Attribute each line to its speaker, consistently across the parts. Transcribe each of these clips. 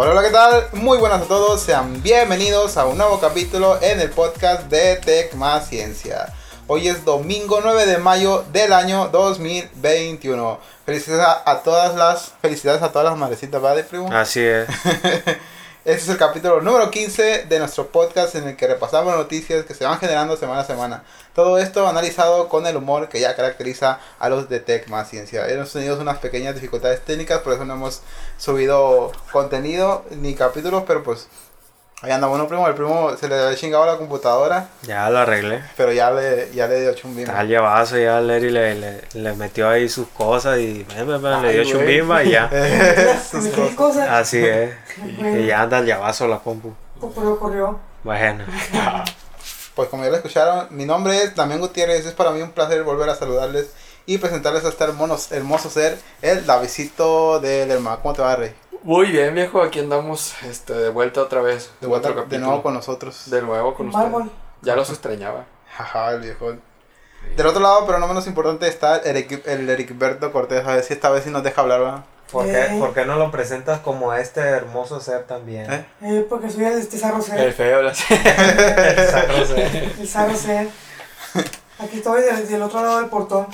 Speaker 1: Hola, hola, ¿qué tal? Muy buenas a todos, sean bienvenidos a un nuevo capítulo en el podcast de Tech Más Ciencia. Hoy es domingo 9 de mayo del año 2021. Felicidades a, a todas las, felicidades a todas las madrecitas, ¿vale, primo?
Speaker 2: Así es.
Speaker 1: Este es el capítulo número 15 de nuestro podcast en el que repasamos noticias que se van generando semana a semana. Todo esto analizado con el humor que ya caracteriza a los de Tech Más Ciencia. Hemos tenido unas pequeñas dificultades técnicas, por eso no hemos subido contenido ni capítulos, pero pues ahí anda bueno primo. El primo se le había chingado la computadora,
Speaker 2: Ya lo arreglé.
Speaker 1: pero ya le, ya le dio chumbimba.
Speaker 2: Está el llevazo, ya Larry le, le, le metió ahí sus cosas y le dio
Speaker 1: güey.
Speaker 2: chumbimba y ya.
Speaker 1: Sus
Speaker 3: ¿Me
Speaker 1: cosas.
Speaker 3: cosas?
Speaker 2: Así es. Y ya anda el llevazo la compu.
Speaker 3: lo corrió.
Speaker 2: Bueno.
Speaker 1: Pues como ya lo escucharon, mi nombre es Damián Gutiérrez. Es para mí un placer volver a saludarles y presentarles a este hermono, hermoso ser, el Davidcito del hermano. ¿Cómo te va, Rey?
Speaker 4: Muy bien, viejo, aquí andamos este, de vuelta otra vez.
Speaker 1: De vuelta de nuevo con nosotros.
Speaker 4: De nuevo con
Speaker 3: mármol.
Speaker 4: Ya los extrañaba.
Speaker 1: Jaja, el viejo. Del otro lado, pero no menos importante, está el, Eric, el Ericberto Cortés. A ver si esta vez sí nos deja hablar, ¿verdad?
Speaker 2: ¿Por
Speaker 3: qué-
Speaker 2: qué,
Speaker 3: por
Speaker 2: qué no lo presentas como este hermoso ser también?
Speaker 1: ¿Eh?
Speaker 3: Eh, porque soy el este Sarro
Speaker 4: El
Speaker 3: Ser.
Speaker 4: feo, la-
Speaker 3: El Sarro Ser. Aquí estoy del, del otro lado del portón.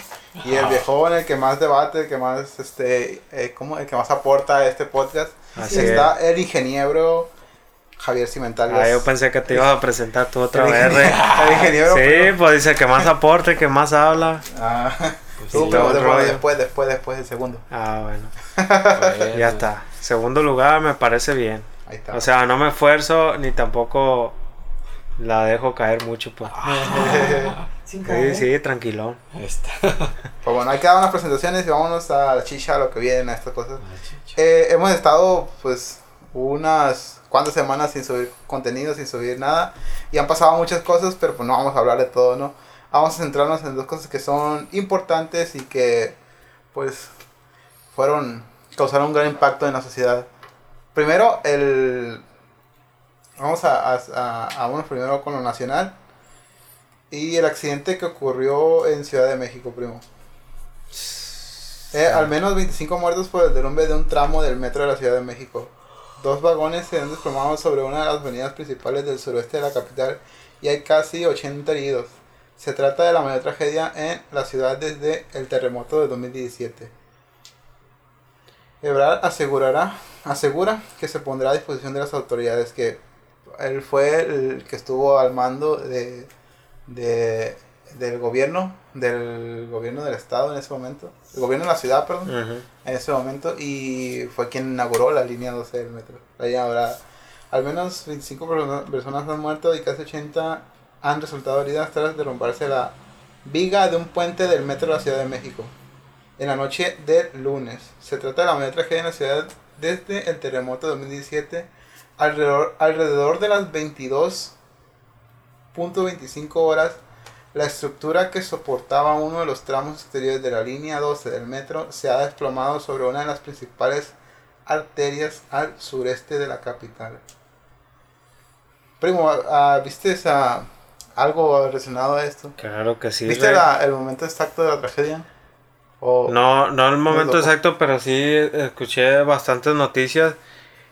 Speaker 1: Y el viejo el que más debate, el que más, este, eh, ¿cómo? El que más aporta a este podcast.
Speaker 2: Así
Speaker 1: está el ingeniero Javier Cimental.
Speaker 2: Ah, yo pensé que te ibas a presentar tú otra
Speaker 1: el
Speaker 2: vez,
Speaker 1: ingeniero, el ingeniero
Speaker 2: Sí,
Speaker 1: pero-
Speaker 2: pues dice que más aporte, que más habla.
Speaker 1: Ah,
Speaker 2: Pues
Speaker 1: tú,
Speaker 2: sí,
Speaker 1: pero
Speaker 2: el
Speaker 1: después, después, después, después, el segundo.
Speaker 2: Ah, bueno.
Speaker 4: Bueno.
Speaker 2: Ya está. Segundo lugar me parece bien.
Speaker 1: Ahí está.
Speaker 2: O sea, no me esfuerzo ni tampoco la dejo caer mucho, pues.
Speaker 3: Sin
Speaker 2: Sí,
Speaker 3: caer.
Speaker 2: sí, tranquilón.
Speaker 4: Está.
Speaker 1: Pues bueno, hay que dar unas presentaciones y vámonos a la chicha, a lo que viene, a estas cosas. Eh, hemos estado pues unas cuantas semanas sin subir contenido, sin subir nada. Y han pasado muchas cosas, pero pues no vamos a hablar de todo, ¿no? Vamos a centrarnos en dos cosas que son importantes y que pues fueron, causaron un gran impacto en la sociedad. Primero, el... Vamos a, a, a, a uno primero con lo nacional. Y el accidente que ocurrió en Ciudad de México, primo. Eh, al menos 25 muertos por el derrumbe de un tramo del metro de la Ciudad de México. Dos vagones se han desplomado sobre una de las avenidas principales del suroeste de la capital y hay casi 80 heridos. Se trata de la mayor tragedia en la ciudad desde el terremoto de 2017. Ebrard asegurará, asegura que se pondrá a disposición de las autoridades que él fue el que estuvo al mando de, de- del gobierno, del gobierno del estado en ese momento, el gobierno de la ciudad, perdón, en ese momento y fue quien inauguró la línea 12 del metro, línea dorada. Al menos 25 persona- personas han muerto y casi 80 han resultado heridas tras derrumbarse la viga de un puente del metro de la Ciudad de México en la noche del lunes. Se trata de la mayor tragedia en la ciudad desde el terremoto de 2017. Alrededor, alrededor de las 22.25 horas, la estructura que soportaba uno de los tramos exteriores de la línea 12 del metro se ha desplomado sobre una de las principales arterias al sureste de la capital. Primo, ¿viste esa- algo relacionado a esto?
Speaker 2: Claro que sí.
Speaker 1: ¿Viste la- el momento exacto de la tragedia? O-
Speaker 2: No, no el momento exacto, pero sí escuché bastantes noticias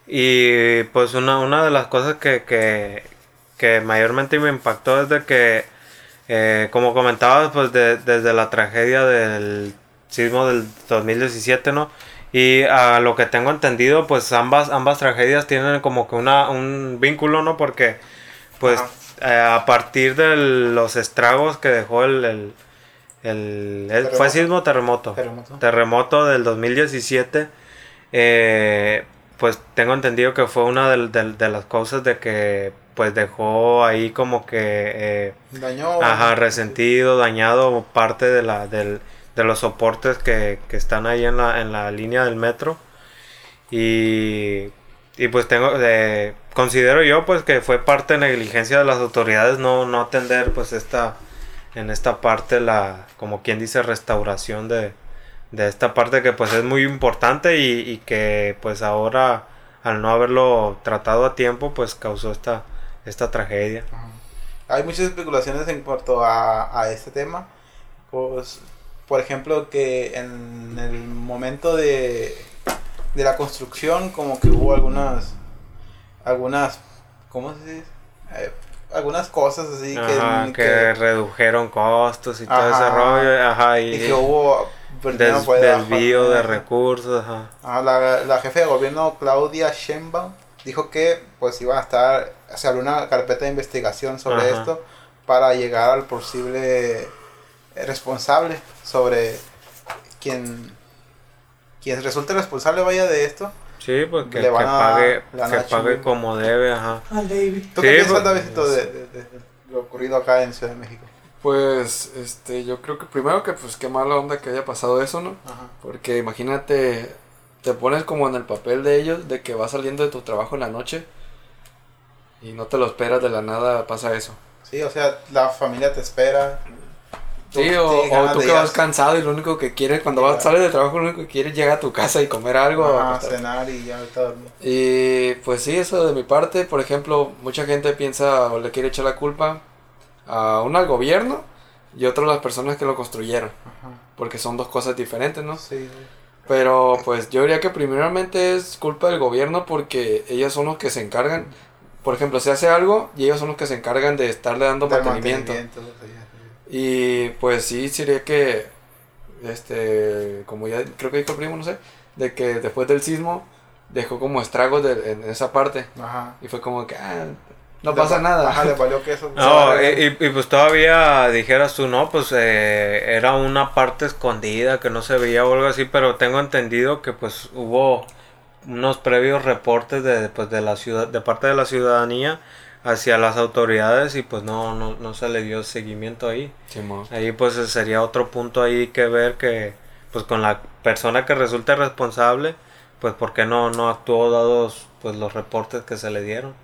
Speaker 2: y pues una, una de las cosas que, que, que mayormente me impactó es de que, eh, como comentabas, pues de- desde la tragedia del sismo del 2017, ¿no? Y a lo que tengo entendido, pues ambas, ambas tragedias tienen como que una, un vínculo, ¿no? Porque pues eh, a partir de los estragos que dejó el... el, el- el-
Speaker 1: Terremoto.
Speaker 2: fue sismo terremoto
Speaker 1: Terremoto.
Speaker 2: terremoto del 2017, eh, pues tengo entendido que fue una de, de- de las causas de que pues dejó ahí como que eh,
Speaker 1: Dañó.
Speaker 2: ajá, resentido, dañado parte de la del, de los soportes que, que están ahí en la, en la línea del metro. Y, y pues tengo eh, considero yo pues que fue parte de negligencia de las autoridades no, no atender pues esta en esta parte la como quien dice restauración de, de esta parte que pues es muy importante y, y que pues ahora al no haberlo tratado a tiempo pues causó esta esta tragedia
Speaker 1: Ajá. Hay muchas especulaciones en cuanto a, a este tema. Pues, por ejemplo, que en el momento de, de la construcción, como que hubo algunas algunas, ¿cómo se dice? Eh, algunas cosas así
Speaker 2: Ajá,
Speaker 1: que,
Speaker 2: que, redujeron costos y todo ese rollo. Ajá, y,
Speaker 1: y que hubo pues,
Speaker 2: des- desvío de recursos. Ajá.
Speaker 1: Ah, la, la jefe de gobierno Claudia Sheinbaum dijo que pues iban a estar, se abrió una carpeta de investigación sobre
Speaker 2: Ajá.
Speaker 1: esto para llegar al posible responsable sobre quien quien resulte responsable vaya de esto.
Speaker 2: Sí, pues que,
Speaker 1: Le van
Speaker 2: que
Speaker 1: a-
Speaker 2: pague,
Speaker 1: le van
Speaker 2: que pague como debe, ajá.
Speaker 3: Al David.
Speaker 1: ¿Tú
Speaker 2: Sí,
Speaker 1: qué piensas,
Speaker 2: pues,
Speaker 1: Davidito, de, de- de- de lo ocurrido acá en Ciudad de México?
Speaker 4: Pues, este, yo creo que primero que pues qué mala onda que haya pasado eso, ¿no?
Speaker 1: Ajá.
Speaker 4: Porque imagínate, te pones como en el papel de ellos, de que vas saliendo de tu trabajo en la noche y no te lo esperas de la nada, pasa eso.
Speaker 1: Sí, o sea, la familia te espera.
Speaker 4: Sí, o, o tú que vas cansado y lo único que quieres, cuando
Speaker 1: Sí,
Speaker 4: vas, sales de trabajo, lo único que quieres es llegar a tu casa y comer algo. Acostarte.
Speaker 1: cenar y ya ahorita dormir.
Speaker 4: Y pues sí, eso de mi parte, por ejemplo, mucha gente piensa o le quiere echar la culpa a uno al gobierno y otro a las personas que lo construyeron,
Speaker 1: Ajá.
Speaker 4: porque son dos cosas diferentes, ¿no?
Speaker 1: Sí,
Speaker 4: Pero pues yo diría que primeramente es culpa del gobierno porque ellos son los que se encargan, por ejemplo, se hace algo y ellos son los que se encargan de estarle dando mantenimiento. Y pues sí, sería que, este, como ya creo que dijo el primo, no sé, de que después del sismo dejó como estragos de- en esa parte.
Speaker 1: Ajá.
Speaker 4: Y fue como que, ah, no
Speaker 1: Le
Speaker 4: pasa
Speaker 1: va-
Speaker 4: nada.
Speaker 1: Ajá, le valió que eso.
Speaker 2: No, y, y- y pues todavía dijeras tú, no, pues eh, era una parte escondida que no se veía o algo así, pero tengo entendido que pues hubo unos previos reportes de, pues, de la ciudad, de parte de la ciudadanía hacia las autoridades y pues no, no, no se le dio seguimiento ahí. Ahí pues sería otro punto ahí que ver que pues con la persona que resulte responsable, pues por qué no, no actuó dados pues los reportes que se le dieron.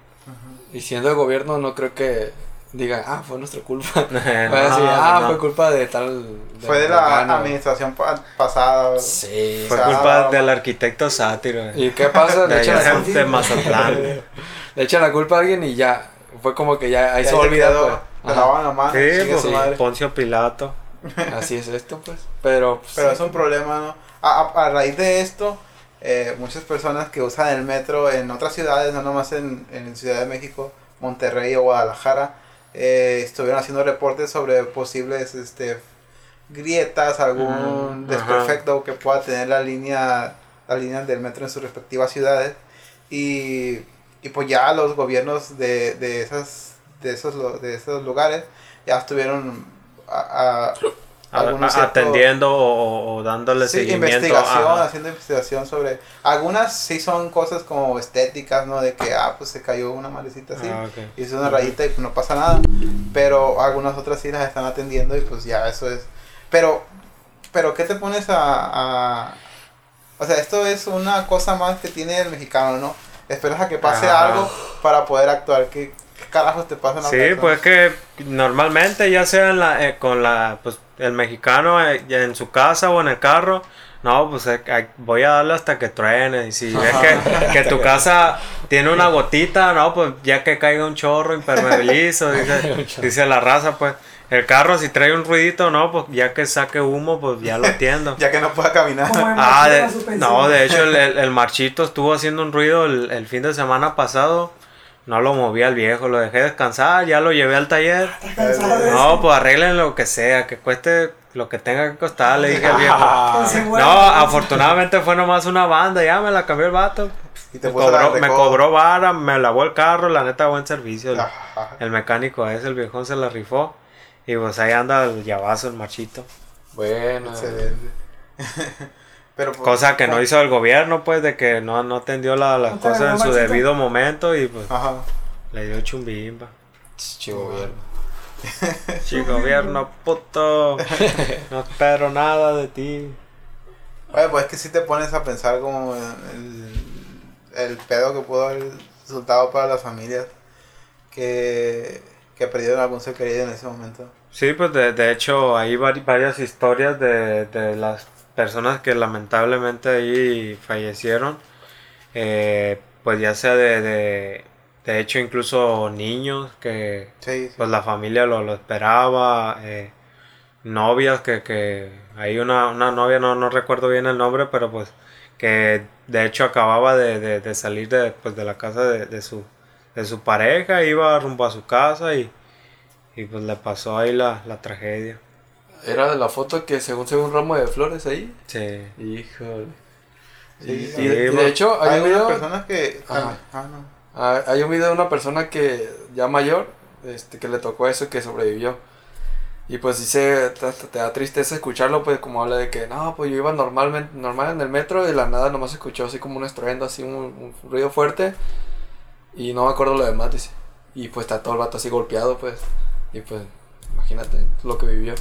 Speaker 4: Y siendo el gobierno, no creo que digan, ah, fue nuestra culpa.
Speaker 2: No,
Speaker 4: decir, ah,
Speaker 2: no.
Speaker 4: fue culpa de tal.
Speaker 1: Fue de la
Speaker 4: Morgano".
Speaker 1: administración pa- pasada.
Speaker 4: Sí.
Speaker 2: Fue
Speaker 1: O sea,
Speaker 2: culpa del arquitecto sátiro. eh.
Speaker 4: ¿Y qué pasa? Le
Speaker 2: De,
Speaker 4: echan, la,
Speaker 2: de Mazatlán.
Speaker 4: le echan la culpa a alguien y ya. Fue como que ya ahí
Speaker 1: Ya
Speaker 4: se
Speaker 1: quedó,
Speaker 4: pues.
Speaker 1: La mano.
Speaker 2: Sí, pues,
Speaker 1: su madre.
Speaker 2: Poncio Pilato.
Speaker 4: Así es esto, pues. Pero. pues,
Speaker 1: Pero
Speaker 4: sí.
Speaker 1: es un problema, ¿no? A, a- a raíz de esto, eh, muchas personas que usan el metro en otras ciudades, no nomás en, en Ciudad de México, Monterrey o Guadalajara, eh, estuvieron haciendo reportes sobre posibles este, grietas, algún
Speaker 2: Mm, ajá.
Speaker 1: desperfecto que pueda tener la línea, la línea del metro en sus respectivas ciudades. Y, y pues ya los gobiernos de, de, esas, de, esos, de esos lugares ya estuvieron A- algunos
Speaker 2: a-
Speaker 1: ciertos-
Speaker 2: atendiendo o, o dándole
Speaker 1: Sí,
Speaker 2: seguimiento.
Speaker 1: investigación,
Speaker 2: ajá.
Speaker 1: haciendo investigación sobre... Algunas sí son cosas como estéticas, ¿no? De que, ah, pues se cayó una malecita así.
Speaker 2: Ah, ok.
Speaker 1: Y hizo una rayita y no pasa nada. Pero algunas otras sí las están atendiendo y pues ya eso es... Pero, pero ¿qué te pones a... a- O sea, esto es una cosa más que tiene el mexicano, ¿no? Esperas a que pase
Speaker 2: Ajá.
Speaker 1: algo para poder actuar. ¿Qué, qué carajos te pasa en la
Speaker 2: Sí, pues que normalmente ya sea en la, eh, con la, pues el mexicano eh, en su casa o en el carro, no, pues eh, eh, voy a darle hasta que truene. Y si ves que, que tu casa tiene una gotita, no, pues ya que caiga un chorro impermeabilizo, dice, dice la raza, pues. El carro si trae un ruidito, no, pues ya que saque humo, pues ya lo atiendo.
Speaker 1: Ya que no pueda caminar.
Speaker 2: Ah, de- no, de hecho el, el- el marchito estuvo haciendo un ruido el, el fin de semana pasado. No lo moví al viejo, lo dejé descansar, ya lo llevé al taller.
Speaker 3: De
Speaker 2: No, pues arreglen lo que sea, que cueste lo que tenga que costar, le dije al viejo.
Speaker 4: Ah,
Speaker 3: güey,
Speaker 2: No, afortunadamente fue nomás una banda, ya me la cambió el vato.
Speaker 1: Y te
Speaker 2: Me cobró, me cobró vara, me lavó el carro, la neta buen servicio. El, mecánico ese, el viejón se la rifó. Y pues ahí anda el llavazo, el marchito.
Speaker 4: Bueno.
Speaker 1: Excelente. Pero, pues,
Speaker 2: Cosa que no hizo el gobierno, pues, de que no, no atendió la- las
Speaker 3: No
Speaker 2: cosas en su debido momento y pues
Speaker 1: Ajá.
Speaker 2: le dio chumbimba.
Speaker 4: Chivo gobierno.
Speaker 2: Sí, gobierno, puto. No espero nada de ti.
Speaker 1: Oye, pues es que si te pones a pensar como el, el pedo que pudo haber resultado para las familias que, que perdieron algún ser querido en ese momento.
Speaker 2: Sí, pues de, de hecho hay vari- varias historias de, de las personas que lamentablemente ahí fallecieron. Eh, pues ya sea de, de, de hecho incluso niños que
Speaker 1: Sí, sí.
Speaker 2: pues la familia lo, lo esperaba. eh, novias que, que hay una, una novia, no, no recuerdo bien el nombre, pero pues que de hecho acababa de, de, de salir de, pues, de la casa de, de, su, de su pareja, iba rumbo a su casa y, y pues le pasó ahí la, la tragedia.
Speaker 4: Era de la foto que según se ve un ramo de flores ahí.
Speaker 2: Sí.
Speaker 4: Híjole.
Speaker 1: Sí,
Speaker 4: y, de, y de
Speaker 2: bueno.
Speaker 4: hecho, hay,
Speaker 1: Hay
Speaker 4: un video,
Speaker 1: personas que...
Speaker 4: Ajá.
Speaker 1: Ah, no.
Speaker 4: ah, hay un video de una persona que ya mayor, este, que le tocó eso y que sobrevivió. Y pues sí se, te, te da tristeza escucharlo, pues como habla de que, no, pues yo iba normalmente, normal en el metro y de la nada nomás escuchó así como un estruendo, así un, un ruido fuerte. Y no me acuerdo lo demás, dice. Y pues está todo el vato así golpeado, pues. Y pues, imagínate lo que vivió.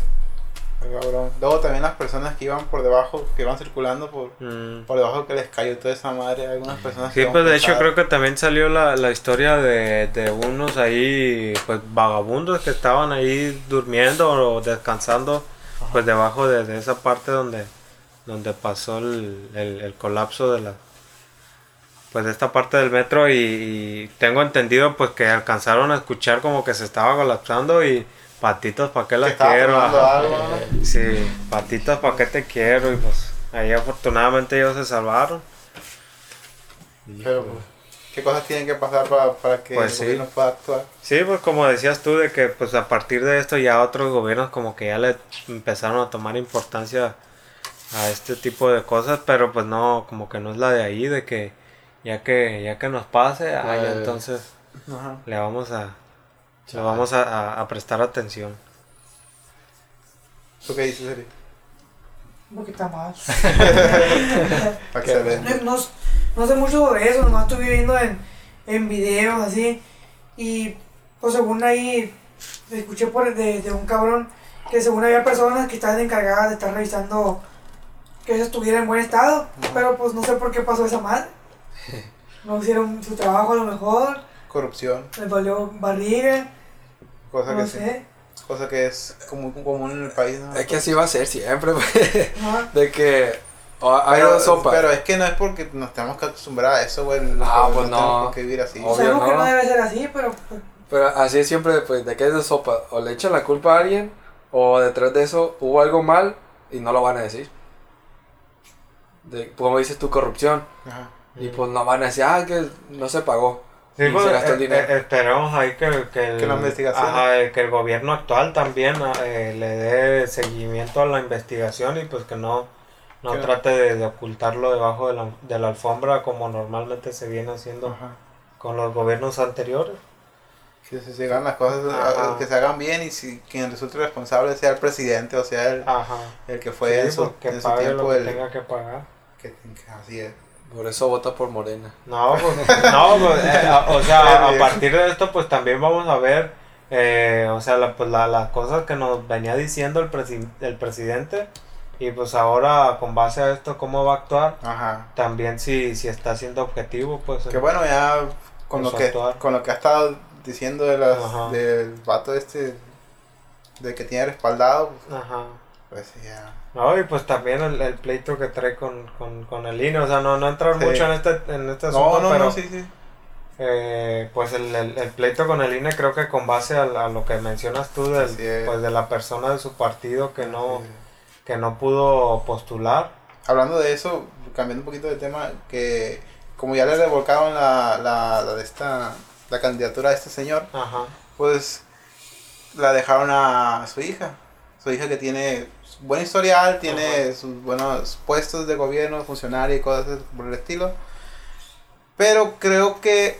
Speaker 1: Cabrón. Luego también las personas que iban por debajo, que iban circulando por,
Speaker 2: Mm.
Speaker 1: por debajo que les cayó toda esa madre. Algunas personas
Speaker 2: Sí,
Speaker 1: que
Speaker 2: pues de hecho creo que también salió la, la historia de, de unos ahí, pues vagabundos que estaban ahí durmiendo o descansando, pues debajo de, de esa parte donde, donde pasó el, el, el colapso de la, pues de esta parte del metro y, y tengo entendido pues que alcanzaron a escuchar como que se estaba colapsando y patitos para qué las quiero, ajá.
Speaker 1: algo, ¿no?
Speaker 2: sí, patitos para qué te quiero y pues ahí afortunadamente ellos se salvaron.
Speaker 1: Pero, pues, ¿qué cosas tienen que pasar para, para que
Speaker 2: Pues
Speaker 1: el
Speaker 2: sí.
Speaker 1: gobierno pueda actuar?
Speaker 2: Sí, pues como decías tú, de que pues a partir de esto ya otros gobiernos como que ya le empezaron a tomar importancia a este tipo de cosas, pero pues no, como que no es la de ahí, de que ya que ya que nos pase, ah, ya
Speaker 4: Eh.
Speaker 2: entonces
Speaker 1: Ajá.
Speaker 2: le vamos a le vamos a, a- a prestar atención.
Speaker 1: ¿Tú qué dices, Eri?
Speaker 3: Un poquito más.
Speaker 1: Para que se vea.
Speaker 3: No, no, no sé mucho sobre eso, nomás estuve viendo en, en videos así. Y pues según ahí escuché por de, de un cabrón que según había personas que estaban encargadas de estar revisando que eso estuviera en buen estado. Pero pues no sé por qué pasó esa madre. No hicieron su trabajo a lo mejor,
Speaker 1: Corrupción,
Speaker 3: les valió barriga,
Speaker 1: cosa
Speaker 3: no
Speaker 1: que sí, cosa que es como común en el país, ¿no?
Speaker 4: Es que así va a ser siempre, pues. De que o hay
Speaker 1: pero,
Speaker 4: dos sopas.
Speaker 1: pero es que no es porque nos tenemos que acostumbrar a eso, güey.
Speaker 4: No, pues no.
Speaker 1: tenemos vivir así.
Speaker 4: Obvio,
Speaker 3: Sabemos que
Speaker 4: ¿no?
Speaker 3: no debe ser así, pero
Speaker 4: Pero así es siempre, pues, de que es de sopa. O le echan la culpa a alguien, o detrás de eso hubo algo mal y no lo van a decir. De, como dices tu corrupción.
Speaker 1: Ajá.
Speaker 4: Y pues no van a decir, ah, que no se pagó.
Speaker 2: Sí, pues,
Speaker 4: se gastó el
Speaker 2: eh,
Speaker 4: dinero.
Speaker 2: eh, esperemos ahí que, que, el,
Speaker 1: Que la investigación-
Speaker 2: ajá, que el gobierno actual también eh, le dé seguimiento a la investigación y pues que no, no trate de, de ocultarlo debajo de la, de la alfombra como normalmente se viene haciendo
Speaker 1: Ajá.
Speaker 2: con los gobiernos anteriores.
Speaker 1: Que se hagan las cosas,
Speaker 2: Ajá.
Speaker 1: que se hagan bien y si quien resulte responsable sea el presidente o sea el, el que fue
Speaker 2: Sí,
Speaker 1: en su,
Speaker 2: pues, que
Speaker 1: en su tiempo
Speaker 2: lo que
Speaker 1: el
Speaker 2: tenga que pagar.
Speaker 1: que así es.
Speaker 4: Por eso vota por Morena.
Speaker 2: No, pues, no, pues, eh, o sea, a partir de esto, pues también vamos a ver, eh, o sea, la- pues, la- las cosas que nos venía diciendo el, presi- el presidente y pues ahora con base a esto, cómo va a actuar,
Speaker 1: Ajá.
Speaker 2: también si, si está siendo objetivo, pues...
Speaker 1: Que bueno, ya con
Speaker 2: Pues
Speaker 1: lo que
Speaker 2: actuar.
Speaker 1: con lo que ha estado diciendo de las,
Speaker 2: Ajá.
Speaker 1: del vato este de que tiene respaldado,
Speaker 2: Ajá.
Speaker 1: pues ya.
Speaker 2: No, y pues también el, el pleito que trae con, con, con el INE, o sea, no, no entrar
Speaker 1: Sí.
Speaker 2: mucho en este, en este
Speaker 1: No,
Speaker 2: asunto,
Speaker 1: no,
Speaker 2: pero...
Speaker 1: no, sí, sí.
Speaker 2: Eh, pues el, el, el pleito con el INE creo que con base a, lo que mencionas tú del- pues de la persona de su partido que no
Speaker 1: Sí.
Speaker 2: que no pudo postular
Speaker 1: Hablando de eso, cambiando un poquito de tema, que como ya le revolcaron la, la, la de esta la candidatura a este señor,
Speaker 2: ajá
Speaker 1: pues la dejaron a su hija. Su hija que tiene buen historial, tiene sus buenos puestos de gobierno, funcionaria y cosas por el estilo. Pero creo que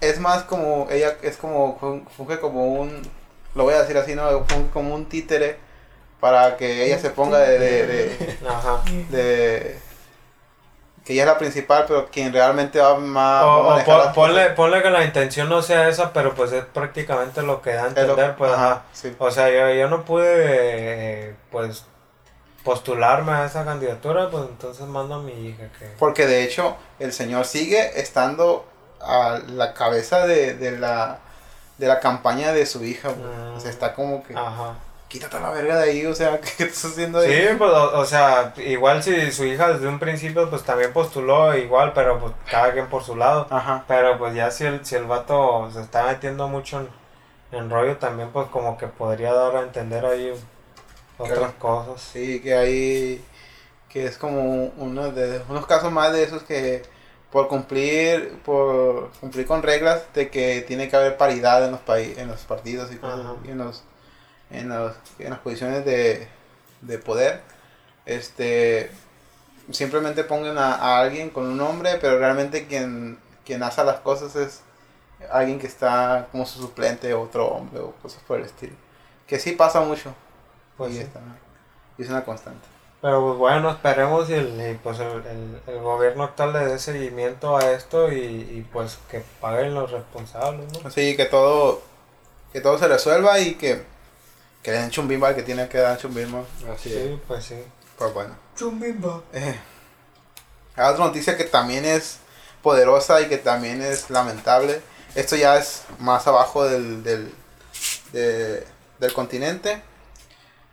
Speaker 1: es más como, ella es como, fun- funge como un, lo voy a decir así, ¿no? Funge como un títere para que ella se ponga de, de, de,
Speaker 2: ajá
Speaker 1: de- que ella es la principal, pero quien realmente va, ma-
Speaker 2: o,
Speaker 1: va a
Speaker 2: o pon- ponle, que la intención no sea esa pero pues es prácticamente lo que da a
Speaker 1: lo-
Speaker 2: entender pues
Speaker 1: ajá,
Speaker 2: ajá.
Speaker 1: sí.
Speaker 2: o sea yo, yo no pude eh, pues postularme a esa candidatura pues entonces mando a mi hija que
Speaker 1: Porque de hecho el señor sigue estando a la cabeza de, de la de la campaña de su hija. güey.
Speaker 2: Mm.
Speaker 1: O sea, está como que
Speaker 2: ajá
Speaker 1: quítate la verga de ahí, o sea, ¿qué, estás haciendo ahí?
Speaker 2: Sí, pues, o, o sea, igual si su hija desde un principio, pues también postuló igual, pero pues cada quien por su lado.
Speaker 1: Ajá.
Speaker 2: Pero pues ya si el, si el vato se está metiendo mucho en, en rollo, también pues como que podría dar a entender ahí otras cosas.
Speaker 1: Sí, que hay, que es como uno de unos casos más de esos que por cumplir, por cumplir con reglas de que tiene que haber paridad en los países, en los partidos y, cosas, y en los, en los, en las posiciones de, de poder, este, simplemente pongan a, a alguien con un nombre, pero realmente quien, quien hace las cosas es alguien que está como su suplente, otro hombre o cosas por el estilo. Que sí pasa mucho.
Speaker 2: Pues
Speaker 1: y,
Speaker 2: sí.
Speaker 1: está- y es una constante.
Speaker 2: Pero pues, bueno, esperemos y, el, y, pues el, el- el gobierno actual le dé seguimiento a esto y, y, pues que paguen los responsables, ¿no?
Speaker 1: Sí, que todo, que todo se resuelva y que, que le den chumbimba al que tiene que dar chumbimba.
Speaker 4: Así es.
Speaker 2: Sí, pues sí.
Speaker 1: Pues bueno.
Speaker 3: Chumbimba.
Speaker 1: Eh, hay otra noticia que también es poderosa y que también es lamentable. Esto ya es más abajo del, del, de- del continente.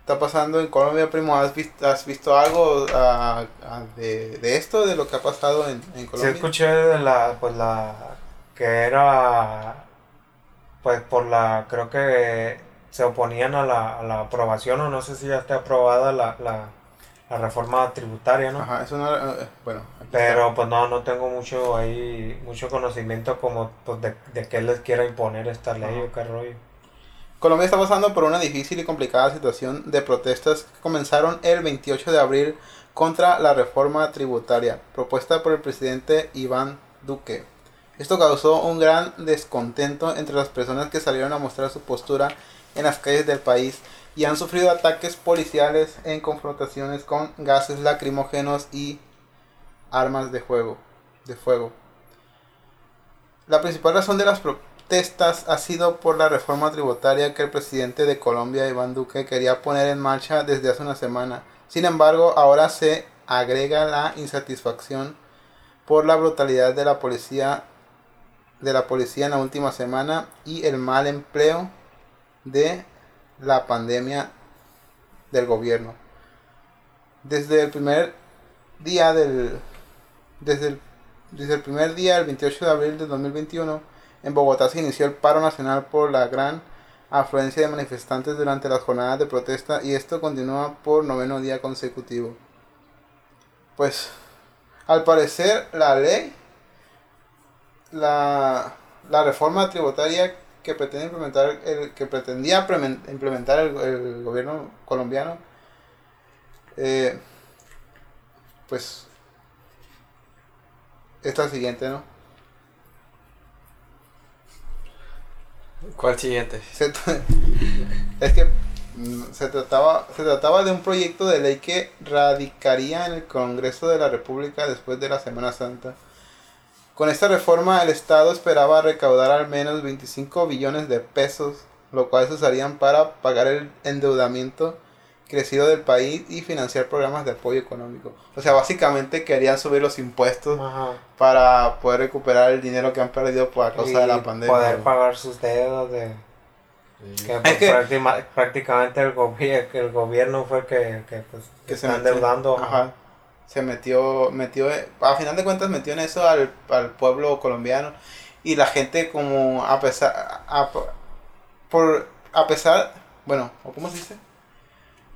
Speaker 1: Está pasando en Colombia, primo. ¿Has visto, has visto algo ah, de, de esto, de lo que ha pasado en, en
Speaker 2: Sí
Speaker 1: Colombia?
Speaker 2: escuché de la, pues la, que era, pues por la, creo que se oponían a la, a la aprobación o no sé si ya está aprobada la, la, la reforma tributaria, ¿no?
Speaker 1: Ajá, eso no, eh, bueno. está.
Speaker 2: Pero pues no, no tengo mucho ahí, mucho conocimiento como pues de, de qué les quiera imponer esta ley
Speaker 1: Ajá.
Speaker 2: o qué rollo.
Speaker 1: Colombia está pasando por una difícil y complicada situación de protestas que comenzaron el 28 de abril contra la reforma tributaria propuesta por el presidente Iván Duque. Esto causó un gran descontento entre las personas que salieron a mostrar su postura en las calles del país y han sufrido ataques policiales en confrontaciones con gases lacrimógenos y armas de fuego. De fuego. La principal razón de las protestas ha sido por la reforma tributaria que el presidente de Colombia, Iván Duque, quería poner en marcha desde hace una semana. Sin embargo, ahora se agrega la insatisfacción por la brutalidad de la policía de la policía en la última semana y el mal empleo de la pandemia del gobierno. Desde el primer día del desde desde el primer día, el 28 de abril de 2021, en Bogotá se inició el paro nacional por la gran afluencia de manifestantes durante las jornadas de protesta y esto continúa por noveno día consecutivo. Pues, al parecer, la ley, la, la reforma tributaria que pretende implementar, el, que pretendía implementar el, el gobierno colombiano, eh, pues, es la siguiente, ¿no?
Speaker 4: ¿Cuál siguiente?
Speaker 1: Es que mm, se trataba, se trataba de un proyecto de ley que radicaría en el Congreso de la República después de la Semana Santa. Con esta reforma el Estado esperaba recaudar al menos 25 billones de pesos, lo cual se usarían para pagar el endeudamiento crecido del país y financiar programas de apoyo económico. O sea, básicamente querían subir los impuestos
Speaker 2: Ajá.
Speaker 1: para poder recuperar el dinero que han perdido por causa de la pandemia.
Speaker 2: Poder pagar sus deudas de... Que, pues,
Speaker 1: que-
Speaker 2: práctima- prácticamente el, gobi- que el gobierno fue que, que, pues,
Speaker 1: que se
Speaker 2: está
Speaker 1: metió-
Speaker 2: endeudando.
Speaker 1: ajá, se metió, metió, a final de cuentas metió en eso al, al pueblo colombiano y la gente como a pesar, a, por, a pesar, bueno, ¿o ¿cómo se dice?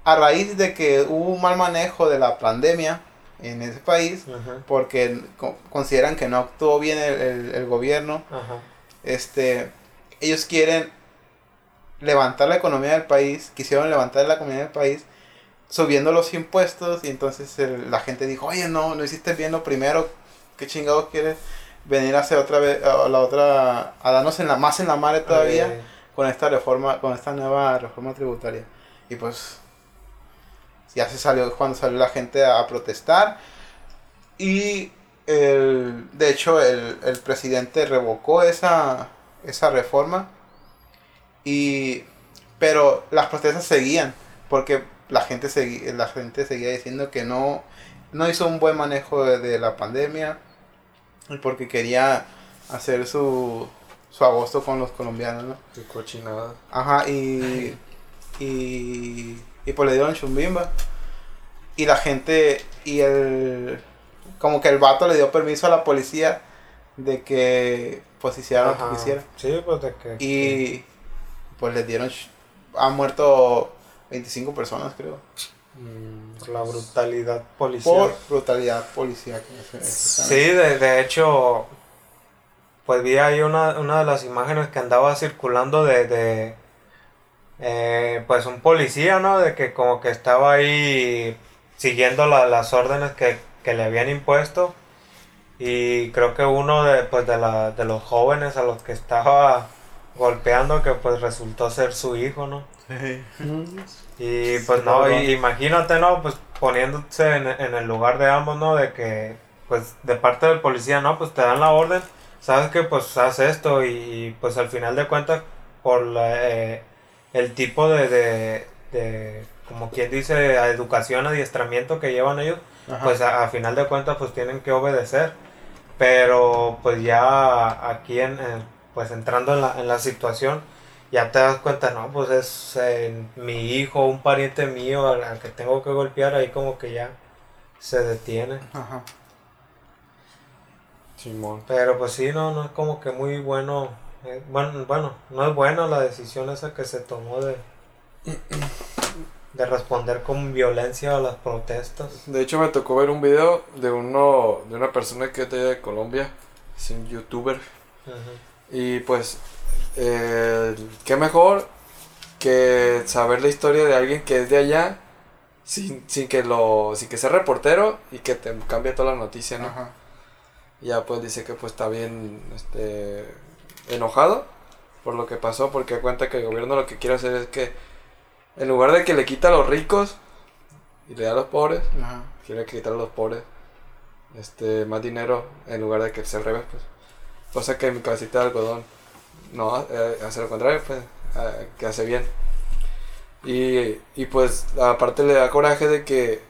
Speaker 1: A raíz de que hubo un mal manejo de la pandemia en ese país,
Speaker 2: Ajá,
Speaker 1: porque co- consideran que no actuó bien el, el- el gobierno,
Speaker 2: ajá.
Speaker 1: este, ellos quieren levantar la economía del país, quisieron levantar la economía del país subiendo los impuestos y entonces el- la gente dijo, oye, no, no hiciste bien lo primero, ¿qué chingados quieres venir a hacer otra vez, a la otra, a darnos en la, más en la madre todavía con esta reforma, con esta nueva reforma tributaria? Y pues ya se salió cuando salió la gente a, protestar y el, de hecho el, el presidente revocó esa, esa reforma y pero las protestas seguían porque la gente segui- la gente seguía diciendo que no no hizo un buen manejo de, de la pandemia porque quería hacer su su agosto con los colombianos ¿no?
Speaker 4: Cochinada.
Speaker 1: Ajá, y, y, y pues le dieron chumbimba. Y la gente, y el, como que el vato le dio permiso a la policía de que pues hiciera lo que quisiera.
Speaker 2: Sí, pues de que...
Speaker 1: Y pues le dieron, han muerto 25 personas, creo.
Speaker 2: Mm, por la brutalidad policial.
Speaker 1: Por brutalidad policial.
Speaker 2: Sí, de, de hecho, pues vi ahí una, una de las imágenes que andaba circulando de, de eh, pues un policía, ¿no? De que como que estaba ahí siguiendo la- las órdenes que, que le habían impuesto. Y creo que uno de, pues de, la, de los jóvenes a los que estaba golpeando, que pues resultó ser su hijo, ¿no? Y pues no, y imagínate, ¿no? Pues poniéndose en, en el lugar de ambos, ¿no? De que, pues de parte del policía, ¿no? Pues te dan la orden, sabes que pues haz esto y, y, pues al final de cuentas, por la, eh, el tipo de, de, de, como quien dice, educación, adiestramiento que llevan ellos,
Speaker 1: Ajá.
Speaker 2: pues a, a final de cuentas pues tienen que obedecer. Pero pues ya aquí en, en- pues entrando en la, en la situación, ya te das cuenta, no, pues es eh, mi hijo, un pariente mío al, al que tengo que golpear, ahí como que ya se detiene.
Speaker 1: Ajá.
Speaker 4: Simón.
Speaker 2: Pero pues sí, no, no es como que muy bueno. eh, bueno, bueno, no es buena la decisión esa que se tomó de, de responder con violencia a las protestas.
Speaker 4: De hecho, me tocó ver un video de uno de una persona que es de Colombia, es un youtuber.
Speaker 2: Ujú.
Speaker 4: Y pues, eh, qué mejor que saber la historia de alguien que es de allá sin, sin que lo sin que sea reportero y que te cambie toda la noticia, ¿no?
Speaker 1: Ajá.
Speaker 4: Ya pues dice que pues está bien este enojado por lo que pasó porque cuenta que el gobierno lo que quiere hacer es que en lugar de que le quita a los ricos y le da a los pobres,
Speaker 1: Ajá.
Speaker 4: quiere quitar a los pobres este más dinero en lugar de que se al revés pues cosa que mi cabecita de algodón no eh, hace lo contrario pues eh, que hace bien y, y pues aparte le da coraje de que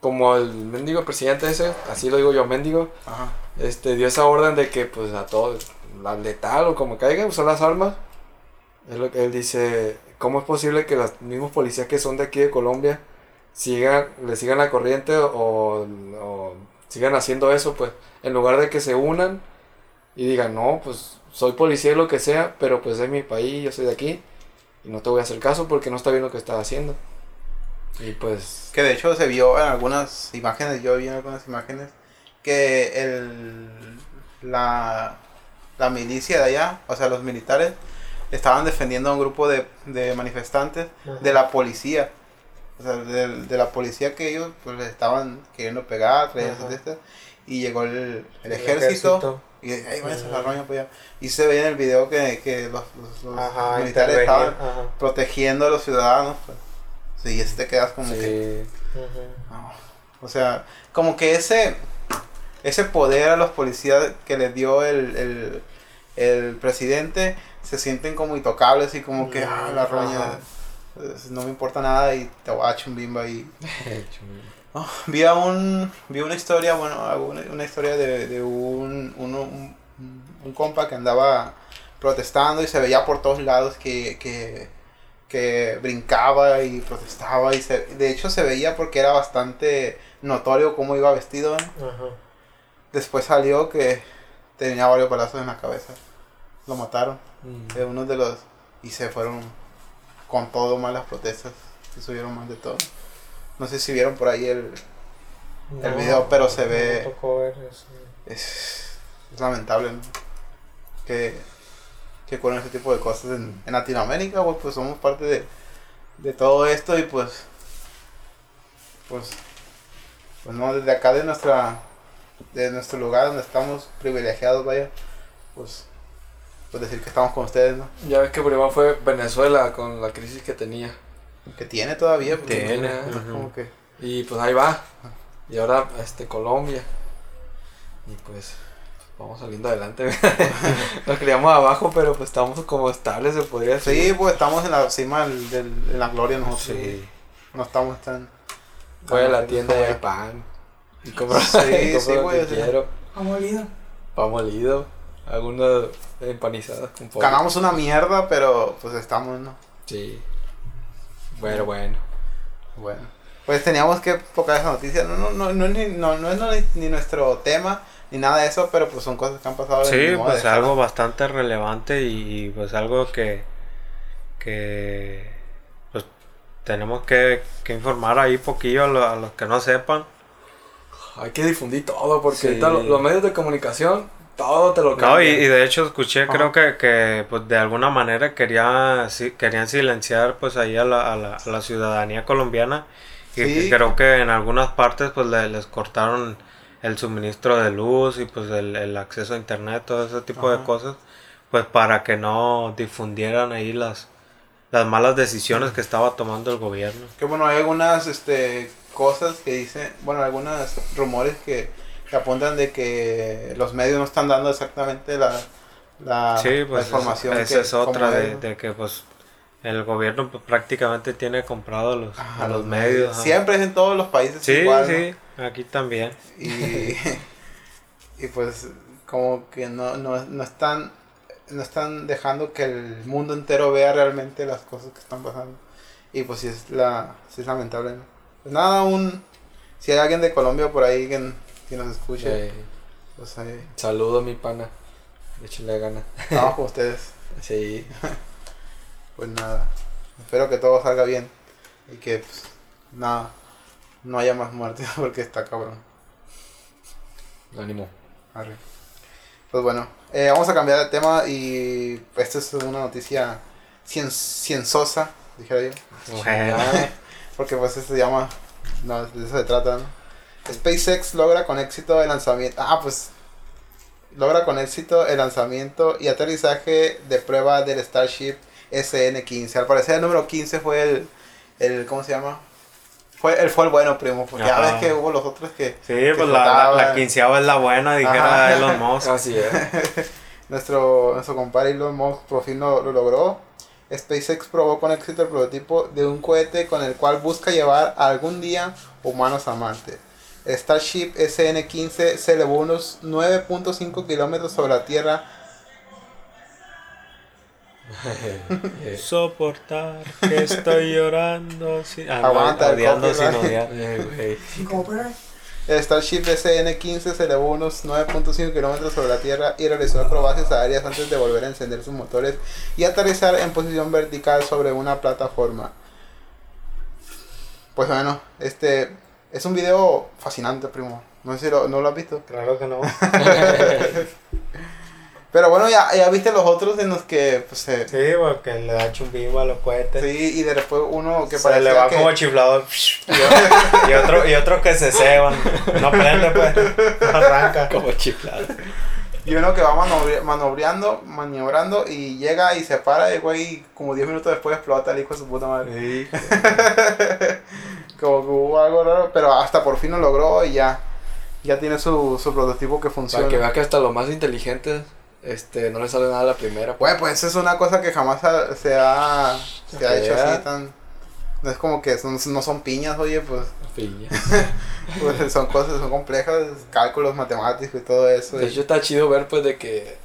Speaker 4: como el mendigo presidente ese así lo digo yo mendigo
Speaker 1: Ajá.
Speaker 4: este dio esa orden de que pues a todos la letal o como caiga usar las armas es lo que él dice cómo es posible que los mismos policías que son de aquí de Colombia sigan le sigan la corriente o, o sigan haciendo eso pues en lugar de que se unan y digan no pues soy policía y lo que sea pero pues es mi país yo soy de aquí y no te voy a hacer caso porque no está bien lo que estás haciendo y pues
Speaker 1: Que de hecho se vio en algunas imágenes, yo vi en algunas imágenes, que el, la, la milicia de allá, o sea, los militares, estaban defendiendo a un grupo de, de manifestantes de la policía. O sea, de, de la policía que ellos pues, les estaban queriendo pegar, traer
Speaker 2: Ajá.
Speaker 1: de estas, y llegó el, el
Speaker 2: El
Speaker 1: ejército, y ahí van a para allá. Y se veía en el video que, que los, los- los
Speaker 2: Ajá,
Speaker 1: militares estaban
Speaker 2: ajá.
Speaker 1: protegiendo a los ciudadanos. Pues. Sí, y así te quedas como que...
Speaker 4: sí,
Speaker 2: Ujú.
Speaker 1: no. O sea, como que ese, ese poder a los policías que les dio el, el, el presidente se sienten como intocables y como que, ah, la roña, pues, no me importa nada y te voy a echar un bimba y... Oh, vi, a un, vi una historia, bueno, una, una historia de, de un, un, un compa que andaba protestando y se veía por todos lados que, que, que brincaba y protestaba y se, de hecho se veía porque era bastante notorio cómo iba vestido. ¿no?
Speaker 2: Ajá.
Speaker 1: Después salió que tenía varios balazos en la cabeza. Lo mataron.
Speaker 4: Mm.
Speaker 1: De uno de los... Y se fueron con todo mal las protestas. Se subieron mal de todo. No sé si vieron por ahí el, el
Speaker 2: No,
Speaker 1: video, pero se
Speaker 2: no
Speaker 1: ve...
Speaker 2: me tocó ver eso.
Speaker 1: es, es lamentable ¿no? que, que ocurran ese tipo de cosas en, en Latinoamérica, güey, pues somos parte de, de todo esto y pues, pues, pues no, desde acá de nuestra, de nuestro lugar donde estamos privilegiados, vaya, pues, pues decir que estamos con ustedes, ¿no?
Speaker 4: Ya ves que primero fue Venezuela con la crisis que tenía.
Speaker 1: Que tiene todavía, porque
Speaker 4: Tiene,
Speaker 1: no es
Speaker 2: ujú.
Speaker 1: como que,
Speaker 4: Y pues ahí va. Y ahora este Colombia. Y pues vamos saliendo adelante. Nos criamos abajo, pero pues estamos como estables, se podría decir.
Speaker 1: sí, pues estamos en la cima del, del- en la gloria nosotros,
Speaker 4: Sí.
Speaker 1: no estamos tan...
Speaker 4: Voy a la tienda y hay pan. Y compro,
Speaker 1: Sí,
Speaker 4: y compro
Speaker 1: sí, güey,
Speaker 4: quiero.
Speaker 3: Molido.
Speaker 4: Pan molido. Algunas empanizadas con pollo.
Speaker 1: Ganamos una mierda, pero pues estamos, ¿no?
Speaker 4: Sí. Bueno, bueno.
Speaker 1: Bueno. Pues teníamos que tocar esa noticia. No, no, no, no, es ni, no, no es ni, ni nuestro tema, ni nada de eso, pero pues son cosas que han pasado.
Speaker 2: Sí, pues algo bastante relevante y pues algo que, que pues tenemos que, que informar ahí poquillo a, lo- a los que no sepan.
Speaker 4: Hay que difundir todo, porque
Speaker 2: Sí.
Speaker 4: ahorita lo- los medios de comunicación, todo te lo
Speaker 2: No, y, y de hecho escuché,
Speaker 1: Ajá.
Speaker 2: creo que, que pues de alguna manera quería, sí, querían silenciar pues ahí a la, a la, a la ciudadanía colombiana. Y
Speaker 1: Sí.
Speaker 2: creo que en algunas partes pues le- les cortaron el suministro de luz y pues el, el acceso a internet, todo ese tipo de cosas, pues para que no difundieran ahí las, las malas decisiones que estaba tomando el gobierno.
Speaker 1: Que bueno, hay algunas este, cosas que dicen, bueno, algunos rumores que, que apuntan de que los medios no están dando exactamente la, la,
Speaker 2: Sí,
Speaker 1: la
Speaker 2: pues
Speaker 1: información.
Speaker 2: esa, esa
Speaker 1: que-
Speaker 2: es otra de, de que pues el gobierno pues, prácticamente tiene comprado los, a los medios. ajá.
Speaker 1: Siempre es en todos los países
Speaker 2: Sí,
Speaker 1: igual. ¿no?
Speaker 2: sí, aquí también.
Speaker 1: Y, y pues como que no, no, no están no están dejando que el mundo entero vea realmente las cosas que están pasando. Y pues sí es la sí es lamentable. ¿no? Pues nada, un si hay alguien de Colombia por ahí que, que nos escuche,
Speaker 4: Eh,
Speaker 1: ahí
Speaker 4: saludo a mi pana. Échale gana.
Speaker 1: con ustedes.
Speaker 4: Sí.
Speaker 1: Pues nada, espero que todo salga bien y que pues, nada, no haya más muertes porque está cabrón.
Speaker 4: Ánimo.
Speaker 1: Arre. Pues bueno, eh, vamos a cambiar de tema y esta es una noticia cien, cienzosa, dijera yo.
Speaker 2: Bueno.
Speaker 1: Porque pues se llama, no, de eso se trata, ¿no? SpaceX logra con éxito el lanzamiento, ah pues, logra con éxito el lanzamiento y aterrizaje de prueba del Starship SN-15. Al parecer el número 15 fue el, el ¿cómo se llama? Fue el, fue el bueno, primo, porque ya
Speaker 2: Ajá.
Speaker 1: ves que hubo los otros que...
Speaker 2: Sí, pues la, la quinceava es la buena, dijera
Speaker 1: Ajá.
Speaker 2: Elon Musk.
Speaker 4: Así es.
Speaker 1: Nuestro, nuestro compadre Elon Musk por fin lo, lo logró. SpaceX probó con éxito el prototipo de un cohete con el cual busca llevar algún día humanos a Marte. Starship SN-15 se elevó unos 9.5 kilómetros sobre la Tierra.
Speaker 4: Eh,
Speaker 2: Soportar que estoy llorando. Sin, ah, no,
Speaker 1: Aguanta el
Speaker 2: odiando sin odiar.
Speaker 4: eh.
Speaker 1: El Starship SN-15 se elevó unos 9.5 kilómetros sobre la Tierra y realizó acrobacias aéreas antes de volver a encender sus motores y aterrizar en posición vertical sobre una plataforma. Pues bueno, este es un video fascinante, primo. No sé si lo, no lo has visto.
Speaker 2: Claro que no.
Speaker 1: Pero bueno, ya, ya viste los otros en los que, pues, se-
Speaker 2: Sí, porque le da chumbimba a los cohetes.
Speaker 1: sí, y de después uno que
Speaker 2: se le va
Speaker 1: que...
Speaker 2: como chiflador. y, otro, y otro que se ceban. No prende, pues. No arranca.
Speaker 4: Como chiflado.
Speaker 1: Y uno que va manobri- manobreando, maniobrando y llega y se para y güey, como 10 minutos después explota el hijo de su puta madre.
Speaker 2: Sí.
Speaker 1: Como que hubo algo raro, pero hasta por fin lo logró y ya. Ya tiene su, su prototipo que
Speaker 4: Para
Speaker 1: funciona.
Speaker 4: que veas que hasta los más inteligentes este, no les sale nada a la primera.
Speaker 1: Güey, pues eso es una cosa que jamás ha- se ha, se ha hecho
Speaker 4: vea.
Speaker 1: así tan... No es como que son- no son piñas, oye, pues,
Speaker 4: Piña.
Speaker 1: pues son cosas, son complejas, cálculos matemáticos y todo eso.
Speaker 4: De
Speaker 1: y-
Speaker 4: hecho está chido ver pues de que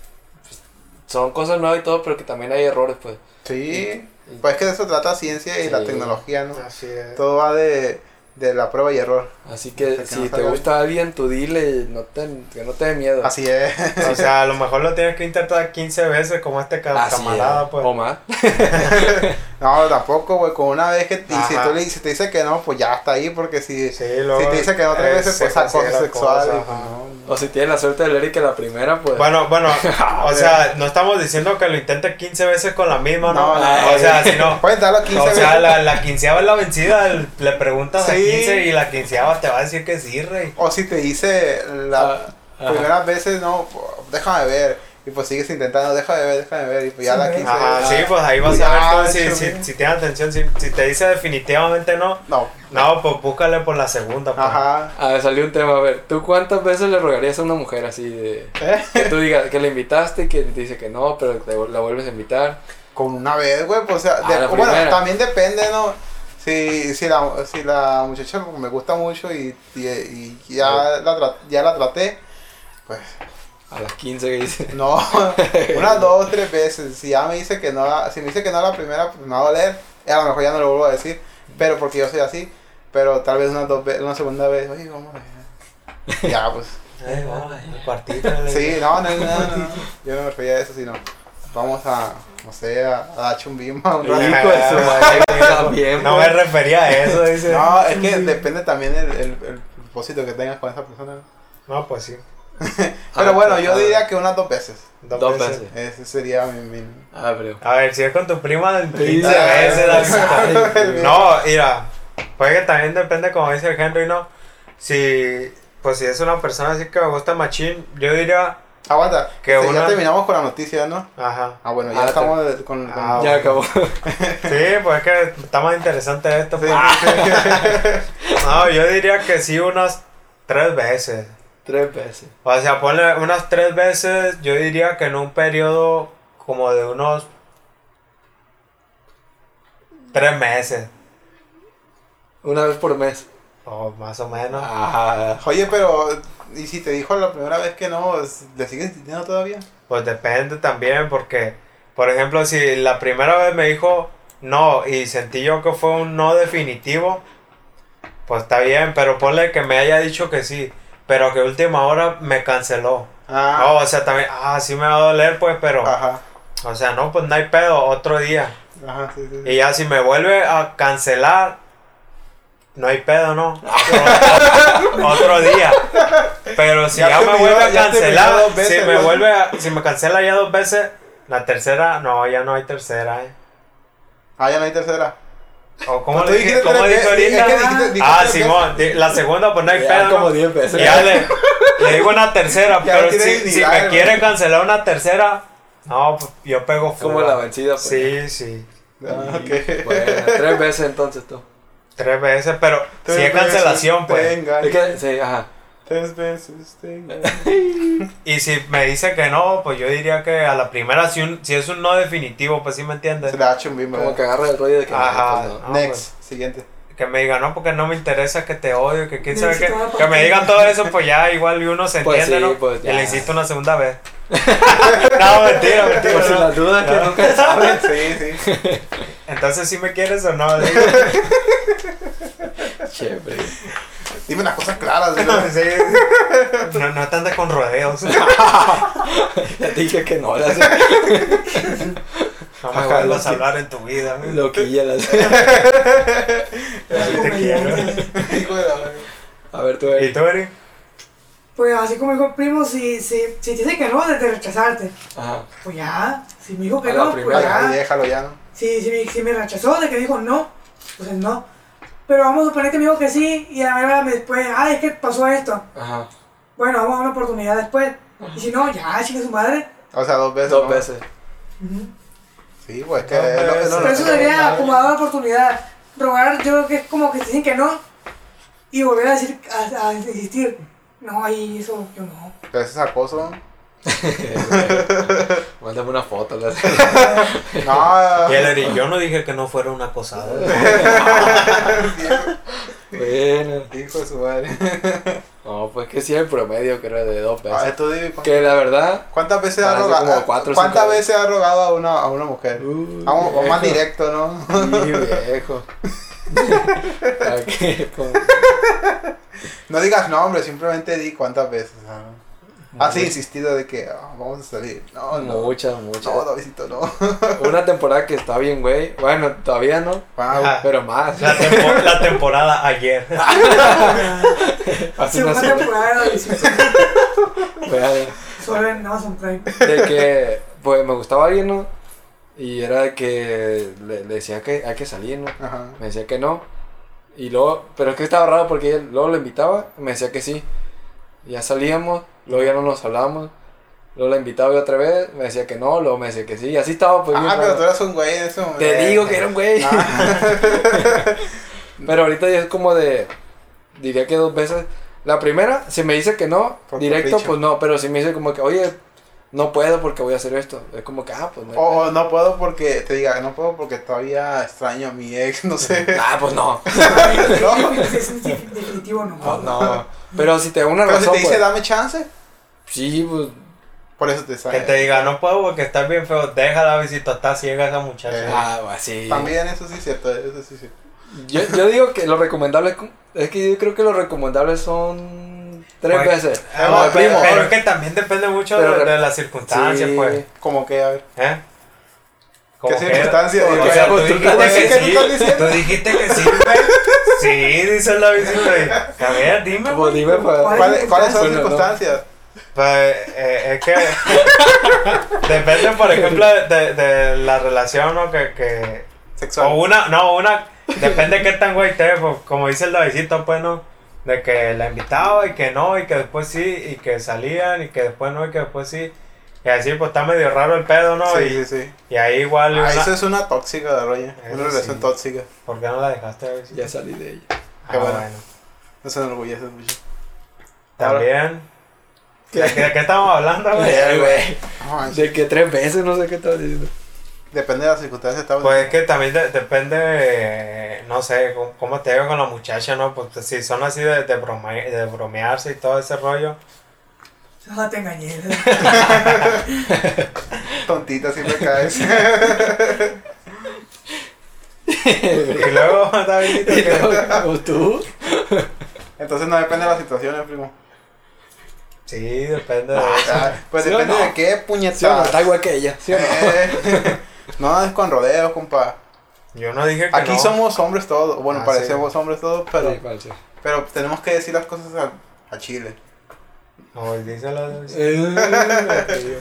Speaker 4: pues, son cosas nuevas y todo, pero que también hay errores pues.
Speaker 1: Sí, pues es que de eso trata ciencia y la tecnología, ¿no?
Speaker 2: Así es.
Speaker 1: Todo va de, de la prueba y error.
Speaker 4: Así que si
Speaker 1: no
Speaker 4: te gusta alguien, tú dile no te, que no te dé miedo.
Speaker 1: Así es.
Speaker 2: O sea, a lo mejor lo tienes que intentar 15 veces como este camarada,
Speaker 4: es.
Speaker 2: pues.
Speaker 4: O más.
Speaker 1: No, tampoco, güey, con una vez que te- si
Speaker 2: Ajá.
Speaker 1: tú le si te dice que no, pues ya está ahí, porque si,
Speaker 2: Sí,
Speaker 1: si te dice que no tres veces, pues acoso sexual.
Speaker 2: cosa,
Speaker 1: y,
Speaker 2: ajá.
Speaker 1: no,
Speaker 4: O si tienes la suerte de leer y que la primera, pues.
Speaker 2: Bueno, bueno, o sea, no estamos diciendo que lo intente 15 veces con la misma, ¿no?
Speaker 1: No, no,
Speaker 2: o sea, si no.
Speaker 1: Puedes darlo 15
Speaker 2: O sea,
Speaker 1: veces.
Speaker 2: la, la quinceava es la vencida, le preguntas a
Speaker 1: Sí.
Speaker 2: 15 y la quinceava te va a decir que sí, rey.
Speaker 1: O si te dice las
Speaker 4: Ah, ajá.
Speaker 1: primeras veces, no, déjame ver. Y pues sigues intentando, déjame ver, déjame ver. Y pues ya
Speaker 3: Sí,
Speaker 1: la
Speaker 3: ve.
Speaker 1: 15
Speaker 2: Ajá,
Speaker 1: veces.
Speaker 2: sí, pues ahí vas
Speaker 1: Ya,
Speaker 2: a ver tú si, si, si tienes atención. Si, si te dice definitivamente no,
Speaker 1: No,
Speaker 2: no, pues búscale por la segunda. Pues.
Speaker 1: ajá.
Speaker 4: A ver, salió un tema, a ver, ¿tú cuántas veces le rogarías a una mujer así de...
Speaker 1: ¿Eh?
Speaker 4: Que tú digas que la invitaste y que te dice que no, pero te la vuelves a invitar?
Speaker 1: Con una vez, güey, pues o sea,
Speaker 4: Ah,
Speaker 1: de-
Speaker 4: la
Speaker 1: bueno,
Speaker 4: primera.
Speaker 1: también depende, ¿no? Si, si, la, si la muchacha me gusta mucho y, y, y ya, la tra- ya la traté, pues
Speaker 4: A las 15 que dice.
Speaker 1: no, unas dos, tres veces. Si ya me dice que no, la- si me dice que no la primera, pues me va a doler. A lo mejor ya no lo vuelvo a decir, pero porque yo soy así. Pero tal vez una, dos una segunda vez, oye, vamos a. Ya, pues.
Speaker 2: Eh, va, un cuartito,
Speaker 1: Sí,
Speaker 2: digo.
Speaker 1: no, no, no, no, Yo no me refería a eso, sino. vamos a, no sé, a, a chumbima un
Speaker 4: de su madre, también,
Speaker 2: No
Speaker 4: pues.
Speaker 2: me refería a eso, dice.
Speaker 1: No, es que depende también el, el, el propósito que tengas con esa persona.
Speaker 2: No, pues sí.
Speaker 1: Pero
Speaker 4: Ah,
Speaker 1: bueno,
Speaker 4: pues,
Speaker 1: yo
Speaker 4: ah,
Speaker 1: diría que unas dos veces.
Speaker 4: Dos veces.
Speaker 1: Ese sería mi... mi...
Speaker 4: Ah, pero.
Speaker 2: A ver, si es con tu prima, 15
Speaker 4: Sí,
Speaker 2: veces. No, mira, puede que también depende, como dice el Henry, ¿no? Si, pues si es una persona así que me gusta machín, yo diría,
Speaker 1: Aguanta,
Speaker 2: Que
Speaker 1: sí,
Speaker 2: una-
Speaker 1: ya terminamos con la noticia, ¿no?
Speaker 2: ajá.
Speaker 1: Ah, bueno, ya
Speaker 4: Ah,
Speaker 1: estamos con... con-
Speaker 2: Ah,
Speaker 4: Ya acabó.
Speaker 2: Sí, pues es que está más interesante esto.
Speaker 1: Sí,
Speaker 2: pues. No, yo diría que sí unas tres veces.
Speaker 4: Tres veces.
Speaker 2: O sea, ponle unas tres veces, yo diría que en un periodo como de unos tres meses.
Speaker 4: Una vez por mes.
Speaker 2: O más o menos.
Speaker 4: Ah,
Speaker 1: Oye, pero... ¿Y si te dijo la primera vez que no, le sigues insistiendo todavía?
Speaker 2: Pues depende también, porque, por ejemplo, si la primera vez me dijo no y sentí yo que fue un no definitivo, pues está bien, pero ponle que me haya dicho que sí, pero que última hora me canceló.
Speaker 1: Ah,
Speaker 2: No, o sea, también, ah, sí me va a doler, pues, pero,
Speaker 1: ajá.
Speaker 2: o sea, no, pues no hay pedo, otro día.
Speaker 1: Ajá, sí, sí. sí.
Speaker 2: Y ya si me vuelve a cancelar, no hay pedo, ¿no? Otro día. Pero si
Speaker 1: Ya
Speaker 2: me vuelve a cancelar,
Speaker 1: veces,
Speaker 2: si me
Speaker 1: ¿no?
Speaker 2: vuelve a, si me cancela ya dos veces, la tercera, no, ya no hay tercera, eh.
Speaker 1: Ah, ya no hay tercera.
Speaker 2: O como le
Speaker 1: dijiste
Speaker 2: dije, ¿cómo
Speaker 1: veces,
Speaker 2: ahorita?
Speaker 1: es que dijiste- dijiste
Speaker 2: ah, Simón, la segunda pues no hay
Speaker 4: ya
Speaker 2: pedo.
Speaker 4: como
Speaker 2: ¿no?
Speaker 4: 10 veces.
Speaker 2: Y ya le, le digo una tercera, pero si, me
Speaker 1: güey.
Speaker 2: quiere cancelar una tercera, no, pues yo pego fuga.
Speaker 4: Como la vencida. pues.
Speaker 2: Sí, sí.
Speaker 1: Ah, ok.
Speaker 4: Bueno, tres veces entonces tú.
Speaker 2: Tres veces, pero
Speaker 1: Tres
Speaker 2: si es cancelación, pues.
Speaker 1: tenga.
Speaker 4: Es que, sí, ajá.
Speaker 1: Tres veces tenga.
Speaker 2: Y si me dice que no, pues yo diría que a la primera, si, un, si es un no definitivo, pues sí me entiendes.
Speaker 1: Se chumbima.
Speaker 4: Como que agarra el rollo de que.
Speaker 2: Ajá.
Speaker 4: pues, no.
Speaker 2: No,
Speaker 1: Next, siguiente.
Speaker 2: Que me digan, no, porque no me interesa que te odio, que quién sabe qué. Que me digan todo eso, pues ya igual y uno se
Speaker 4: Pues
Speaker 2: entiende,
Speaker 4: sí,
Speaker 2: ¿no?
Speaker 4: pues
Speaker 2: y le insisto una segunda vez. no, mentira, mentira.
Speaker 4: Por si las dudas que nunca saben.
Speaker 1: Sí, sí.
Speaker 2: Entonces, ¿sí me quieres o no?
Speaker 4: Chévere.
Speaker 1: Dime las cosas claras,
Speaker 2: sí. No, no te andes con rodeos.
Speaker 4: Ya te dije que no, las
Speaker 2: No me
Speaker 4: Ajá,
Speaker 2: vuelvas
Speaker 4: lo
Speaker 2: a hablar en tu vida. güey.
Speaker 4: loquilla. Las...
Speaker 2: Te quiero.
Speaker 1: Hijo de la verga.
Speaker 4: A ver, tú,
Speaker 2: ¿Y
Speaker 4: Eric.
Speaker 2: tú, Eri?
Speaker 3: Pues así como dijo el primo, si, si, si te dice que no, de, de rechazarte.
Speaker 4: Ajá.
Speaker 3: Pues ya, si me dijo que
Speaker 4: A
Speaker 3: no, pues
Speaker 4: primera,
Speaker 1: Ahí
Speaker 3: ya.
Speaker 1: déjalo ya, ¿no?
Speaker 3: Si, si, me, si me rechazó de que dijo no, pues es no. Pero vamos a suponer que me dijo que sí y a la verdad después, ay, es que pasó esto.
Speaker 4: Ajá.
Speaker 3: Bueno, vamos a dar una oportunidad después. Y si no, ya, chingue su madre.
Speaker 1: O sea, dos veces.
Speaker 4: Dos
Speaker 1: ¿no?
Speaker 4: veces.
Speaker 3: Ujú.
Speaker 1: Sí, pues que es lo- es lo-
Speaker 2: veces.
Speaker 3: Pero eso sería como dar una oportunidad. Rogar, yo creo que es como que te dicen que no y volver a decir, a, a insistir. No, ahí eso yo no.
Speaker 1: Pero ese es acoso.
Speaker 4: Mándame una foto.
Speaker 1: No,
Speaker 2: Y el Eri, yo no dije que no fuera un acosador.
Speaker 4: bueno.
Speaker 1: hijo de su madre.
Speaker 4: No, pues que sí el promedio que era de dos
Speaker 1: A ver,
Speaker 4: veces.
Speaker 1: tú dime, ¿cu-
Speaker 4: Que la verdad.
Speaker 1: ¿cuántas veces ha rogado?
Speaker 4: o
Speaker 1: ¿Cuántas veces ha rogado a una, a una mujer?
Speaker 4: Uh,
Speaker 1: Vamos, vamos más
Speaker 4: viejo.
Speaker 1: directo, ¿no?
Speaker 4: Sí, viejo.
Speaker 1: No digas nombre, simplemente di cuántas veces. ¿no? Has insistido de que ah, vamos a salir. No, no.
Speaker 4: Muchas, muchas.
Speaker 1: No, Davidito, no.
Speaker 4: Una temporada que está bien, güey. Bueno, todavía no.
Speaker 1: Wow.
Speaker 4: Pero más.
Speaker 2: La, tempo- la temporada ayer.
Speaker 4: Así
Speaker 3: Segunda
Speaker 4: nació.
Speaker 3: temporada de 18,
Speaker 4: Güey,
Speaker 3: solo en Amazon Prime.
Speaker 4: De que, pues me gustaba alguien, ¿no? Y era de que le, le decía que hay que salir, ¿no?
Speaker 1: Ajá.
Speaker 4: Me decía que no. Y luego, pero es que estaba raro porque él, luego lo invitaba, me decía que sí. Ya salíamos, luego ya no nos hablábamos. Luego la invitaba yo otra vez, me decía que no, luego me decía que sí. Y así estaba, pues bien
Speaker 1: Ah, pero
Speaker 4: raro.
Speaker 1: tú eras un güey en ese momento.
Speaker 4: Te digo que era un güey. Pero ahorita ya es como de. Diría que dos veces. La primera, si me dice que no,
Speaker 1: Por
Speaker 4: directo, pues no. Pero si me dice como que, oye, no puedo porque voy a hacer esto. Es como que, ah, pues no.
Speaker 1: O,
Speaker 4: pedo.
Speaker 1: o no puedo porque, te diga, no puedo porque todavía extraño a mi ex, no sé.
Speaker 4: Ah, pues no.
Speaker 1: No.
Speaker 3: Es un definitivo no.
Speaker 4: No, no. Pero si te da una
Speaker 1: Pero si
Speaker 4: razón.
Speaker 1: te dice,
Speaker 4: pues,
Speaker 1: dame chance,
Speaker 4: sí, pues.
Speaker 1: por eso te
Speaker 2: Que
Speaker 1: sale.
Speaker 2: te diga, no puedo porque estás bien feo. Déjala visita, está ciega esa muchacha.
Speaker 1: Eh.
Speaker 4: Ah, pues sí.
Speaker 1: También eso sí es cierto, eso sí es cierto.
Speaker 4: Yo, yo digo que lo recomendable es que yo creo que lo recomendable son Tres
Speaker 2: Pues,
Speaker 4: veces.
Speaker 1: Ah, pero-
Speaker 4: primo.
Speaker 2: Pero es que también depende mucho
Speaker 4: Pero
Speaker 2: de, las circunstancias,
Speaker 4: Sí.
Speaker 2: pues.
Speaker 1: Como que, a ver.
Speaker 2: ¿Eh?
Speaker 1: ¿Qué
Speaker 2: como O sea, tú
Speaker 4: tú
Speaker 2: dijiste que
Speaker 1: ¿qué tú
Speaker 2: sí. Tú dijiste que sí, güey. Sí, dice la visita. y- A ver, dime,
Speaker 4: dime, pues.
Speaker 3: ¿Cuál?
Speaker 1: ¿Cuáles cuáles son las circunstancias?
Speaker 2: Pues eh, es que depende, por ejemplo, de, de la relación, ¿no? Que, que
Speaker 1: Sexual.
Speaker 2: o una, no, una, depende de qué tan güey te, pues, como dice el Davidito, pues, ¿no? De que la invitaba y que no, y que después sí, y que salían, y que después no, y que después sí. Y así, pues está medio raro el pedo, ¿no?
Speaker 1: Sí,
Speaker 2: y,
Speaker 1: sí, sí.
Speaker 2: y ahí igual,
Speaker 1: Ah,
Speaker 2: una-
Speaker 1: eso es una tóxica de.
Speaker 2: Eso
Speaker 1: Una relación
Speaker 2: sí.
Speaker 1: tóxica.
Speaker 2: ¿por qué no la dejaste, Davidito?
Speaker 4: Ya salí de ella.
Speaker 2: Ah,
Speaker 1: Qué bueno.
Speaker 2: bueno.
Speaker 1: Eso me enorgullece mucho.
Speaker 2: También.
Speaker 1: ¿Qué?
Speaker 2: ¿De qué, de qué estamos hablando, güey?
Speaker 1: No.
Speaker 4: De que tres veces, no sé qué estás diciendo.
Speaker 1: Depende de las circunstancias.
Speaker 2: Pues es que también de- depende, eh, no sé, cómo, cómo te digo con la muchacha, ¿no? Pues si son así de, de, brome- de bromearse y todo ese rollo.
Speaker 3: Ah, te engañé.
Speaker 1: Tontita siempre caes.
Speaker 2: Y luego, que-
Speaker 4: luego, tú?
Speaker 1: Entonces no depende de las situaciones, primo.
Speaker 2: Sí, depende de
Speaker 1: Ah,
Speaker 2: eso.
Speaker 1: pues
Speaker 4: ¿Sí o
Speaker 1: depende
Speaker 4: no?
Speaker 1: de qué
Speaker 4: Sí, o no,
Speaker 1: puñetada.
Speaker 4: está igual que ella. ¿Sí o no?
Speaker 1: Eh, no es con rodeos, compa.
Speaker 2: Yo no dije que
Speaker 1: Aquí
Speaker 2: no.
Speaker 1: somos hombres todos. Bueno,
Speaker 2: Ah,
Speaker 1: parecemos hombres todos, pero,
Speaker 4: Sí, sí.
Speaker 1: pero tenemos que decir las cosas a, a Chile.
Speaker 2: No, díselo.
Speaker 4: Eh,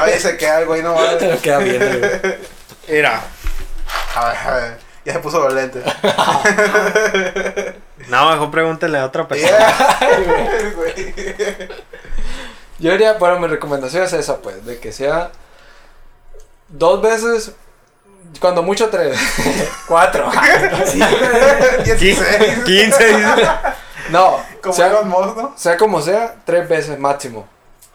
Speaker 1: Ay, se queda algo ahí no vale.
Speaker 4: Te lo queda bien, güey.
Speaker 2: Mira.
Speaker 1: A ver, a ver. Ya se puso los lentes.
Speaker 2: No, mejor pregúntele a otra persona.
Speaker 1: Yeah.
Speaker 4: Yo diría, bueno, mi recomendación es esa, pues, de que sea dos veces, cuando mucho tres, cuatro.
Speaker 3: Sí,
Speaker 1: 16.
Speaker 2: 15, dice.
Speaker 4: No,
Speaker 1: Como
Speaker 4: sea,
Speaker 1: Elon Musk, ¿no?
Speaker 4: sea como sea, tres veces máximo.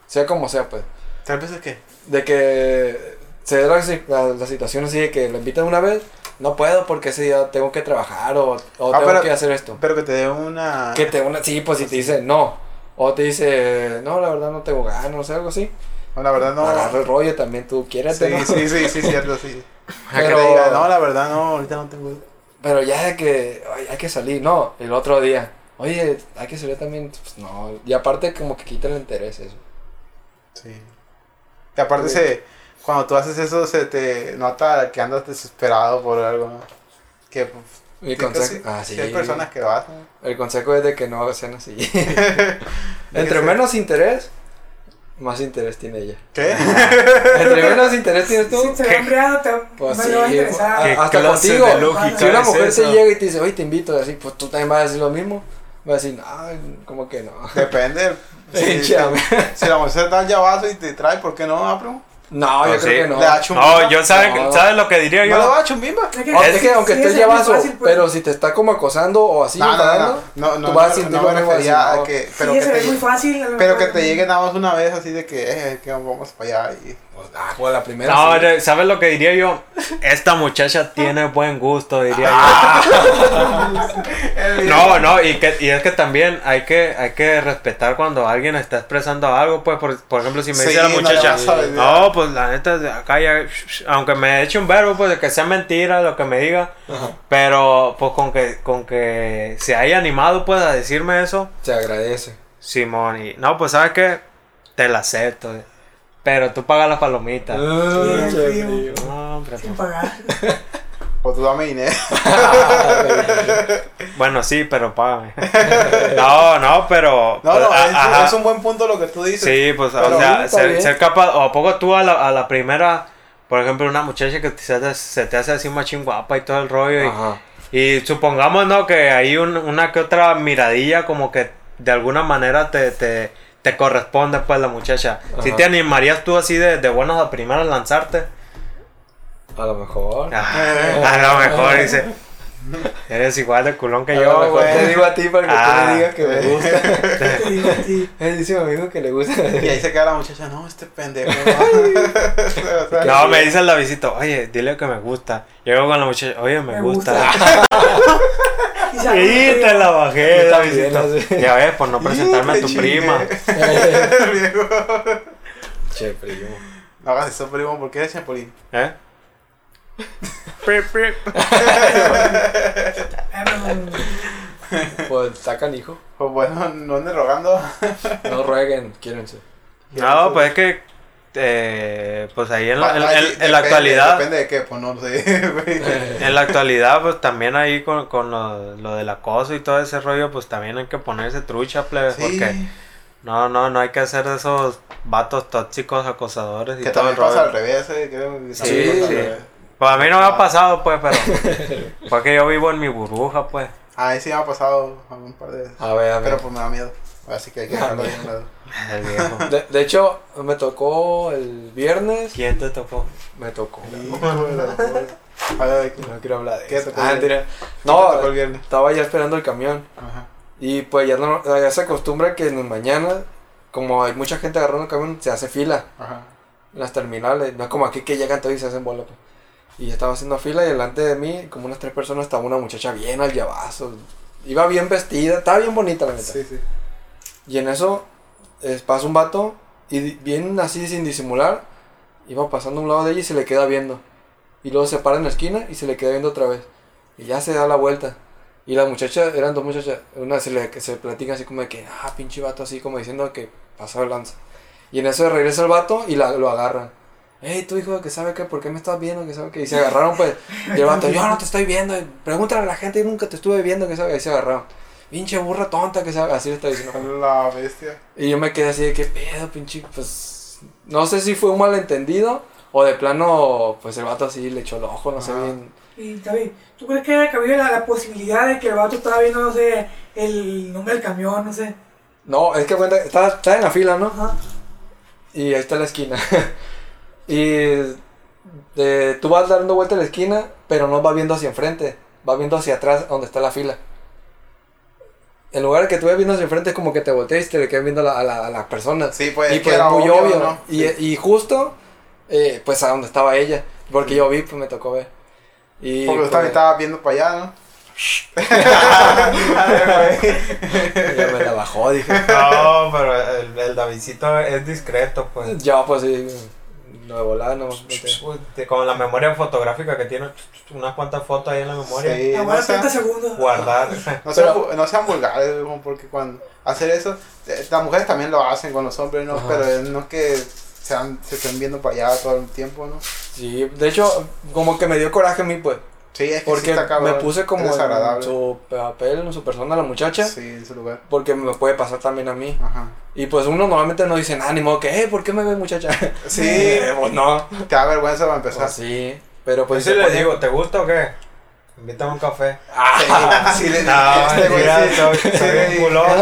Speaker 4: Sea como sea, pues.
Speaker 1: ¿Tres veces qué?
Speaker 4: De que se dé la, si- la- la situación así de que lo invitan una vez, no puedo porque ese día tengo que trabajar o, o
Speaker 1: Ah,
Speaker 4: tengo
Speaker 1: pero-
Speaker 4: que hacer esto.
Speaker 1: Pero que te dé una.
Speaker 4: Que te una, sí, pues si te dice no. O te dice, no, la verdad no tengo ganas, algo así.
Speaker 1: No, la verdad no.
Speaker 4: Agarra el rollo también, tú quieres,
Speaker 1: Sí,
Speaker 4: ¿no?
Speaker 1: sí, sí, sí, cierto, sí. Que
Speaker 4: Pero-
Speaker 1: te diga, no, la verdad no, ahorita no tengo.
Speaker 4: Pero ya de que ay, hay que salir, no, el otro día. Oye, hay que salir también, pues no. Y aparte como que quita el interés eso.
Speaker 1: Sí. Y aparte
Speaker 4: Sí.
Speaker 1: se, cuando tú haces eso se te nota que andas desesperado por algo, ¿no? Que pues,
Speaker 4: Mi
Speaker 1: sí,
Speaker 4: consejo,
Speaker 1: sí,
Speaker 4: ah,
Speaker 1: sí hay personas que ¿no?
Speaker 4: El consejo es de que no sean así. Entre menos interés, más interés tiene ella.
Speaker 1: ¿Qué?
Speaker 4: Entre menos interés tienes tú,
Speaker 3: Si se ve hambriado, te
Speaker 4: Pues
Speaker 3: no
Speaker 4: sí,
Speaker 3: le va a
Speaker 4: a-
Speaker 3: interesar.
Speaker 2: ¿Qué
Speaker 4: hasta
Speaker 2: clase
Speaker 4: contigo.
Speaker 2: de lógica
Speaker 4: Si una
Speaker 2: es
Speaker 4: mujer
Speaker 2: esa?
Speaker 4: te llega y te dice, oye, te invito, así, pues tú también vas a decir lo mismo. Vas a decir, ay, como que no.
Speaker 1: Depende. Si, si,
Speaker 4: Échame.
Speaker 1: si la mujer te da el llavazo y te trae, ¿por qué no, primo?
Speaker 4: No, yo
Speaker 2: No,
Speaker 4: creo
Speaker 2: sí.
Speaker 4: que no.
Speaker 1: Le da chumbimba.
Speaker 2: No, yo sabes
Speaker 4: No.
Speaker 2: ¿sabes lo que diría
Speaker 1: ¿No le
Speaker 2: yo.
Speaker 1: va a chumbimba?
Speaker 3: Es que-
Speaker 4: es que aunque
Speaker 3: sí,
Speaker 4: estés llavazo,
Speaker 3: fácil, pues.
Speaker 4: pero si te está como acosando o así,
Speaker 1: No, no, no, no, no,
Speaker 4: tú
Speaker 1: no,
Speaker 4: vas a
Speaker 1: no,
Speaker 4: sentir
Speaker 1: no
Speaker 4: así,
Speaker 1: a
Speaker 4: no.
Speaker 1: que, pero
Speaker 3: sí,
Speaker 1: que
Speaker 3: se ve
Speaker 1: te,
Speaker 3: muy fácil.
Speaker 1: pero que te llegue nada más una vez así de que, eh, que vamos para allá y...
Speaker 4: Pues, ah, pues la primera.
Speaker 2: No,
Speaker 4: sí.
Speaker 2: ¿sabes lo que diría yo? Esta muchacha tiene buen gusto, diría
Speaker 1: Ah.
Speaker 2: yo. No, no, y, que, y es que también hay que, hay que respetar cuando alguien está expresando algo, pues, por, por ejemplo, si me
Speaker 1: Sí,
Speaker 2: dice la muchacha, no, pues la neta, de acá ya, aunque me eche un verbo, pues, de que sea mentira lo que me diga,
Speaker 4: Ajá.
Speaker 2: pero, pues, con que, con que se haya animado, pues, a decirme eso,
Speaker 4: Se agradece.
Speaker 2: Simón, y, no, pues, ¿sabes qué? Te la acepto, eh. Pero tú pagas las palomitas.
Speaker 4: Ah,
Speaker 3: Sí, frío.
Speaker 2: No, hombre,
Speaker 3: Sin
Speaker 2: pues.
Speaker 3: pagar.
Speaker 1: O tú dame dinero.
Speaker 2: Bueno, sí, pero págame. No, no, pero.
Speaker 1: No,
Speaker 2: pues,
Speaker 1: no,
Speaker 2: a-
Speaker 1: es, es un buen punto lo que tú dices.
Speaker 2: Sí, pues,
Speaker 1: Pero
Speaker 2: o sea, ser, ser capaz. ¿O a poco tú a la, a la primera, por ejemplo, una muchacha que se te, se te hace así machín guapa y todo el rollo?
Speaker 4: Ajá.
Speaker 2: Y, y supongamos, ¿no? Que hay un- una que otra miradilla, como que de alguna manera te. te te corresponde pues la muchacha. Si te animarías tú así de, de buenas a primeras lanzarte.
Speaker 4: A lo mejor.
Speaker 2: Ah, a lo mejor dice. Eres igual de culón que yo, güey.
Speaker 4: te digo a ti para que tú
Speaker 2: Ah.
Speaker 4: le digas que me gusta.
Speaker 3: Te digo a ti.
Speaker 4: Él dice a mi amigo que le gusta.
Speaker 1: Y ahí se queda la muchacha, no, este pendejo.
Speaker 2: No, me dice la visita, oye, dile que me gusta. Llego con la muchacha, oye, me,
Speaker 3: Me
Speaker 2: gusta.
Speaker 3: Y se
Speaker 2: y te la bajé, la visita. Ya ves, por no presentarme a tu prima.
Speaker 4: Che, primo.
Speaker 1: No hagas eso, primo, porque eres chapulín.
Speaker 2: ¿Eh?
Speaker 4: Pues sacan hijo.
Speaker 1: Pues bueno, no anden rogando.
Speaker 4: No rueguen, quírense.
Speaker 2: No, pues es que. eh, pues ahí en la, en-
Speaker 1: Ah,
Speaker 2: en- la actualidad.
Speaker 1: Depende de qué, pues no sé.
Speaker 2: En la actualidad, pues también ahí con, con lo, lo del acoso y todo ese rollo, pues también hay que ponerse trucha, plebe,
Speaker 1: Sí,
Speaker 2: porque no, no, no hay que hacer de esos vatos tóxicos, acosadores y
Speaker 1: que
Speaker 2: todo
Speaker 1: también
Speaker 2: el
Speaker 1: pasa al
Speaker 2: rollo.
Speaker 1: revés, eh, creo que
Speaker 2: Sí,
Speaker 1: al
Speaker 2: sí.
Speaker 1: revés.
Speaker 2: Pues a mí no me ha pasado, pues, pero fue que yo vivo en mi burbuja, pues.
Speaker 1: A mí sí me ha pasado algún par de veces.
Speaker 4: A ver, a ver.
Speaker 1: Pero pues me da miedo. Así que hay que dejarlo un lado.
Speaker 2: El viejo.
Speaker 4: De, de hecho, me tocó el viernes.
Speaker 2: ¿Quién te tocó?
Speaker 4: Me tocó.
Speaker 1: Hijo de la madre. A ver, ¿qué
Speaker 4: No quiero hablar de
Speaker 1: ¿Qué
Speaker 4: eso.
Speaker 1: te tocó
Speaker 4: Ah,
Speaker 1: el
Speaker 4: mentira.
Speaker 1: te
Speaker 4: No,
Speaker 1: tocó el viernes?
Speaker 4: estaba ya esperando el camión.
Speaker 1: Ajá.
Speaker 4: Y pues ya, no, ya se acostumbra que en las mañanas, como hay mucha gente agarrando el camión, se hace fila
Speaker 1: Ajá.
Speaker 4: en las terminales. No es como aquí que llegan todos y se hacen bola. pues. Y yo estaba haciendo fila y delante de mí, como unas tres personas, estaba una muchacha bien al llavazo. Iba bien vestida, estaba bien bonita la neta.
Speaker 1: Sí, sí.
Speaker 4: Y en eso eh, pasa un vato y bien así sin disimular, iba pasando a un lado de ella y se le queda viendo. Y luego se para en la esquina y se le queda viendo otra vez. Y ya se da la vuelta. Y la muchacha, eran dos muchachas, una se le que se platica así como de que, ah, pinche vato, así como diciendo que pasó el lanza. Y en eso regresa el vato y la, lo agarran. Hey, tu hijo, que sabe qué, ¿por qué me estás viendo? que sabe qué? Y se agarraron, pues. Y el vato, yo no te estoy viendo. Pregúntale a la gente, yo nunca te estuve viendo, que sabe. Y se agarraron. Pinche burra tonta, que sabe. Así le está diciendo.
Speaker 1: La bestia.
Speaker 4: Y yo me quedé así de qué pedo, pinche, pues. No sé si fue un malentendido o de plano, pues el vato así le echó el ojo, no sé bien.
Speaker 3: Y David, ¿tú crees que cabía la, la posibilidad de que el vato estaba viendo, no sé, el nombre del camión, no sé?
Speaker 4: No, es que cuenta, está, está en la fila, ¿no?
Speaker 3: Ajá.
Speaker 4: Y ahí está la esquina. y eh, tú vas dando vuelta a la esquina, pero no vas viendo hacia enfrente, vas viendo hacia atrás donde está la fila. En lugar de que tú vayas viendo hacia enfrente, es como que te voltees y te le quedas viendo a la, a la, a la persona.
Speaker 1: Sí, pues
Speaker 4: y
Speaker 1: es que
Speaker 4: pues
Speaker 1: era
Speaker 4: muy obvio,
Speaker 1: ¿no?
Speaker 4: Y,
Speaker 1: Sí.
Speaker 4: y justo, eh, pues a donde estaba ella. Porque yo vi, pues me tocó ver. Y,
Speaker 1: Porque
Speaker 4: pues,
Speaker 1: usted estaba viendo para allá, ¿no?
Speaker 4: ella me la bajó, dije.
Speaker 2: No, pero el, el Davidcito es discreto, pues.
Speaker 4: Ya, pues sí, no de volada, no.
Speaker 2: Uy, te- Con la memoria fotográfica que tiene, unas cuantas fotos ahí en la memoria.
Speaker 1: Sí, no sean,
Speaker 3: 30 segundos.
Speaker 2: Guardar.
Speaker 1: no, sean,
Speaker 4: Pero-
Speaker 1: vu- no sean vulgares, porque cuando hacer eso, eh, las mujeres también lo hacen con los hombres, ¿no?
Speaker 4: Ajá.
Speaker 1: Pero no es que sean, se estén viendo para allá todo el tiempo, ¿no?
Speaker 4: Sí, de hecho, como que me dio coraje a mí, pues.
Speaker 1: Sí, es que sí
Speaker 4: Porque
Speaker 1: está cabrón,
Speaker 4: me puse como
Speaker 1: es
Speaker 4: en
Speaker 1: desagradable.
Speaker 4: su papel, en su persona, la muchacha.
Speaker 1: Sí, en su lugar.
Speaker 4: Porque me puede pasar también a mí.
Speaker 1: Ajá.
Speaker 4: Y pues uno normalmente no dice nada, ni modo que, eh, ¿por qué me ve muchacha?
Speaker 1: Sí,
Speaker 4: Eh, pues no.
Speaker 1: te da vergüenza para empezar.
Speaker 4: Pues sí, pero
Speaker 2: Pues
Speaker 4: pues
Speaker 2: sí
Speaker 4: se
Speaker 2: le
Speaker 4: pone-
Speaker 2: digo, ¿te gusta o qué? Invítame a un café.
Speaker 4: Ah,
Speaker 1: Sí, sí, le
Speaker 2: No,
Speaker 1: este
Speaker 2: mentira, soy,
Speaker 1: sí,
Speaker 2: soy un culón.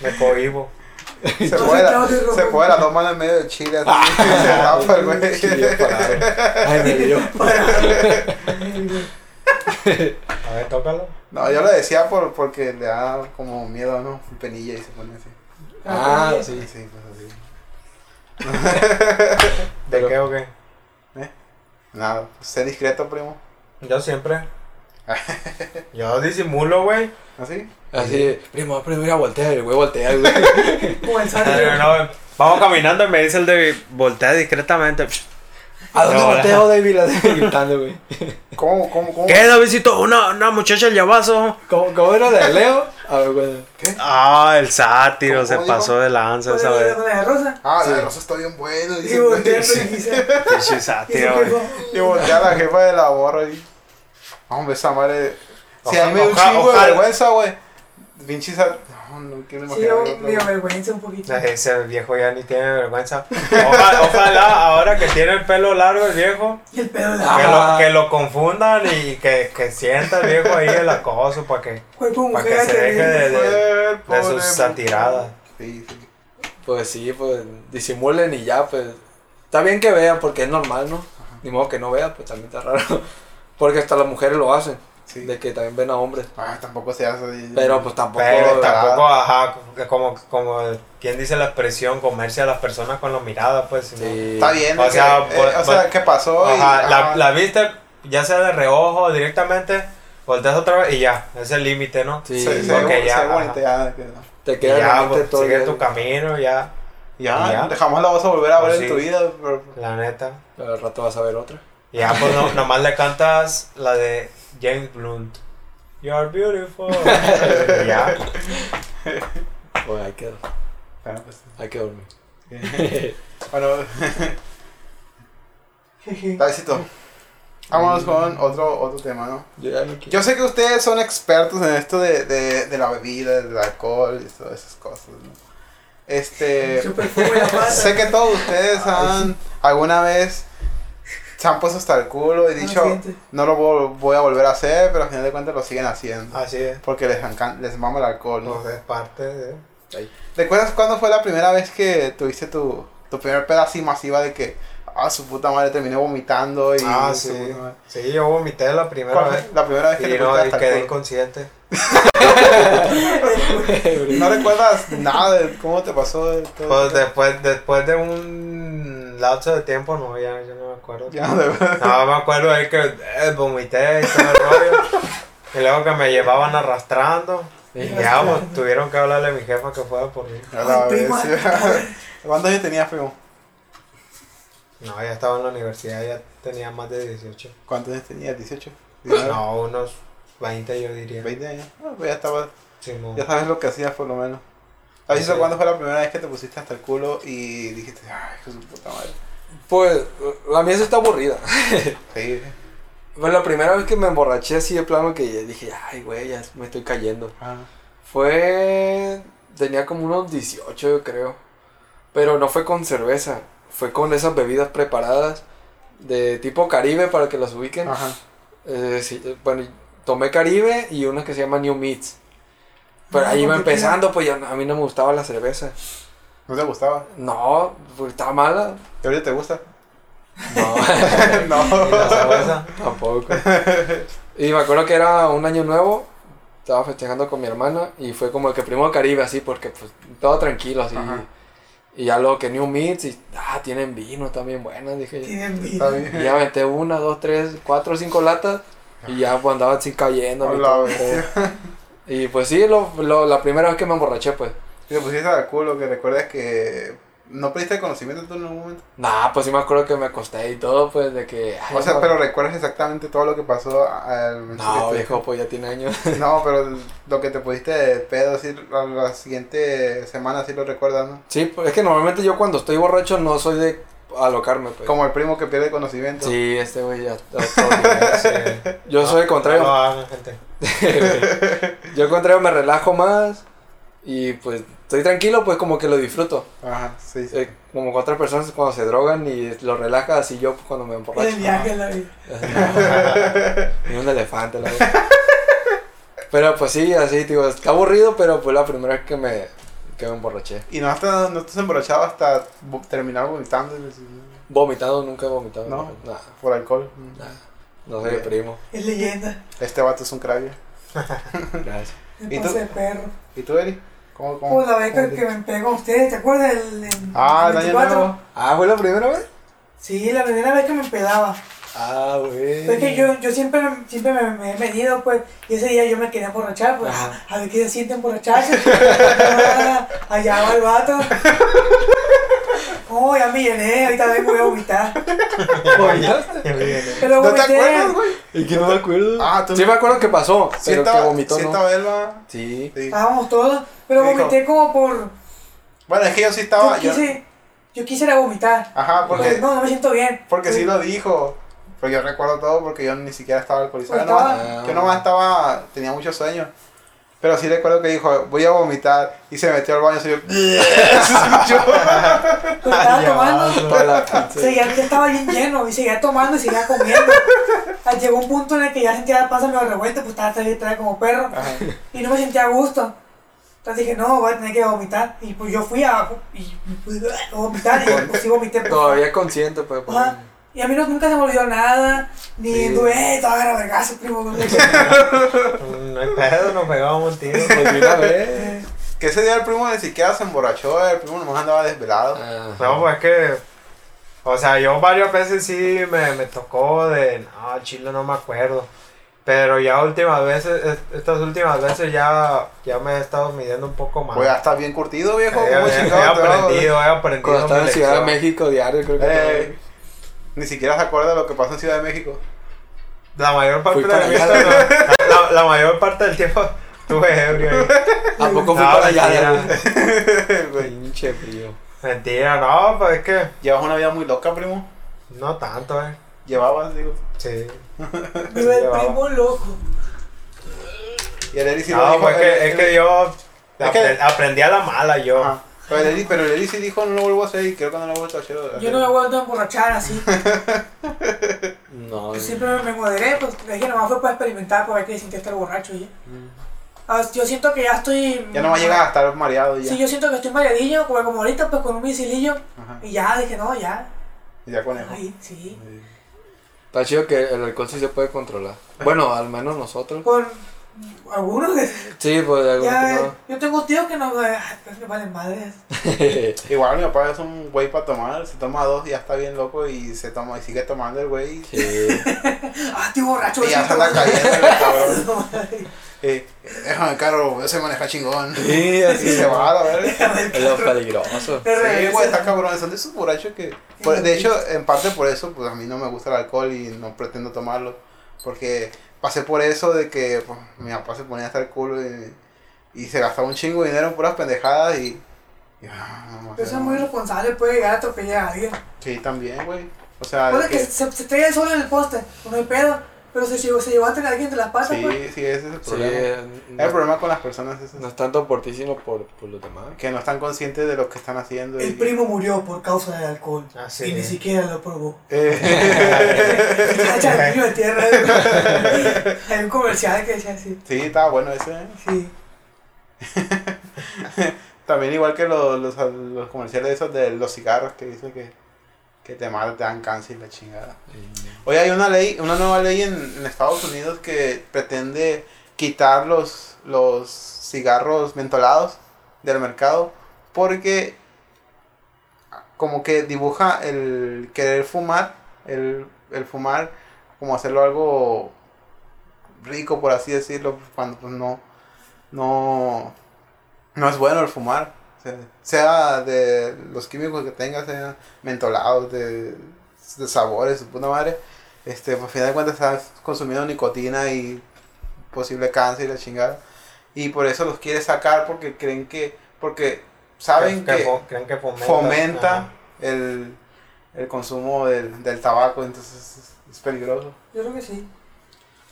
Speaker 2: Me cohibo.
Speaker 1: Se
Speaker 3: no,
Speaker 1: se puede las dos manos en medio del chile así. se güey.
Speaker 4: Ay, me dio.
Speaker 2: A ver, tócalo.
Speaker 1: No, yo lo decía por, porque le da como miedo, ¿no? Penilla y se pone así.
Speaker 4: Ah,
Speaker 3: ok.
Speaker 4: sí.
Speaker 1: Sí, pues así.
Speaker 2: ¿De
Speaker 4: Pero-
Speaker 2: qué o qué?
Speaker 1: Nada, pues, sé discreto, primo.
Speaker 2: Yo siempre. Yo disimulo, güey.
Speaker 1: ¿Así?
Speaker 4: Así, primo, primo, mira, voltea, el güey voltea, güey.
Speaker 3: Como el Sandro.
Speaker 2: no, vamos caminando y me dice el de voltea discretamente.
Speaker 4: ¿A dónde volteo, David? La David gritando, güey.
Speaker 1: ¿Cómo, cómo, cómo?
Speaker 2: ¿Qué, Davidcito? Una, una muchacha el llavazo.
Speaker 4: ¿Cómo, ¿Cómo era de Leo? A ver, güey.
Speaker 1: ¿Qué?
Speaker 2: Ah, el sátiro
Speaker 1: ¿Cómo-
Speaker 2: se
Speaker 1: cómo
Speaker 2: pasó de lanza esa
Speaker 3: la-
Speaker 2: vez.
Speaker 3: la de Rosa.
Speaker 1: Ah,
Speaker 4: Sí.
Speaker 1: la de Rosa está bien buena.
Speaker 3: Y voltea y dice.
Speaker 2: Sátiro, güey.
Speaker 1: Y voltea a la jefa de la morra ahí. Hombre, esa madre. Si
Speaker 2: Ojalá-
Speaker 1: a mí me da un chingo de vergüenza, güey. Pinche esa. No, no quiero
Speaker 3: Sí,
Speaker 1: imaginar. otro,
Speaker 3: me avergüenza un poquito.
Speaker 2: Ese viejo ya ni tiene vergüenza. Ojalá, ojalá ahora que tiene el pelo largo el viejo,
Speaker 3: Y el pedo de
Speaker 2: que, lo, que lo confundan y que, que sienta el viejo ahí el acoso para que, para que se deje de, de- de sus satiradas.
Speaker 1: Sí, sí.
Speaker 4: Pues sí, pues disimulen y ya, pues. Está bien que vean porque es normal, ¿no? Ni modo que no vean, pues también está raro. Porque hasta las mujeres lo hacen.
Speaker 1: Sí.
Speaker 4: De que también ven a hombres.
Speaker 1: Ah, tampoco se hace.
Speaker 4: Pero pues tampoco.
Speaker 2: Pero tampoco, ajá, como, como quien dice la expresión, comerse a las personas con la mirada, pues. sino-
Speaker 4: Sí.
Speaker 1: Está bien.
Speaker 2: O
Speaker 1: que-
Speaker 2: sea,
Speaker 1: eh,
Speaker 2: pues-
Speaker 1: o sea,
Speaker 2: pues-
Speaker 1: ¿qué pasó? Y-
Speaker 2: Ajá, la,
Speaker 1: ajá.
Speaker 2: la viste, ya sea de reojo o directamente, volteas otra vez y ya, es el límite, ¿no?
Speaker 4: Sí,
Speaker 1: se,
Speaker 2: Ok,
Speaker 1: ve-
Speaker 2: ya,
Speaker 4: Te queda en la
Speaker 2: ya, pues,
Speaker 4: todo.
Speaker 2: sigue
Speaker 4: el-
Speaker 2: tu camino, ya,
Speaker 1: Ya,
Speaker 2: Ya.
Speaker 1: jamás la vas a volver a ver
Speaker 2: Pues
Speaker 1: en
Speaker 2: sí.
Speaker 1: tu vida. Pero,
Speaker 2: la neta.
Speaker 4: Al rato vas a ver otra.
Speaker 2: Ya, pues no, nomás le cantas la de James Blunt. You're beautiful. ya.
Speaker 4: Bueno, hay que,
Speaker 1: Bueno, pues,
Speaker 4: hay que dormir.
Speaker 1: bueno, Davidcito, vámonos con otro, otro tema, ¿no?
Speaker 4: Yo ya me quiero.
Speaker 1: Yo sé que ustedes son expertos en esto de, de, de la bebida, del alcohol y todas esas cosas, ¿no? Este... Sé que todos ustedes han alguna vez se han puesto hasta el culo y
Speaker 3: Ah,
Speaker 1: dicho no lo vo- voy a volver a hacer, pero al final de cuentas lo siguen haciendo.
Speaker 2: Así es.
Speaker 1: Porque les, les mama el alcohol, ¿no?
Speaker 2: Pues es parte de.
Speaker 1: ¿Recuerdas cuándo fue la primera vez que tuviste tu, tu primer pedo así masiva de que, ah, su puta madre terminé vomitando y...
Speaker 2: Ah, sí.
Speaker 1: puta madre"?
Speaker 2: Sí, yo vomité la primera
Speaker 1: ¿Cuál
Speaker 2: vez.
Speaker 1: la primera vez que
Speaker 2: Y
Speaker 1: te
Speaker 2: no,
Speaker 1: hasta
Speaker 2: quedé inconsciente.
Speaker 1: No recuerdas nada de cómo te pasó de todo
Speaker 2: Pues después, después de un lapso de tiempo, no, ya, ya no me acuerdo.
Speaker 1: Ya, de verdad.
Speaker 2: No, me acuerdo ahí que eh, vomité y todo el rollo. Y luego que me llevaban arrastrando. Y ya, pues, tuvieron que hablarle a mi jefa que fuera por mí.
Speaker 1: A la vez. ¿Cuántos años tenías, primo?
Speaker 2: No, ya estaba en la universidad, ya tenía más de 18.
Speaker 1: ¿Cuántos años tenías? ¿18? ¿19?
Speaker 2: No, unos 20 yo diría.
Speaker 1: 20 años. Ah, pues ya estaba, ya sabes lo que hacías por lo menos. ¿Sabes
Speaker 2: Sí.
Speaker 1: cuándo fue la primera vez que te pusiste hasta el culo y dijiste, ay, que su puta madre?
Speaker 4: Pues, la mía sí está aburrida.
Speaker 1: Sí.
Speaker 4: Fue la primera vez que me emborraché así de plano que dije, ay, güey, ya me estoy cayendo.
Speaker 1: Ah.
Speaker 4: Fue. Tenía como unos 18, yo creo. Pero no fue con cerveza. Fue con esas bebidas preparadas de tipo Caribe para que las ubiquen.
Speaker 1: Ajá.
Speaker 4: Eh, sí, eh, bueno, tomé Caribe y una que se llama New Meats. Pero
Speaker 3: Ah,
Speaker 4: ahí iba
Speaker 3: ¿por qué
Speaker 4: empezando, pues ya a mí no me gustaba la cerveza.
Speaker 1: ¿No te gustaba?
Speaker 4: No, pues estaba mala.
Speaker 1: ¿Y ahorita te gusta?
Speaker 4: No,
Speaker 1: no.
Speaker 2: ¿Y la cerveza?
Speaker 4: tampoco. Y me acuerdo que era un año nuevo. Estaba festejando con mi hermana y fue como el que primero Caribe, así, porque pues todo tranquilo, así.
Speaker 1: Ajá.
Speaker 4: Y ya luego que New Meats y, ah, tienen vino también buenas, dije.
Speaker 3: Tienen
Speaker 1: bien.
Speaker 4: Y ya aventé una, dos, tres, cuatro, cinco latas y ya pues andaba así cayendo.
Speaker 1: Hola.
Speaker 4: Y pues sí, lo, lo- la primera vez que me emborraché, pues.
Speaker 1: Y te pusiste al culo, que recuerdas que no pediste conocimiento tú en algún momento.
Speaker 4: Nah, pues sí me acuerdo que me acosté y todo, pues de que. ay,
Speaker 1: O sea,
Speaker 4: no,
Speaker 1: pero recuerdas exactamente todo lo que pasó al
Speaker 4: No,
Speaker 1: que te-
Speaker 4: viejo, pues ya tiene años.
Speaker 1: No, pero lo que te pusiste de pedo, así, la, la siguiente semana, sí lo recuerdas, ¿no?
Speaker 4: Sí, pues es que normalmente yo cuando estoy borracho no soy de alocarme, pues.
Speaker 1: Como el primo que pierde conocimiento.
Speaker 4: Sí, este güey ya. sí. Yo soy el
Speaker 2: No
Speaker 4: contrario.
Speaker 2: lo hagan, gente.
Speaker 4: Yo al contrario me relajo más y pues estoy tranquilo, pues como que lo disfruto.
Speaker 1: Ajá, sí, sí.
Speaker 4: Eh, como con otras personas cuando se drogan y lo relajas, así yo cuando me emborracho.
Speaker 3: El viaje la vida.
Speaker 4: Ni un elefante, la. Pero pues sí, así, digo, está aburrido, pero fue la primera vez que me, que me emborraché.
Speaker 1: Y no, hasta, no te has emborrachado hasta terminar vomitando
Speaker 4: Vomitado, nunca he vomitado.
Speaker 1: No.
Speaker 4: Nada,
Speaker 1: por alcohol.
Speaker 4: nada. No soy el primo.
Speaker 3: Es leyenda.
Speaker 1: Este vato es un crack.
Speaker 4: Gracias.
Speaker 1: ¿Y tú?
Speaker 3: perro.
Speaker 1: ¿Y tú, Eri? ¿Cómo, cómo?
Speaker 3: Pues la vez
Speaker 1: cómo
Speaker 3: que, me pegué con ustedes, ¿te acuerdas? El, el
Speaker 1: Ah, el año
Speaker 3: 24?
Speaker 1: nuevo.
Speaker 4: Ah, ¿fue la primera vez?
Speaker 3: Sí, la primera vez que me empedaba.
Speaker 4: Ah, güey.
Speaker 3: Pues es que yo, yo siempre, siempre me, me he medido, pues, y ese día yo me quería emborrachar, pues, a ver qué se siente emborracharse. Allá va el vato. Oh, ya me llené, ahorita vengo voy a vomitar.
Speaker 4: ¿Vomitaste?
Speaker 3: Pero
Speaker 1: ¿No te
Speaker 3: vomité.
Speaker 1: acuerdas, güey?
Speaker 4: ¿Y que no me acuerdo?
Speaker 1: Ah, tú
Speaker 4: Sí me acuerdo que pasó,
Speaker 1: Sí
Speaker 4: pero que
Speaker 1: estaba,
Speaker 4: vomitó,
Speaker 1: sí
Speaker 4: ¿no?
Speaker 1: estaba.
Speaker 4: Sí.
Speaker 1: Sí.
Speaker 3: Estábamos todos, pero vomité como por...
Speaker 1: Bueno, es que yo sí
Speaker 3: Yo
Speaker 1: estaba. Yo,
Speaker 3: quise, yo quisiera vomitar.
Speaker 1: Ajá,
Speaker 3: Porque
Speaker 1: porque,
Speaker 3: no, no me siento bien.
Speaker 1: porque sí lo dijo. Pero yo recuerdo todo porque yo ni siquiera estaba alcoholizado.
Speaker 3: Pues
Speaker 1: Yo nomás,
Speaker 4: estaba-
Speaker 1: yo nomás estaba. Tenía mucho sueño. Pero sí recuerdo que dijo, voy a vomitar. Y se metió al baño. Y se escuchó.
Speaker 3: Estaba tomando. Seguía, ya estaba bien lleno y seguía tomando y seguía comiendo. Ah, Llegó un punto en el que ya sentía la panza medio revuelta, pues estaba trae como perro
Speaker 1: Ajá.
Speaker 3: y no me sentía a gusto. Entonces dije, no, voy a tener que vomitar. Y pues yo fui a, y, pues, a vomitar y pues sí vomité. pues.
Speaker 4: Todavía consciente, pues. pues.
Speaker 3: Y a mí no, nunca se me olvidó nada, ni
Speaker 4: Sí.
Speaker 3: eh, todavía era vergazo, primo.
Speaker 2: No hay pedo, nos pegábamos un tiro.
Speaker 4: Pues de una vez.
Speaker 1: Que ese día el primo ni siquiera se emborrachó. El primo nomás andaba desvelado.
Speaker 4: Ah.
Speaker 2: No, pues es que. O sea, yo varias veces sí me, me tocó de. No, chile no me acuerdo. Pero ya últimas veces, est- estas últimas veces ya, ya me he estado midiendo un poco más.
Speaker 1: Pues ya está bien curtido, viejo.
Speaker 2: he,
Speaker 1: ¿Cómo
Speaker 2: he- aprendido, he aprendido.
Speaker 4: Cuando estaba en Ciudad de. México diario, creo que.
Speaker 1: Eh, ni siquiera se acuerda de lo que pasó en Ciudad de México.
Speaker 2: La mayor parte
Speaker 4: allá,
Speaker 2: no, la, la mayor parte del tiempo estuve ebrio ahí.
Speaker 4: ¿A poco fui
Speaker 2: No,
Speaker 4: para allá? Pinche frío.
Speaker 2: Mentira, no, pues es que.
Speaker 1: Llevas una vida muy loca, primo.
Speaker 2: No tanto, eh.
Speaker 1: Llevabas, digo.
Speaker 2: Sí.
Speaker 3: Vive el
Speaker 2: Llevaba.
Speaker 3: primo loco.
Speaker 1: Y el Eri sí lo
Speaker 2: No, pues es que, es que yo
Speaker 1: Es que-
Speaker 2: apre- aprendí a la mala yo.
Speaker 1: Ajá. Pero el Eri, pero Eri sí dijo no lo vuelvo a hacer y creo que no lo he vuelto a hacer.
Speaker 3: Yo no me he vuelto a emborrachar así.
Speaker 4: No,
Speaker 3: Yo siempre me moderé, pues dije nomás fue para experimentar, para ver qué sentía estar borracho y ya. Ah, yo siento que ya estoy.
Speaker 1: Ya no va a llegar a estar mareado ya.
Speaker 3: Sí, yo siento que estoy mareadillo, como, como ahorita, pues con un misilillo.
Speaker 1: Ajá.
Speaker 3: Y ya dije, no, ya.
Speaker 1: Y ya con eso.
Speaker 3: Ahí, sí.
Speaker 4: Está chido que el alcohol sí se puede controlar. Bueno, al menos nosotros.
Speaker 3: Con algunos que.
Speaker 4: Sí, pues algunos
Speaker 3: Ya,
Speaker 4: que
Speaker 3: yo tengo tíos que no. Ay, pues me valen madres.
Speaker 4: no.
Speaker 1: Igual mi papá es un güey para tomar, se toma dos y ya está bien loco y se toma y sigue tomando el güey.
Speaker 4: sí.
Speaker 3: Ah, estoy borracho.
Speaker 1: Y ya se anda cayendo el cabrón.
Speaker 3: No.
Speaker 1: Eh, déjame el carro, ese maneja chingón.
Speaker 4: Sí,
Speaker 1: Y
Speaker 4: así
Speaker 1: se va a la verga.
Speaker 4: Es lo peligroso.
Speaker 3: De
Speaker 1: Sí, güey, está cabrón. Son de esos borrachos que. por- de hecho, en parte por eso, pues a mí no me gusta el alcohol y no pretendo tomarlo. Porque pasé por eso de que pues, mi papá se ponía hasta el culo y, y se gastaba un chingo de dinero en puras pendejadas y. y, ah, no,
Speaker 3: eso es muy responsable, puede llegar a atropellar a alguien.
Speaker 1: Sí, también, güey. O sea, de
Speaker 3: Puede que
Speaker 1: que-
Speaker 3: se, se estrella el sol en el poste, no hay pedo. Pero se llevó, se llevó a tener alguien de las patas, pues.
Speaker 1: sí, sí, ese es el
Speaker 4: Sí,
Speaker 1: problema.
Speaker 4: no,
Speaker 1: El problema con las personas es
Speaker 4: no es tanto por ti, sino por, por los demás.
Speaker 1: que no están conscientes de lo que están haciendo.
Speaker 3: El
Speaker 1: y-
Speaker 3: primo murió por causa del alcohol.
Speaker 2: Ah, sí.
Speaker 3: Y ni siquiera lo probó.
Speaker 1: Eh,
Speaker 3: de tierra. Hay un comercial que decía así.
Speaker 1: sí, estaba bueno ese. ¿eh?
Speaker 3: Sí.
Speaker 1: También igual que los, los, los comerciales esos de los cigarros que dicen que, que te matan, te dan cáncer y la chingada. Hoy hay una ley, una nueva ley en, en Estados Unidos que pretende quitar los, los cigarros mentolados del mercado porque como que dibuja el querer fumar, el, el fumar como hacerlo algo rico por así decirlo, cuando pues, no, no, no es bueno el fumar. O sea, sea de los químicos que tenga, sean mentolados, de, de sabores, su puta madre, este, pues, al final de cuentas estás consumiendo nicotina y posible cáncer y la chingada. Y por eso los quiere sacar porque creen que, porque saben que,
Speaker 2: fo- creen que fomenta,
Speaker 1: el, el consumo del, del tabaco, entonces es, es peligroso.
Speaker 3: Yo creo que sí.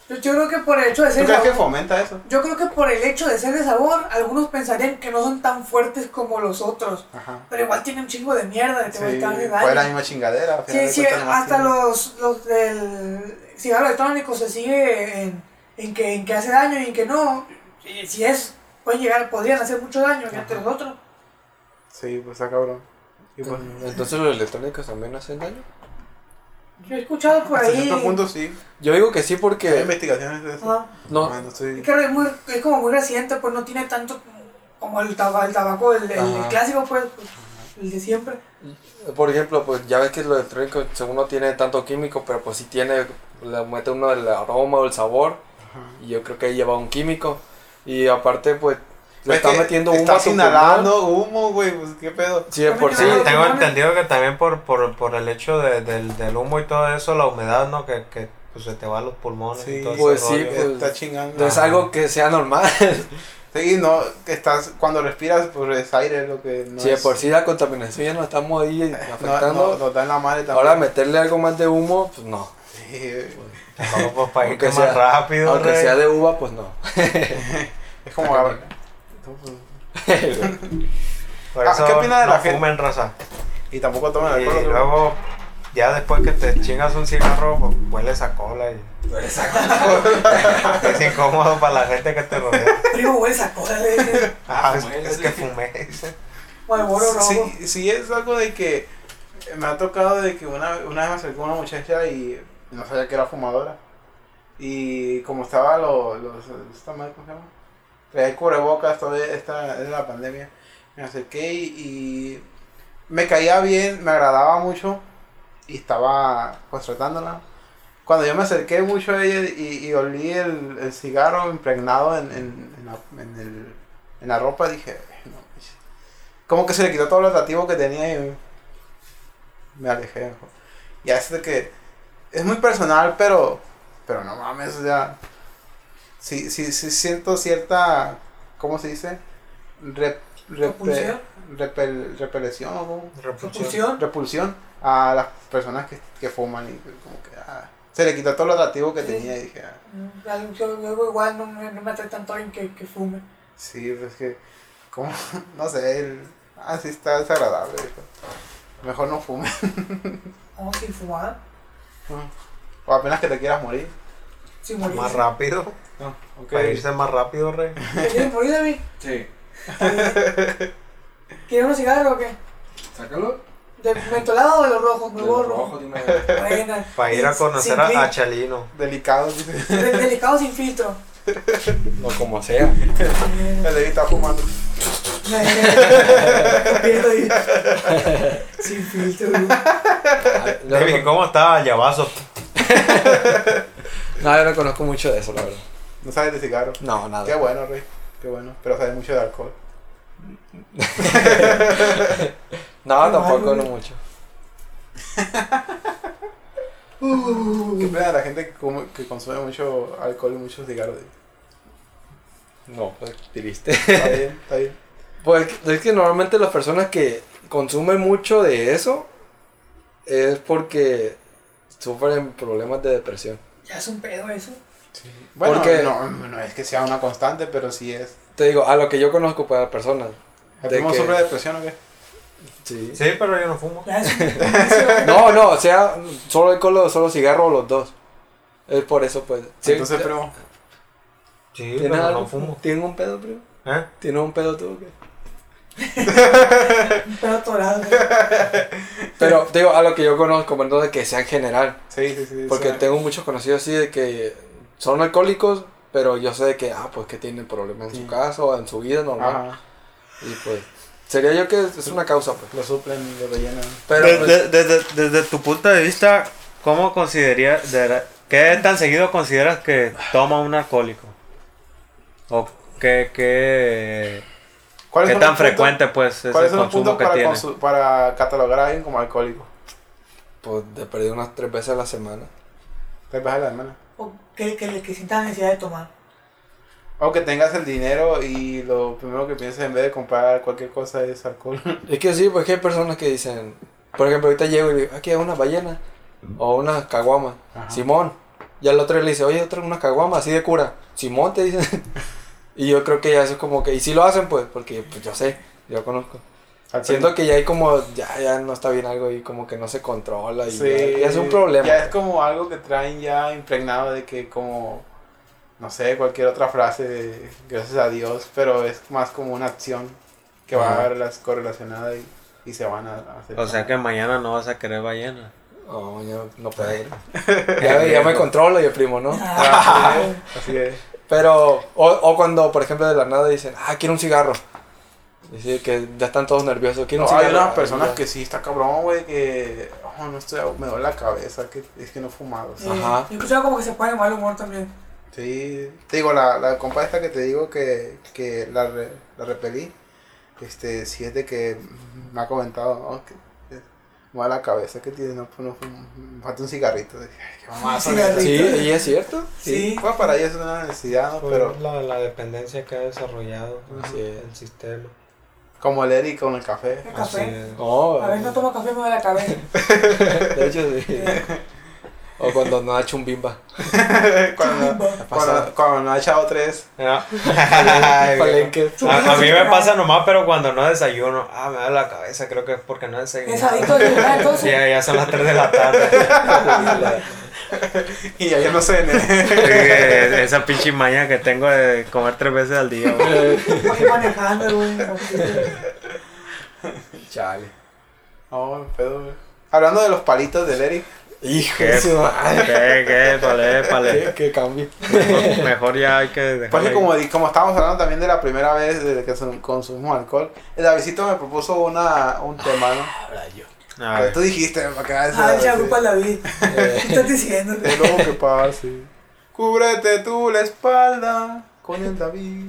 Speaker 3: Yo, yo creo que por el hecho de
Speaker 1: ¿Tú
Speaker 3: ser
Speaker 1: crees que
Speaker 3: sabor,
Speaker 1: fomenta eso?
Speaker 3: yo creo que por el hecho de ser de sabor, algunos pensarían que no son tan fuertes como los otros.
Speaker 1: Ajá.
Speaker 3: Pero igual tienen un chingo de mierda, te,
Speaker 1: Sí,
Speaker 3: te hace
Speaker 1: fue la
Speaker 3: daño.
Speaker 1: misma chingadera.
Speaker 3: Sí,
Speaker 1: de
Speaker 3: sí, hasta los, los del cigarro electrónico se sigue en, en, que, en que hace daño y en que no. Y si es, pueden llegar, podrían hacer mucho daño entre los otros.
Speaker 1: Sí, pues está cabrón. Y pues,
Speaker 4: Entonces los electrónicos también hacen daño.
Speaker 3: Yo he escuchado por
Speaker 1: hasta
Speaker 3: ahí.
Speaker 1: cierto punto sí.
Speaker 4: Yo digo que sí
Speaker 1: Hay
Speaker 4: porque
Speaker 1: investigaciones de eso.
Speaker 3: Ajá.
Speaker 4: no,
Speaker 1: Bueno, estoy-
Speaker 3: Es que es, muy, es como muy reciente, pues no tiene tanto como el, taba- el tabaco, el, el
Speaker 4: Ajá.
Speaker 3: clásico, pues, pues, el de siempre.
Speaker 4: por ejemplo, pues ya ves que lo electrónico según no tiene tanto químico, pero pues sí tiene, le mete uno el aroma o el sabor y yo creo que ahí lleva un químico y aparte pues le
Speaker 1: Es
Speaker 4: está metiendo humo tu
Speaker 1: inhalando humo, güey, pues qué pedo.
Speaker 4: Sí, de por sí.
Speaker 2: Tengo entendido que también por, por, por el hecho de- del, del humo y todo eso, la humedad, ¿no? Que, que pues, se te va a los pulmones
Speaker 1: Sí,
Speaker 2: y todo
Speaker 4: pues
Speaker 2: ese
Speaker 4: sí,
Speaker 2: rollo.
Speaker 4: pues,
Speaker 1: está chingando.
Speaker 4: No es algo que sea normal.
Speaker 1: Sí, no, que estás, cuando respiras, pues es aire lo que no
Speaker 4: si de
Speaker 1: es-
Speaker 4: por sí la contaminación ya nos estamos ahí
Speaker 1: no,
Speaker 4: afectando.
Speaker 1: no, nos da en la madre también.
Speaker 4: Ahora meterle algo más de humo, pues no.
Speaker 1: Sí,
Speaker 2: pues, para ir más
Speaker 4: sea-
Speaker 2: rápido,
Speaker 4: Aunque
Speaker 2: rey.
Speaker 4: sea de uva, pues no.
Speaker 1: es como
Speaker 2: Por
Speaker 1: Ah,
Speaker 2: eso
Speaker 1: ¿qué opina de
Speaker 2: no
Speaker 1: la gente?
Speaker 2: fumen, raza.
Speaker 1: Y tampoco toman
Speaker 2: Y
Speaker 1: alcohol. ¿no?
Speaker 2: luego, ya después que te chingas un cigarro, pues hueles a cola y es incómodo para la gente que te rodea.
Speaker 3: Primo, güey, sacó de
Speaker 2: Ah, es, que fumé.
Speaker 1: Sí, sí, es algo de que me ha tocado de que una, una vez me acercó una muchacha y no sabía que era fumadora. Y como estaba los, los esta madre, ¿cómo se llama? Traía el cubrebocas, todavía esta es la pandemia. Me acerqué y, y me caía bien, me agradaba mucho y estaba pues tratándola. Cuando yo me acerqué mucho a ella y, y olí el, el cigarro impregnado en, en, en la, en el- en la ropa, dije, "Ay, no, pues". como que se le quitó todo lo atractivo que tenía y me alejé. Y es de que es muy personal, pero Pero no mames, o sea. Sí, sí, sí siento cierta. ¿Cómo se dice? Rep, repe-
Speaker 3: Repulsión.
Speaker 1: repel- repelación?
Speaker 3: Repulsión.
Speaker 1: repulsión a las personas que, que fuman y como que ah, se le quitó todo lo atractivo que
Speaker 3: Sí.
Speaker 1: tenía y dije, ah,
Speaker 3: Mm, Yo, yo igual no, no me atrae tanto alguien que, que fume.
Speaker 1: sí, pues que, como, no sé, el, ah, sí está desagradable. Mejor no fume.
Speaker 3: Vamos sin fumar,
Speaker 1: o apenas que te quieras morir.
Speaker 3: Sin.
Speaker 2: Más rápido.
Speaker 1: Ok.
Speaker 2: Para irse más rápido, rey.
Speaker 3: ¿Te quieres morir, David?
Speaker 4: Sí.
Speaker 3: ¿Quieres un cigarro o qué?
Speaker 4: Sácalo.
Speaker 3: ¿De mentolado o de los rojos? Me borro.
Speaker 4: rojos, dime.
Speaker 2: Para ir a conocer a, Chalino.
Speaker 1: Delicado, dice.
Speaker 3: De- Delicado sin filtro.
Speaker 4: No como sea.
Speaker 1: El David está fumando.
Speaker 3: Sin filtro. güey.
Speaker 2: David, ¿cómo está Llavazo?
Speaker 4: No, yo no conozco mucho de eso, la verdad.
Speaker 1: No sabes de cigarro.
Speaker 4: No,
Speaker 1: Qué
Speaker 4: nada.
Speaker 1: bueno, Rey. Qué bueno. Pero sabes mucho de alcohol.
Speaker 4: No,
Speaker 3: Qué
Speaker 4: tampoco, no mucho.
Speaker 1: ¿Qué pena la gente que, come- que consume mucho alcohol y muchos cigarros?
Speaker 4: No, pues triste.
Speaker 1: Está bien, está bien.
Speaker 4: Pues es que normalmente las personas que consumen mucho de eso es porque sufren problemas de depresión.
Speaker 3: Ya es un pedo eso.
Speaker 1: Bueno,
Speaker 4: Porque-
Speaker 1: no, no es que sea una constante, pero sí es.
Speaker 4: Te digo, a lo que yo conozco para personas.
Speaker 1: ¿El
Speaker 4: De
Speaker 1: primo
Speaker 4: que-
Speaker 1: sufre de depresión o qué?
Speaker 4: Sí.
Speaker 2: Sí, pero yo no fumo.
Speaker 4: No, no, o sea, solo alcohol o solo cigarro o los dos. Es por eso, pues. Sí,
Speaker 1: Entonces, primo,
Speaker 2: Sí,
Speaker 4: ¿Tienes
Speaker 2: pero
Speaker 4: algo?
Speaker 2: no fumo.
Speaker 4: ¿Tienes un pedo, primo?
Speaker 2: ¿Eh?
Speaker 4: ¿Tienes un pedo tú o qué?
Speaker 3: un pedo atorado.
Speaker 4: Pero, te digo, a lo que yo conozco, pues, entonces que sea en general.
Speaker 1: sí, sí, sí.
Speaker 4: Porque tengo muchos conocidos así de que son alcohólicos, pero yo sé de que, ah, pues que tienen problemas en
Speaker 1: Sí.
Speaker 4: su casa o en su vida normal.
Speaker 1: Ajá.
Speaker 4: Y pues, sería yo que es una causa, pues.
Speaker 1: Lo suplen y lo rellenan.
Speaker 4: Pero,
Speaker 2: De-
Speaker 4: pues,
Speaker 2: de- desde, desde tu punto de vista, ¿cómo considerarías, de- qué tan seguido consideras que toma un alcohólico? ¿O qué, qué,
Speaker 1: ¿Cuáles
Speaker 2: qué tan
Speaker 1: puntos-
Speaker 2: frecuente pues es
Speaker 1: ¿Cuáles
Speaker 2: el
Speaker 1: son los puntos
Speaker 2: consumo que
Speaker 1: para,
Speaker 2: tiene?
Speaker 1: consu- para catalogar a alguien como alcohólico?
Speaker 4: pues de perder unas tres veces a la semana.
Speaker 1: Te baja la hermana.
Speaker 3: O que, que, que sientas necesidad de tomar.
Speaker 1: O que tengas el dinero y lo primero que pienses en vez de comprar cualquier cosa es alcohol.
Speaker 4: Es que sí, pues que hay personas que dicen, por ejemplo, ahorita llego y digo, aquí hay una ballena o una caguama.
Speaker 1: Ajá.
Speaker 4: Simón. Y al otro le dice, oye, otra una caguama así de cura. Simón te dicen. y yo creo que ya eso es como que, y si lo hacen, pues, porque pues, yo sé, yo conozco.
Speaker 1: Al
Speaker 4: Siento que ya hay como, ya, ya no está bien algo y como que no se controla y
Speaker 1: Sí,
Speaker 4: ya, ya es un problema.
Speaker 1: Ya es como algo que traen ya impregnado de que como, no sé, cualquier otra frase de gracias a Dios, pero es más como una acción que va
Speaker 4: Ajá.
Speaker 1: a las correlacionada y, y se van a hacer.
Speaker 2: O sea que mañana no vas a querer ballena.
Speaker 4: No, yo no puedo. ya, ya me controlo yo, primo, ¿no?
Speaker 1: Ah, así es, así es.
Speaker 4: Pero, o, o cuando, por ejemplo, de la nada dicen, ah, quiero un cigarro. Dice que ya están todos nerviosos. Quiero
Speaker 1: No,
Speaker 4: un
Speaker 1: hay
Speaker 4: cigarro.
Speaker 1: unas personas que sí está cabrón, güey, que oh, no estoy, me duele la cabeza, que es que no he fumado.
Speaker 3: Eh,
Speaker 4: Ajá.
Speaker 3: Escuchado como que se pone mal humor también.
Speaker 1: Sí, te digo, la, la compa esta que te digo que, que la, re- la repelí, este, sí es de que me ha comentado, ¿no? Que eh, me da la cabeza que tiene, no, no, me falta un cigarrito. Ay, qué mamá.
Speaker 4: Sí, y es cierto.
Speaker 3: Sí.
Speaker 1: Pues para ella es una necesidad, ¿no? Pero
Speaker 2: la, la dependencia que ha desarrollado
Speaker 4: Así es.
Speaker 2: el sistema.
Speaker 1: como el Eric con el café.
Speaker 3: El
Speaker 2: Así
Speaker 3: café.
Speaker 2: es.
Speaker 4: No,
Speaker 3: A ver, no tomo café, me duele la cabeza.
Speaker 4: de hecho sí. O cuando no ha hecho un bimba.
Speaker 1: cuando, cuando, cuando no ha echado tres.
Speaker 4: Palenque.
Speaker 2: A, a mí me pasa nomás, pero cuando no desayuno, ah, me da la cabeza, creo que es porque no desayuno.
Speaker 3: Es adicto entonces.
Speaker 2: ya son las 3 de la tarde.
Speaker 1: Y ayer no sé,
Speaker 2: Sí, Esa pinche maña que tengo de comer tres veces al día.
Speaker 3: Voy manejando, güey.
Speaker 4: Chale.
Speaker 1: No, pedo, güey. Hablando de los palitos del Eric,
Speaker 4: Hijo
Speaker 2: ¿Qué?
Speaker 4: de su madre.
Speaker 2: ¿Qué? ¿Qué? Pale,
Speaker 4: ¿Qué,
Speaker 2: pale.
Speaker 4: qué cambio?
Speaker 2: Mejor, mejor ya hay que dejar.
Speaker 1: Pues como, como estábamos hablando también de la primera vez de que son- consumimos alcohol, el Davidito me propuso una, un tema, ¿no?
Speaker 2: A
Speaker 1: Que
Speaker 2: ver.
Speaker 1: tú dijiste, para que hagas
Speaker 3: Ah,
Speaker 1: esa-
Speaker 3: echa la David. ¿Qué estás diciendo?
Speaker 1: Es lo que pase. Cúbrete tú la espalda con el David.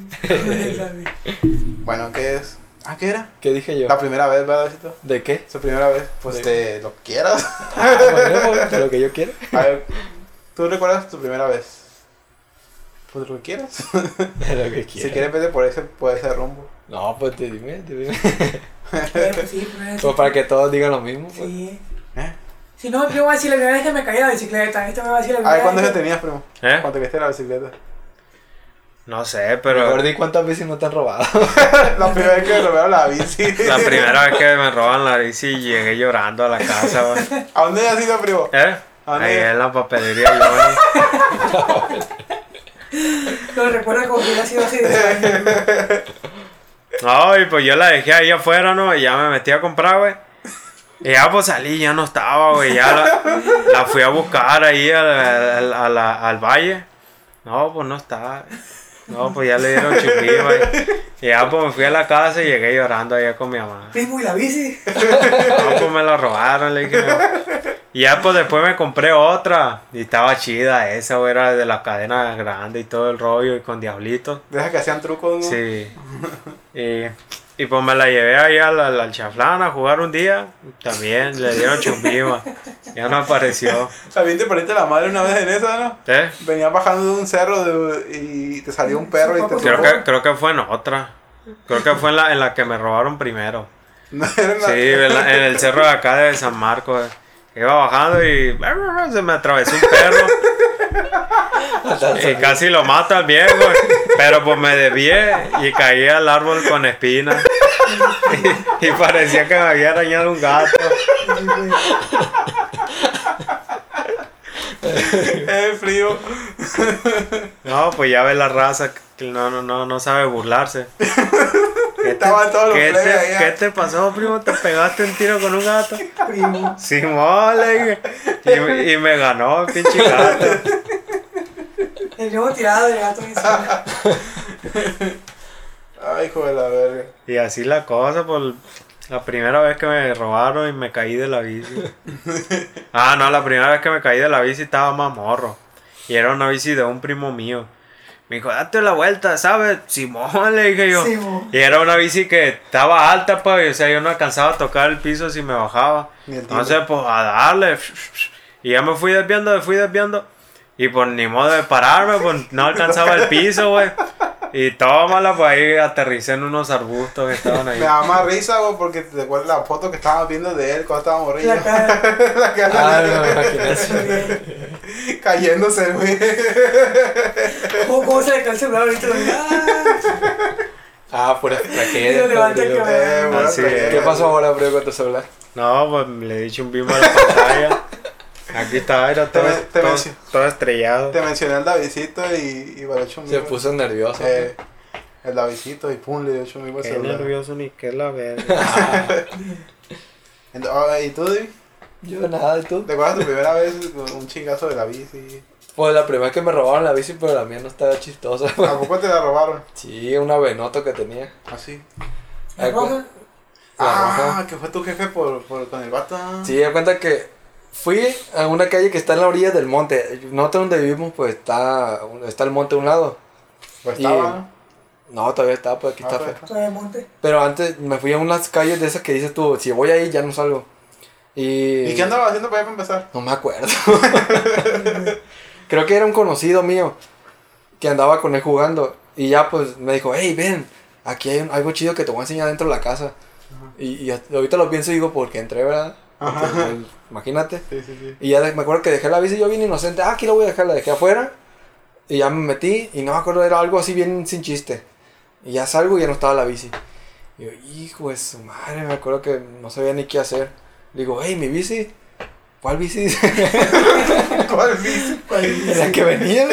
Speaker 1: Bueno, ¿qué es? Ah, ¿qué era?
Speaker 4: ¿Qué dije yo?
Speaker 1: La primera vez, ¿verdad?
Speaker 4: ¿De qué?
Speaker 1: Su primera vez. Pues
Speaker 4: De-
Speaker 1: de lo que quieras.
Speaker 4: Ah, bueno, de lo que yo quiero.
Speaker 1: A ver, ¿Tú recuerdas tu primera vez? Pues lo que quieras.
Speaker 4: lo que
Speaker 1: si
Speaker 4: quieras.
Speaker 1: quieres vete por ese, por ese rumbo.
Speaker 4: No, pues te dime, te dime.
Speaker 3: Pues sí, pues.
Speaker 4: Pues para que todos digan lo mismo, pues.
Speaker 3: Sí.
Speaker 1: ¿Eh?
Speaker 3: Si no, yo voy a decir la primera vez que me caí de la bicicleta. Esta me va a decir la primera
Speaker 1: ver, ¿cuántos
Speaker 3: vez que-
Speaker 1: tenías, primo?
Speaker 2: ¿Eh?
Speaker 1: Cuando te viste la bicicleta.
Speaker 2: No sé,
Speaker 4: Pero
Speaker 2: pero
Speaker 4: di cuántas veces no te han robado.
Speaker 1: la primera vez que me robaron la bici.
Speaker 2: la primera vez que me roban la bici llegué llorando a la casa, güey.
Speaker 1: ¿A dónde has ido, primo?
Speaker 2: ¿Eh?
Speaker 1: ¿A dónde?
Speaker 2: Ahí en la papelería Johnny.
Speaker 3: Lo recuerda como que hubiera sido hace 10 años.
Speaker 2: No, y pues yo la dejé ahí afuera, ¿no? Y ya me metí a comprar, güey. Y ya pues salí, ya no estaba, güey. Ya la, la fui a buscar ahí al, al, al valle. No, pues no estaba. No, pues ya le dieron chupí, güey. Y ya pues me fui a la casa y llegué llorando allá con mi mamá.
Speaker 3: Primo y la bici.
Speaker 2: No, pues me la robaron, le dije. Y ya pues después me compré otra. Y estaba chida esa, güey. Era de la cadena grande y todo el rollo y con diablitos.
Speaker 1: Deja que hacían trucos, ¿no?
Speaker 2: Sí. Y, y pues me la llevé ahí al, al, al chaflán a jugar un día. También le dieron chumbima. Ya no apareció.
Speaker 1: También te perdiste la madre una vez en esa, ¿no?
Speaker 2: ¿Eh?
Speaker 1: Venías bajando de un cerro de- y te salió un perro y te
Speaker 2: Creo que, creo que fue en otra. Creo que fue en la, en la que me robaron primero.
Speaker 1: No, era en la-
Speaker 2: Sí, en, la- en el cerro de acá de San Marcos. Iba bajando y se me atravesó un perro. Y casi lo mata al viejo. Pero pues me desvié y caí al árbol con espinas. Y, y parecía que me había arañado un gato.
Speaker 1: Es frío.
Speaker 2: No, pues ya ve la raza que no, no, no, no sabe burlarse. ¿Qué te,
Speaker 1: Estaban todos los
Speaker 2: ¿qué te-
Speaker 1: allá.
Speaker 2: qué te pasó, primo? ¿Te pegaste un tiro con un gato?
Speaker 3: Primo.
Speaker 2: Sí, mole. Y, y me ganó el pinche gato.
Speaker 3: El nuevo tirado de gato encima.
Speaker 1: Ay, hijo de la verga.
Speaker 2: Y así la cosa, pues la primera vez que me robaron y me caí de la bici. Ah, no, la primera vez que me caí de la bici estaba más morro. Y era una bici de un primo mío. Me dijo, date la vuelta, ¿sabes? Simón, le dije yo.
Speaker 3: Simón.
Speaker 2: Y era una bici que estaba alta, pues, o sea, yo no alcanzaba a tocar el piso si me bajaba. Entonces, pues, a darle. Y ya me fui desviando, me fui desviando. Y pues ni modo de pararme, pues no alcanzaba el piso, güey. Y tómala, pues ahí aterricé en unos arbustos que estaban ahí.
Speaker 1: Me da más risa, güey, porque te acuerdas la foto que estábamos viendo de él cuando estaba morrillo.
Speaker 3: La cara.
Speaker 1: La cara
Speaker 4: Ah,
Speaker 1: de-
Speaker 4: no
Speaker 1: cayéndose, güey.
Speaker 3: ¿Cómo, cómo se le cae el celular ahorita? Ah,
Speaker 4: pura tragedia.
Speaker 1: Eh, tragedia.
Speaker 4: ¿Qué pasó ahora, bro, con tu celular?
Speaker 2: No, pues le he dicho un bimbo a la pantalla. Aquí está, era todo,
Speaker 1: Te me- te
Speaker 2: todo,
Speaker 1: mencio-
Speaker 2: todo estrellado.
Speaker 1: Te mencioné el Davidcito y, y
Speaker 4: Se puso nervioso.
Speaker 1: Eh, el Davidcito y pum, le dio hecho un mismo
Speaker 2: Qué
Speaker 1: celular.
Speaker 2: nervioso ni qué la verga.
Speaker 1: Ah, ¿Y tú, David?
Speaker 4: Yo nada, ¿y tú?
Speaker 1: ¿Te acuerdas tu primera vez con un chingazo de la bici?
Speaker 4: Pues la primera vez que me robaron la bici, pero la mía no estaba chistosa.
Speaker 1: ¿A poco te la robaron?
Speaker 4: Sí, una venoto que tenía.
Speaker 1: Así.
Speaker 3: ¿La roja?
Speaker 1: Ah,
Speaker 4: roja.
Speaker 1: que fue tu jefe por, por, con el vato.
Speaker 4: Sí, da cuenta que fui a una calle que está en la orilla del monte. Nosotros donde vivimos, pues está, está el monte a un lado.
Speaker 1: Pues
Speaker 4: Y-
Speaker 1: estaba.
Speaker 4: No, todavía está, pues aquí
Speaker 1: Ah,
Speaker 4: está
Speaker 1: pues.
Speaker 4: feo.
Speaker 3: Todavía monte.
Speaker 4: Pero antes me fui a unas calles de esas que dices tú, si voy ahí ya no salgo. Y...
Speaker 1: ¿Y qué andaba haciendo para empezar?
Speaker 4: No me acuerdo. Creo que era un conocido mío que andaba con él jugando. Y ya pues me dijo, hey, ven, aquí hay un- algo chido que te voy a enseñar dentro de la casa. Y, y ahorita lo pienso y digo, porque entré, ¿verdad?
Speaker 1: Ajá.
Speaker 4: Imagínate.
Speaker 1: Sí, sí, sí.
Speaker 4: Y ya me acuerdo que dejé la bici yo bien inocente. Ah, aquí la voy a dejar, la dejé afuera. Y ya me metí y no me acuerdo, era algo así bien sin chiste. Y ya salgo y ya no estaba la bici. Y yo, hijo de su madre, me acuerdo que no sabía ni qué hacer. Le digo, hey, mi bici. ¿Cuál bici?
Speaker 1: ¿Cuál bici?
Speaker 4: la que venía.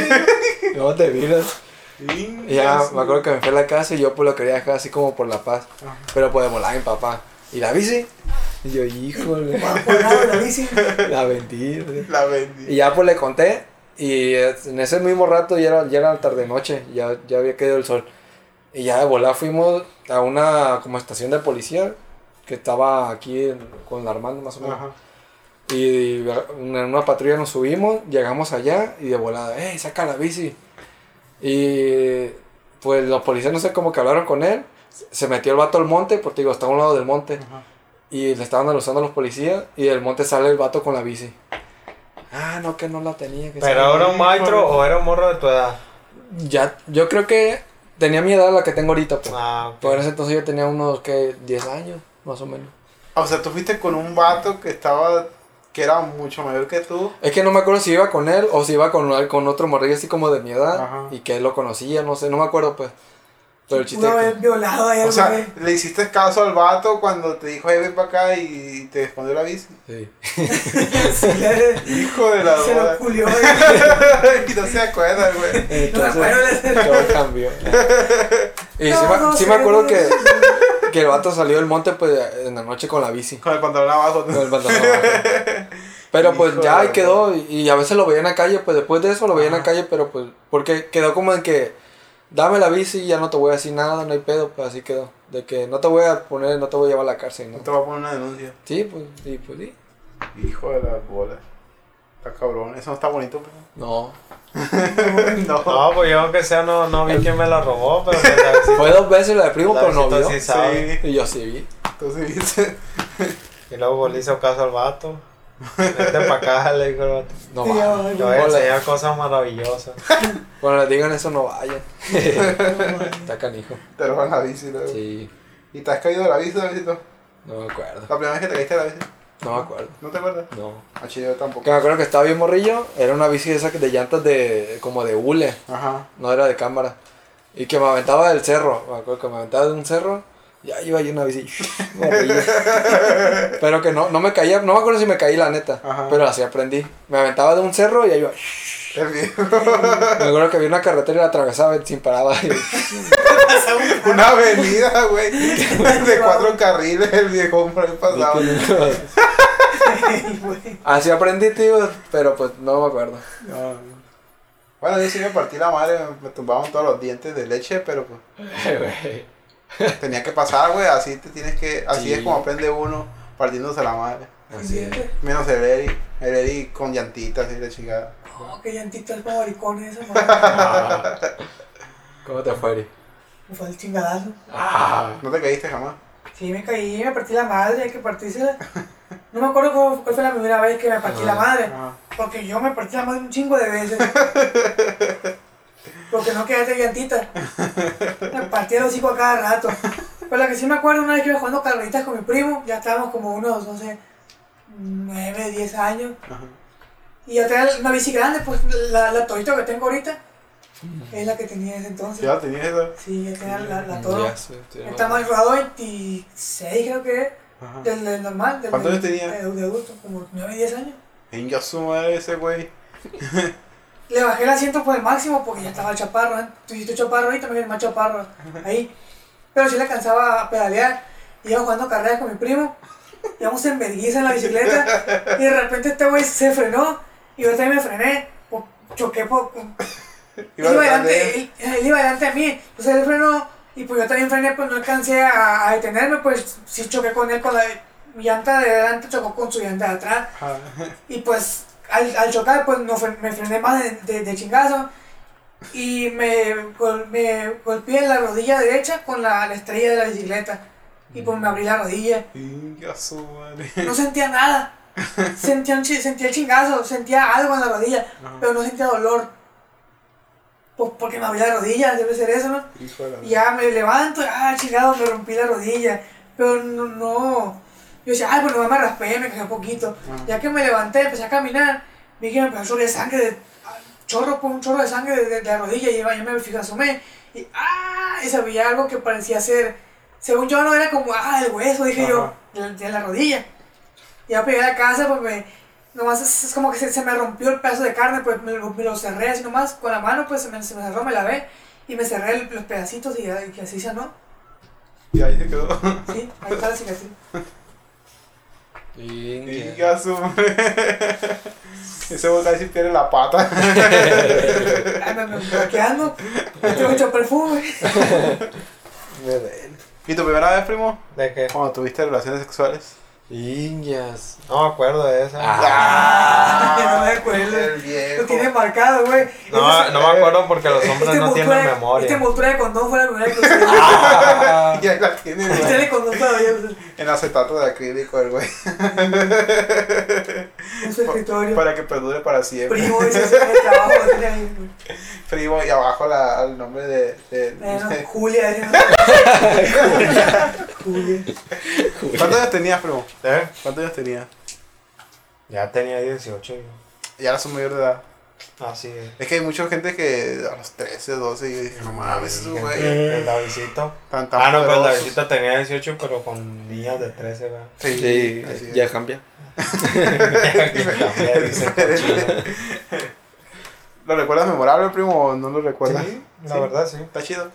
Speaker 4: No te miras. Y ya me acuerdo que me fui a la casa y yo pues lo quería dejar así como por la paz.
Speaker 1: Ajá.
Speaker 4: Pero pues de volar mi papá. ¿Y la bici? Y yo, híjole,
Speaker 3: la bici.
Speaker 4: la vendí. güey.
Speaker 1: La vendí.
Speaker 4: Y ya pues le conté. Y eh, en ese mismo rato ya era, ya era tarde noche, ya, ya había caído el sol. Y ya de volar fuimos a una como estación de policía que estaba aquí en- con la Armando más o menos.
Speaker 1: Ajá.
Speaker 4: Y en una patrulla nos subimos, llegamos allá y de volada, ¡Ey, saca la bici! Y pues los policías no sé cómo que hablaron con él. Se metió el vato al monte, porque digo, está a un lado del monte.
Speaker 1: Ajá.
Speaker 4: Y le estaban alusando a los policías y del monte sale el vato con la bici. Ah, no, que no la tenía. Que
Speaker 2: ¿Pero era un maestro o era un morro de tu edad?
Speaker 4: Ya, yo creo que tenía mi edad la que tengo ahorita, pues.
Speaker 2: Ah.
Speaker 4: Por ese entonces yo tenía unos, que 10 años, más o menos.
Speaker 1: O sea, tú fuiste con un vato que estaba, que era mucho mayor que tú.
Speaker 4: Es que no me acuerdo si iba con él o si iba con, con otro morrillo así como de mi edad.
Speaker 1: Ajá.
Speaker 4: Y que él lo conocía, no sé, no me acuerdo, pues. Pero el chiste
Speaker 3: Una
Speaker 4: es
Speaker 3: vez violado ahí
Speaker 1: O sea, le hiciste caso al vato cuando te dijo, hey, ven para acá y te escondió la bici.
Speaker 4: Sí.
Speaker 1: Hijo de la
Speaker 3: se
Speaker 1: boda.
Speaker 3: lo culió.
Speaker 1: y no se acuerda, güey.
Speaker 4: Entonces,
Speaker 3: acuerdo.
Speaker 4: todo cambió. Y
Speaker 3: No,
Speaker 4: sí, me-
Speaker 3: no
Speaker 4: sí
Speaker 3: sé,
Speaker 4: me acuerdo
Speaker 3: no
Speaker 4: que, que el vato salió del monte pues en la noche con la bici.
Speaker 1: Con el pantalón abajo.
Speaker 4: Con el pantalón abajo. Pero pues
Speaker 1: Hijo
Speaker 4: ya ahí quedó y, y a veces lo veía en la calle, pues después de eso lo veía en la calle, pero pues porque quedó como en que dame la bici y ya no te voy a decir nada, no hay pedo, pues así quedó. De que no te voy a poner, no te voy a llevar a la cárcel, ¿no?
Speaker 1: No te va a poner una denuncia.
Speaker 4: Sí, pues, sí, pues sí.
Speaker 1: Hijo de la bola. Está cabrón. Eso no está bonito, pero.
Speaker 4: No.
Speaker 1: no.
Speaker 2: No, pues yo aunque sea no, no vi quién me la robó, pero pues, a ver si-
Speaker 4: Fue dos veces la de primo,
Speaker 2: la
Speaker 4: pero no vio.
Speaker 2: sí sabe.
Speaker 1: Sí.
Speaker 4: Y yo sí vi.
Speaker 1: Entonces viste.
Speaker 2: Y luego le hizo caso al vato. Vente para acá, le dijo el vato.
Speaker 4: No va.
Speaker 2: Te voy a enseñar cosas maravillosas.
Speaker 4: Cuando les digan eso, no vayan. Está canijo.
Speaker 1: Te roban la bici, luego.
Speaker 4: Sí,
Speaker 1: ¿Y te has caído de la bici, Davidito?
Speaker 4: no me acuerdo.
Speaker 1: La primera vez que te caíste de la bici.
Speaker 4: No me acuerdo.
Speaker 1: ¿No te acuerdas?
Speaker 4: No.
Speaker 1: Ah, chido, yo tampoco.
Speaker 4: Que me acuerdo que estaba bien morrillo. Era una bici esa de llantas de como de hule.
Speaker 1: Ajá.
Speaker 4: No era de cámara. Y que me aventaba del cerro. Me acuerdo que me aventaba de un cerro. Ya iba yo en una bici. pero que no, no me caía. No me acuerdo si me caí la neta.
Speaker 1: Ajá.
Speaker 4: Pero así aprendí. Me aventaba de un cerro y ya iba. Me acuerdo que había una carretera y la atravesaba sin parada.
Speaker 1: Una avenida, güey. De cuatro carriles, el viejo ahí pasaba.
Speaker 4: Así aprendí, tío. Pero pues no me acuerdo.
Speaker 1: No. Bueno, yo sí me partí la madre, me, me tumbaban todos los dientes de leche, pero pues tenía que pasar, güey, así te tienes que, así
Speaker 4: Sí.
Speaker 1: es como aprende uno partiéndose la madre.
Speaker 4: Así es.
Speaker 1: Menos el Eri, el Eri con llantitas y la chingada.
Speaker 3: No, que llantitas como maricones esa madre.
Speaker 4: Ah. ¿Cómo te fue, Eri?
Speaker 3: Me fue el chingadazo.
Speaker 1: ¿No te caíste jamás?
Speaker 3: Sí, me caí, me partí la madre, hay que partírsela. No me acuerdo cuál, cuál fue la primera vez que me partí la madre.
Speaker 1: Ajá.
Speaker 3: Porque yo me partí la madre un chingo de veces. Porque no quedaste llantita. Me partí el hocico a cada rato. Pero la que sí me acuerdo una vez que iba jugando carreritas con mi primo, ya estábamos como unos, no sé, 9, 10 años.
Speaker 1: Ajá.
Speaker 3: Y yo tenía una bici grande, pues la, la Torito que tengo ahorita es la que tenía en ese entonces.
Speaker 1: ¿Ya tenías eso?
Speaker 3: Sí, ya tenía la, la
Speaker 4: sí,
Speaker 3: El tamaño rodado 26 creo que es,
Speaker 1: Ajá.
Speaker 3: del, del normal. Del,
Speaker 1: ¿Cuántos años tenía?
Speaker 3: De, de adulto, como 9, 10 años.
Speaker 1: Venga su madre ese güey.
Speaker 3: Le bajé el asiento por el máximo porque ya estaba el chaparro, ¿eh? Tú hiciste chaparro ahí, también el más chaparro ahí. Pero sí le alcanzaba a pedalear. Iba jugando carreras con mi primo. Íbamos en vergüenza en la bicicleta. Y de repente este güey se frenó. Y yo también me frené. o choqué por. Él
Speaker 1: Iba de
Speaker 3: delante, él, él iba delante de mí. Entonces él frenó. Y pues yo también frené, pues no alcancé a, a detenerme. Pues sí choqué con él con la. Mi llanta de delante chocó con su llanta de atrás.
Speaker 1: Ajá.
Speaker 3: Y pues al, al chocar, pues no, me frené más de, de, de chingazo. Y me, gol- me golpeé la rodilla derecha con la, la estrella de la bicicleta. Y pues me abrí la rodilla. No sentía nada. Sentía, un sentía el chingazo, sentía algo en la rodilla,
Speaker 1: Ajá.
Speaker 3: pero no sentía dolor. Pues porque me abrí la rodilla, debe ser eso, ¿no? Y ya me levanto, ah, chingado, me rompí la rodilla. Pero no, no. Yo decía, ay, pues no me raspé, me un poquito.
Speaker 1: Ajá.
Speaker 3: Ya que me levanté, empecé a caminar, vi que me empezó a salir sangre, de, ah, chorro, un chorro de sangre de, de- de la rodilla. Y ya me fijé, asomé. Y, ah, y se veía algo que parecía ser, según yo, no era como, ah, el hueso, dije yo,
Speaker 1: Ajá.
Speaker 3: de, la- de la rodilla. Y ya llegué a la casa, pues me. Nomás es, es como que se, se me rompió el pedazo de carne, pues me, lo- me lo cerré así nomás con la mano, pues se me, se me cerró, me lavé y me cerré el- los pedacitos y, ya- y así sanó.
Speaker 1: Y ahí se quedó.
Speaker 3: Sí, ahí está la cicatriz.
Speaker 4: Venga.
Speaker 1: Su madre. Ese güey casi pierde la pata.
Speaker 3: Ay, me, me, me bloqueando. Tengo hecho perfume.
Speaker 1: ¿Y tu primera vez, primo?
Speaker 2: ¿De qué?
Speaker 1: Cuando tuviste relaciones sexuales.
Speaker 4: Indias.
Speaker 2: No me acuerdo de esa.
Speaker 3: Ah, no me acuerdo. Lo tiene marcado, güey.
Speaker 2: No, no me acuerdo porque los hombres
Speaker 3: Este
Speaker 2: no tienen memoria.
Speaker 3: envoltura de condón fue la primera que usé.
Speaker 4: Ah,
Speaker 1: Ya la tiene,
Speaker 3: Este
Speaker 1: güey.
Speaker 3: de condón todavía
Speaker 1: En acetato de acrílico, el güey.
Speaker 3: en su escritorio.
Speaker 1: Para que perdure para siempre.
Speaker 3: Primo, ese es el trabajo que ahí. güey.
Speaker 1: Primo, y abajo la, el nombre de. de,
Speaker 3: Eh, no,
Speaker 1: de-
Speaker 3: Julia, no. Julia.
Speaker 1: ¿Cuántos años tenías, primo?
Speaker 2: ¿Eh?
Speaker 1: ¿Cuántos años tenías?
Speaker 2: Ya tenía 18. yo.
Speaker 1: Ya eras un mayor de edad.
Speaker 2: Así es.
Speaker 1: Es que hay mucha gente que a los 13, 12, y yo dije, no mames, güey.
Speaker 2: El Davidcito.
Speaker 1: Tan, tan
Speaker 2: Ah, no, pero el. Davidito tenía 18, pero con niñas de 13, ¿verdad?
Speaker 1: Sí,
Speaker 4: sí,
Speaker 1: así es.
Speaker 4: ya cambia.
Speaker 2: Dice cochino.
Speaker 1: ¿Lo recuerdas memorable, primo, o no lo recuerdas?
Speaker 2: Sí, la verdad sí.
Speaker 1: Está chido.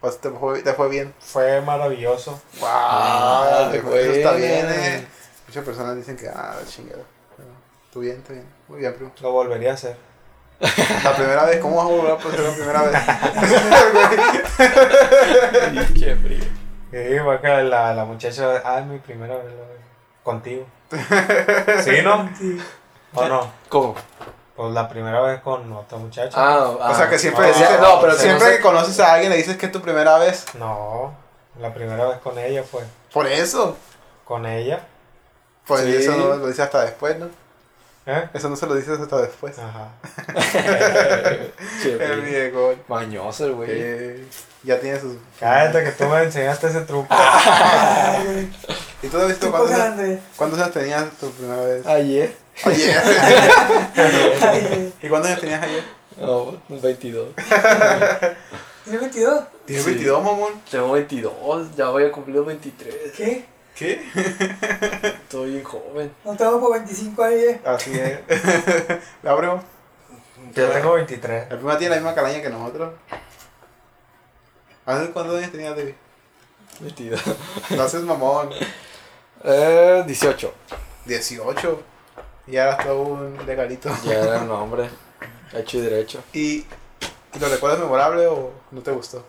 Speaker 1: Pues te fue, te fue bien.
Speaker 2: Fue maravilloso.
Speaker 1: Wow,
Speaker 4: Ah,
Speaker 1: te fue- eso está bien, eh. Muchas personas dicen que, ah, chingada. Tú bien, tú bien. Muy bien, primo.
Speaker 2: Lo volvería a hacer.
Speaker 1: La primera vez, ¿cómo vas a volver a hacer la primera vez?
Speaker 4: Qué frío.
Speaker 2: Fue que la, la muchacha, ah, es mi primera vez la vez contigo. ¿Sí, no?
Speaker 3: Sí.
Speaker 2: ¿O no?
Speaker 4: ¿Cómo?
Speaker 2: Pues la primera vez con otra muchacha.
Speaker 4: Ah,
Speaker 1: o sea, que siempre,
Speaker 2: no,
Speaker 1: dices-
Speaker 2: no, pero
Speaker 1: siempre
Speaker 4: no sé-
Speaker 1: que conoces a alguien le dices que es tu primera vez.
Speaker 2: No, la primera vez con ella fue.
Speaker 1: Por eso.
Speaker 2: Con ella.
Speaker 1: Pues
Speaker 4: Sí.
Speaker 1: eso no lo dices hasta después, ¿no?
Speaker 2: ¿Eh?
Speaker 1: Eso no se lo dices hasta después.
Speaker 2: Ajá.
Speaker 1: El viejo.
Speaker 4: Mañoso el güey.
Speaker 1: eh, ya tiene sus.
Speaker 2: Cállate que tú me enseñaste ese truco.
Speaker 1: ¿Y tú, David,
Speaker 3: Qué
Speaker 1: cuántos años, cuántos años tenías tu primera vez?
Speaker 4: Ayer.
Speaker 1: Ayer.
Speaker 3: Ay, güey.
Speaker 1: ¿Y cuántos años tenías ayer?
Speaker 4: No, 22.
Speaker 3: ¿Tiene 22?
Speaker 1: Tienes
Speaker 4: Sí.
Speaker 1: 22, mamón.
Speaker 4: Tengo 22, ya voy a cumplir los 23.
Speaker 3: ¿Qué?
Speaker 1: ¿Qué?
Speaker 4: Estoy bien joven.
Speaker 3: No tengo por 25 años. eh.
Speaker 1: Así es. La primo.
Speaker 2: Yo tengo 23.
Speaker 1: La prima tiene la misma calaña que nosotros. ¿Hace cuántos años tenías, David?
Speaker 4: 22.
Speaker 1: No haces mamón.
Speaker 4: Eh, 18.
Speaker 1: 18. Y ahora todo un legalito.
Speaker 4: Ya era un hombre. Hecho y derecho.
Speaker 1: ¿Y, ¿Y lo recuerdas memorable o no te gustó?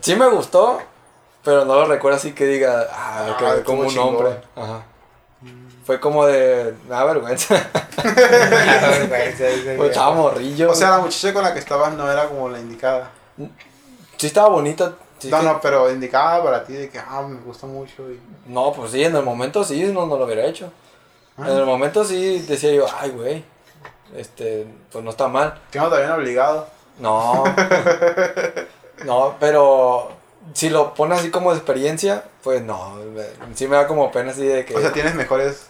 Speaker 4: Sí me gustó, pero no lo recuerdo así que diga, ah,
Speaker 1: Ah,
Speaker 4: que como un
Speaker 1: chingón.
Speaker 4: hombre. Ajá. Fue como de, me da vergüenza. Pues estaba morrillo.
Speaker 1: O sea, la muchacha con la que estabas no era como la indicada.
Speaker 4: sí estaba bonita. Sí
Speaker 1: no,
Speaker 4: que-
Speaker 1: no, pero indicada para ti de que, ah, me gusta mucho. Y...
Speaker 4: No, pues sí, en el momento sí, no, no lo hubiera hecho.
Speaker 1: Ah.
Speaker 4: En el momento sí decía yo, ay, güey, este, pues no está mal.
Speaker 1: Que no te habían obligado.
Speaker 4: No, no, pero si lo pones así como de experiencia, pues no, sí me da como pena así de que...
Speaker 1: O sea, tienes mejores.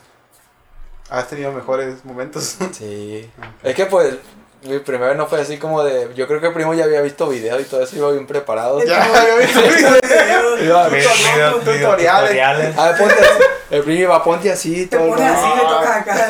Speaker 1: Has tenido mejores momentos.
Speaker 4: Sí, es que pues mi primera vez no fue así como de, yo creo que el primo ya había visto videos y todo eso, iba bien preparado.
Speaker 1: Ya, había visto videos.
Speaker 4: Iba-
Speaker 2: Video-
Speaker 1: Tutoriales.
Speaker 2: tutoriales.
Speaker 4: A ver, ponte así. El primo iba, ponte así,
Speaker 3: Te
Speaker 4: todo el
Speaker 3: pones así, le tocas acá.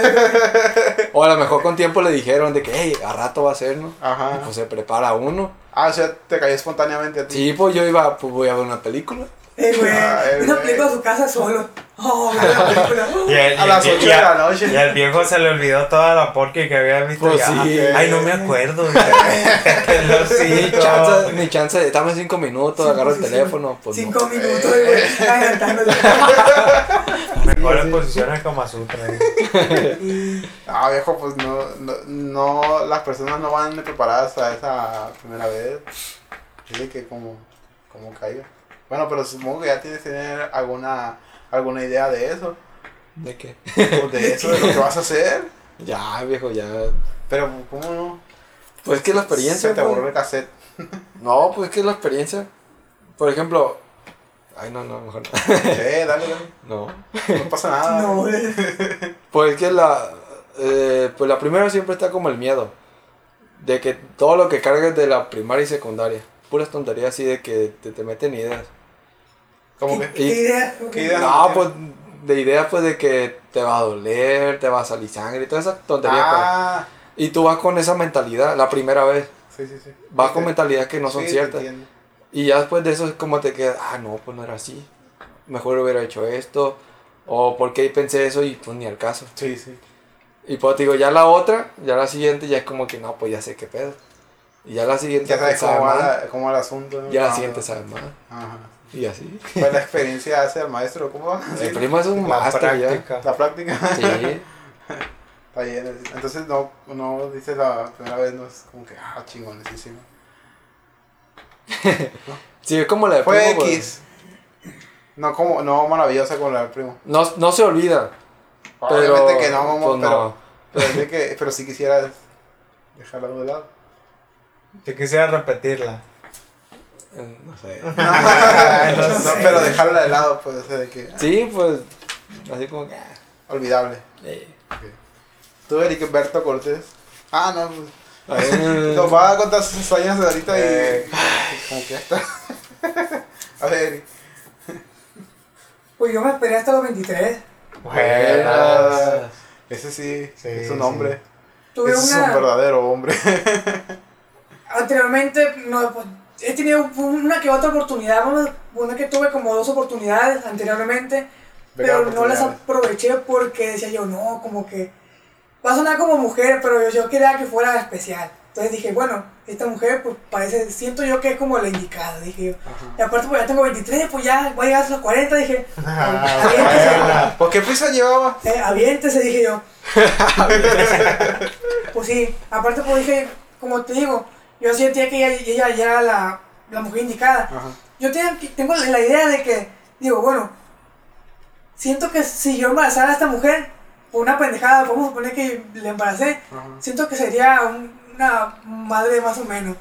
Speaker 4: O a lo mejor con tiempo le dijeron de que, hey, a rato va a ser, ¿no?
Speaker 1: Ajá.
Speaker 4: Y pues se prepara uno.
Speaker 1: Ah, o sea, te cayó espontáneamente a ti.
Speaker 4: Sí, pues yo iba, pues voy a ver una película.
Speaker 3: Eh, güey.
Speaker 1: Ay,
Speaker 3: Una
Speaker 1: güey.
Speaker 3: película a su casa solo. Oh, película.
Speaker 2: Y el-
Speaker 1: A
Speaker 2: y
Speaker 1: las
Speaker 2: el-
Speaker 1: 8
Speaker 2: y
Speaker 1: de
Speaker 2: al-
Speaker 1: la noche.
Speaker 2: Y al viejo se le olvidó toda la porca que había visto.
Speaker 4: Pues
Speaker 2: y, ah,
Speaker 4: sí.
Speaker 2: Ay, no me acuerdo. Cinco.
Speaker 4: chance, ni chance, dame cinco minutos, agarro el teléfono. Pues
Speaker 3: Cinco
Speaker 4: no.
Speaker 3: minutos, güey. adelantándole.
Speaker 2: Mejores posiciones como Sutra.
Speaker 3: Y
Speaker 1: Ah, viejo, pues no, no, no, las personas no van preparadas a esa primera vez. Dice que como, como caiga. Bueno, pero supongo que ya tienes que tener alguna, alguna idea de eso.
Speaker 4: ¿De qué?
Speaker 1: O de eso, de lo que vas a hacer.
Speaker 4: Ya, viejo, ya.
Speaker 1: Pero, ¿cómo no?
Speaker 4: Pues es que la experiencia.
Speaker 1: Se te
Speaker 4: pues.
Speaker 1: borró el cassette.
Speaker 4: No, pues es que la experiencia. Por ejemplo. Ay, no, no, mejor no.
Speaker 1: Eh, dale, dale.
Speaker 4: No.
Speaker 1: No pasa nada.
Speaker 3: no, güey.
Speaker 4: Pues es que la. eh, pues la primera siempre está como el miedo. De que todo lo que cargues de la primaria y secundaria. Puras tonterías así de que te, te meten ideas.
Speaker 3: ¿Qué,
Speaker 1: que.
Speaker 3: qué idea?
Speaker 1: ¿Qué idea?
Speaker 4: No, pues de ideas pues de que te va a doler, te va a salir sangre y todas esas tonterías. pues.
Speaker 1: Ah,
Speaker 4: Y tú vas con esa mentalidad la primera vez.
Speaker 1: sí, sí, sí.
Speaker 4: Vas con mentalidades que no son ciertas. Y ya después de eso es como te queda, ah, no, pues no era así. Mejor hubiera hecho esto. O porque pensé eso y pues ni al caso.
Speaker 1: Sí, sí.
Speaker 4: Y pues te digo, ya la otra, ya la siguiente ya es como que no, pues ya sé qué pedo. Y ya la siguiente
Speaker 1: Ya sabes
Speaker 4: sabe
Speaker 1: cómo va, cómo el asunto. ¿no?
Speaker 4: Ya la
Speaker 1: Ah,
Speaker 4: siguiente sabe más.
Speaker 1: Ajá.
Speaker 4: Y así.
Speaker 1: Pues la experiencia hace al maestro, ¿cómo va?
Speaker 4: El primo es un
Speaker 2: La
Speaker 4: máster ya.
Speaker 2: práctica.
Speaker 1: La práctica.
Speaker 4: Sí.
Speaker 1: Está bien. Entonces no, no dice la primera vez, no es como que, ah, chingonesísimo.
Speaker 4: Sí, es como la de
Speaker 1: Fue
Speaker 4: primo, pues.
Speaker 1: X. No como, no maravillosa como la del primo.
Speaker 4: No, no se olvida.
Speaker 1: Obviamente
Speaker 4: Pero,
Speaker 1: que no, mamá,
Speaker 4: pues,
Speaker 1: pero,
Speaker 4: no.
Speaker 1: pero, sí que, pero sí quisiera dejarla de lado.
Speaker 2: Yo quisiera repetirla.
Speaker 4: Eh, No sé.
Speaker 1: no, pero dejarla de lado, pues, o sea, de que,
Speaker 4: Sí, pues. Así como que. ah,
Speaker 1: olvidable.
Speaker 4: eh.
Speaker 1: Tú, Eric Berto Cortés. Ah, no, pues.
Speaker 4: Ver,
Speaker 1: Nos va a contar sus años de ahorita y.
Speaker 2: Eh.
Speaker 1: Como que ya está. a ver, Eric.
Speaker 3: Pues yo me esperé hasta los 23.
Speaker 2: Buenas.
Speaker 1: Ese sí,
Speaker 2: Sí,
Speaker 1: es un
Speaker 2: sí.
Speaker 1: hombre.
Speaker 3: Tuve
Speaker 1: Ese es un verdadero hombre.
Speaker 3: Anteriormente, no, pues, he tenido una que otra oportunidad. Una, que tuve como dos oportunidades anteriormente.
Speaker 1: Venga,
Speaker 3: pero no las aproveché porque decía yo, no, como que va a sonar como mujer, pero yo, yo quería que fuera especial. Entonces dije, bueno, esta mujer, pues parece, siento yo que es como la indicada, dije yo. Y aparte, pues ya tengo 23, pues ya voy a llegar a los 40, dije,
Speaker 2: Ah.
Speaker 1: ¿Por qué prisa llevaba?
Speaker 3: eh, aviéntese, dije yo. pues sí, aparte, pues dije, como te digo, yo sentía que ella, ella ya era la, la mujer indicada.
Speaker 1: Ajá.
Speaker 3: Yo tengo, tengo la idea de que, digo, bueno, siento que si yo embarazara a esta mujer, por una pendejada, vamos a suponer que le embaracé,
Speaker 1: Ajá.
Speaker 3: siento que sería un- una madre más o menos.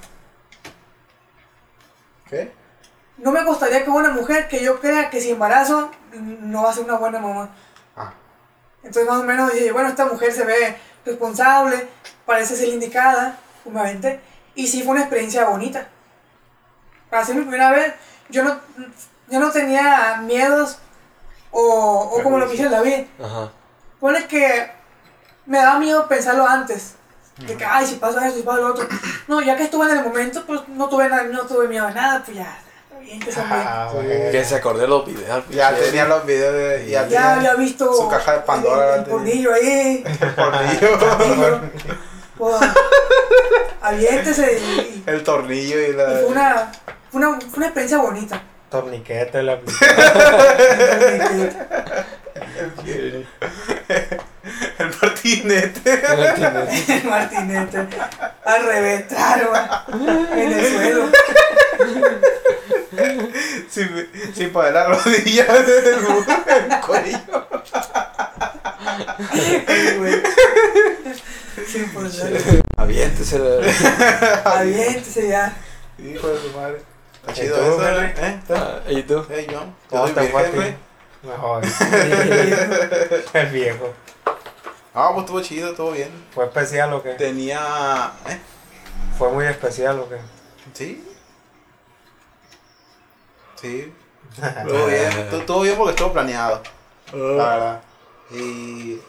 Speaker 1: ¿Qué?
Speaker 3: No me gustaría que una mujer que yo crea que si embarazo no va a ser una buena mamá.
Speaker 1: Ah.
Speaker 3: Entonces más o menos dije, bueno, esta mujer se ve responsable, parece ser indicada, obviamente, y sí fue una experiencia bonita. Para ser mi primera vez, yo no, yo no tenía miedos o, o como lo que hice en David.
Speaker 4: Ajá.
Speaker 3: Pone que me daba miedo pensarlo antes. De que, ay, si pasa eso, si pasa lo otro. No, ya que estuve en el momento, pues no tuve, nada, no tuve miedo a nada, pues ya, está bien, que bien.
Speaker 2: Ah, buena.
Speaker 4: Que se acordé los videos.
Speaker 1: Ya
Speaker 4: pinche.
Speaker 1: tenía los videos de. Ya,
Speaker 3: Ya
Speaker 1: tenía
Speaker 3: había visto
Speaker 1: Su caja de Pandora.
Speaker 3: el, el pornillo ahí.
Speaker 1: El tornillo.
Speaker 3: pornillo. Aviéntese y, y-
Speaker 1: el tornillo y la.
Speaker 3: y fue una, fue una, fue una experiencia bonita.
Speaker 2: Torniquete la
Speaker 1: El martinete.
Speaker 3: El martinete. Al revés, claro, en el suelo.
Speaker 1: sin, sin poner la rodilla en el cuello.
Speaker 3: Pues, dale.
Speaker 4: Aviéntese.
Speaker 3: Aviéntese ya.
Speaker 1: Hijo de su madre. Está
Speaker 2: ¿Y
Speaker 1: chido eso? ¿eh?
Speaker 4: Ah, ¿Y tú?
Speaker 1: Hey, John.
Speaker 2: ¿Cómo
Speaker 1: Yo virgen,
Speaker 2: ti?
Speaker 1: güey.
Speaker 2: Mejor. El viejo.
Speaker 1: Ah, pues estuvo chido, estuvo bien.
Speaker 2: ¿Fue especial o qué?
Speaker 1: Tenía. ¿Eh?
Speaker 2: ¿Fue muy especial o qué?
Speaker 1: Sí. Sí. Estuvo bien. Estuvo- Estuvo bien porque estuvo planeado. La verdad. Y.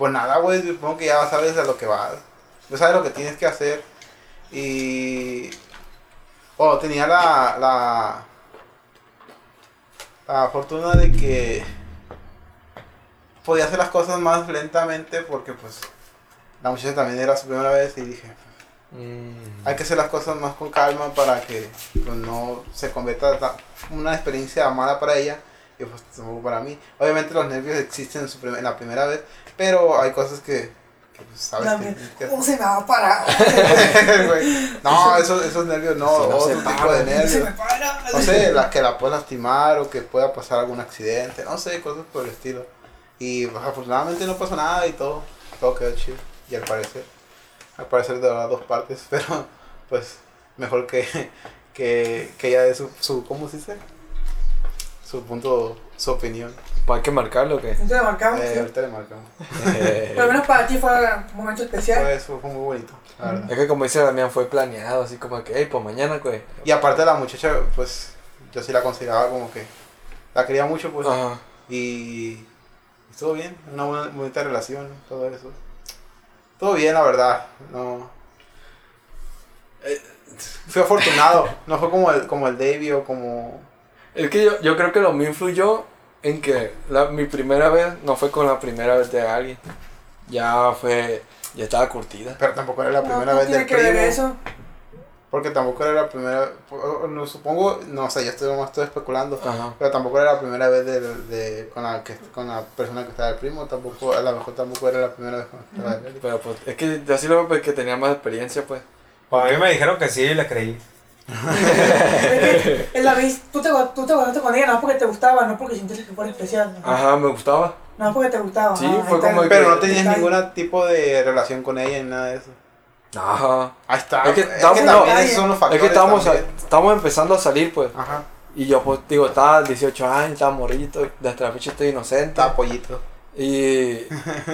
Speaker 1: Pues nada, güey. Supongo que ya sabes a lo que vas. Ya sabes lo que tienes que hacer. Y. Oh, tenía la. La. La fortuna de que. Podía hacer las cosas más lentamente porque, pues. La muchacha también era su primera vez y dije.
Speaker 4: Mm.
Speaker 1: Hay que hacer las cosas más con calma para que pues, no se convierta ta- una experiencia mala para ella y pues tampoco para mí. Obviamente los nervios existen en, su en la primera vez, pero hay cosas que, que, pues, sabes
Speaker 3: La
Speaker 1: que
Speaker 3: ¿Cómo se me va a parar?
Speaker 1: No, esos, esos nervios no,
Speaker 4: Si no se
Speaker 1: otro tipo
Speaker 4: para,
Speaker 1: de
Speaker 3: Se
Speaker 1: nervios.
Speaker 3: me para.
Speaker 1: No sé, la que la pueda lastimar o que pueda pasar algún accidente, no sé, cosas por el estilo. Y pues, afortunadamente no pasó nada y todo, todo quedó chido. Y al parecer, al parecer de las dos partes, pero pues mejor que, que, que ella dé su, su, ¿cómo se dice? Su punto, su opinión.
Speaker 4: ¿Pues ¿Hay que marcarlo o qué?
Speaker 3: Entonces le marcamos.
Speaker 1: Eh,
Speaker 3: sí.
Speaker 1: ahorita le marcamos.
Speaker 3: Por lo menos para ti fue un momento especial.
Speaker 1: Fue, eso fue muy bonito, la verdad.
Speaker 4: Es que como dice Damián, fue planeado, así como que, hey, pues mañana, güey.
Speaker 1: Y aparte la muchacha, pues yo sí la consideraba como que la quería mucho, pues.
Speaker 4: Ajá.
Speaker 1: Y estuvo bien, una buena, bonita relación, todo eso. Todo bien, la verdad. No. Eh, fui afortunado. No fue como el, como el Davey o como.
Speaker 4: Es que yo, yo creo que lo mío influyó en que la, mi primera vez no fue con la primera vez de alguien. Ya fue, ya estaba curtida.
Speaker 1: Pero tampoco era la primera
Speaker 3: no
Speaker 1: vez
Speaker 3: tiene
Speaker 1: del
Speaker 3: que ver
Speaker 1: primo.
Speaker 3: eso.
Speaker 1: Porque tampoco era la primera, no supongo, no sé, yo estoy, nomás estoy especulando,
Speaker 4: Ajá.
Speaker 1: pero tampoco era la primera vez de, de, con, la que, con la persona que estaba el primo, tampoco, a lo mejor tampoco era la primera vez con la que estaba el
Speaker 4: Pero pues, es que yo así lo veo porque tenía más experiencia, pues.
Speaker 2: Pues a mí me dijeron que sí y le creí.
Speaker 3: Es que en la vis, tú te, tú te gustaste con ella no porque te gustaba, no porque sintieses que fuera especial. ¿no?
Speaker 4: Ajá, me gustaba.
Speaker 3: No porque te gustaba.
Speaker 4: Sí, fue como
Speaker 3: el-
Speaker 4: que-
Speaker 1: Pero no tenías ningún tipo de relación con ella ni nada de eso.
Speaker 4: Ajá.
Speaker 1: Ahí está.
Speaker 4: Es que
Speaker 1: es que
Speaker 4: estamos-
Speaker 3: no,
Speaker 1: esos son los
Speaker 4: Es
Speaker 1: factores.
Speaker 4: que estábamos,
Speaker 1: también.
Speaker 4: estábamos empezando a salir, pues.
Speaker 1: Ajá,
Speaker 4: Y yo, pues, digo, estaba 18 años, estaba morrito, desde la fecha estoy inocente.
Speaker 1: estaba pollito.
Speaker 4: Y,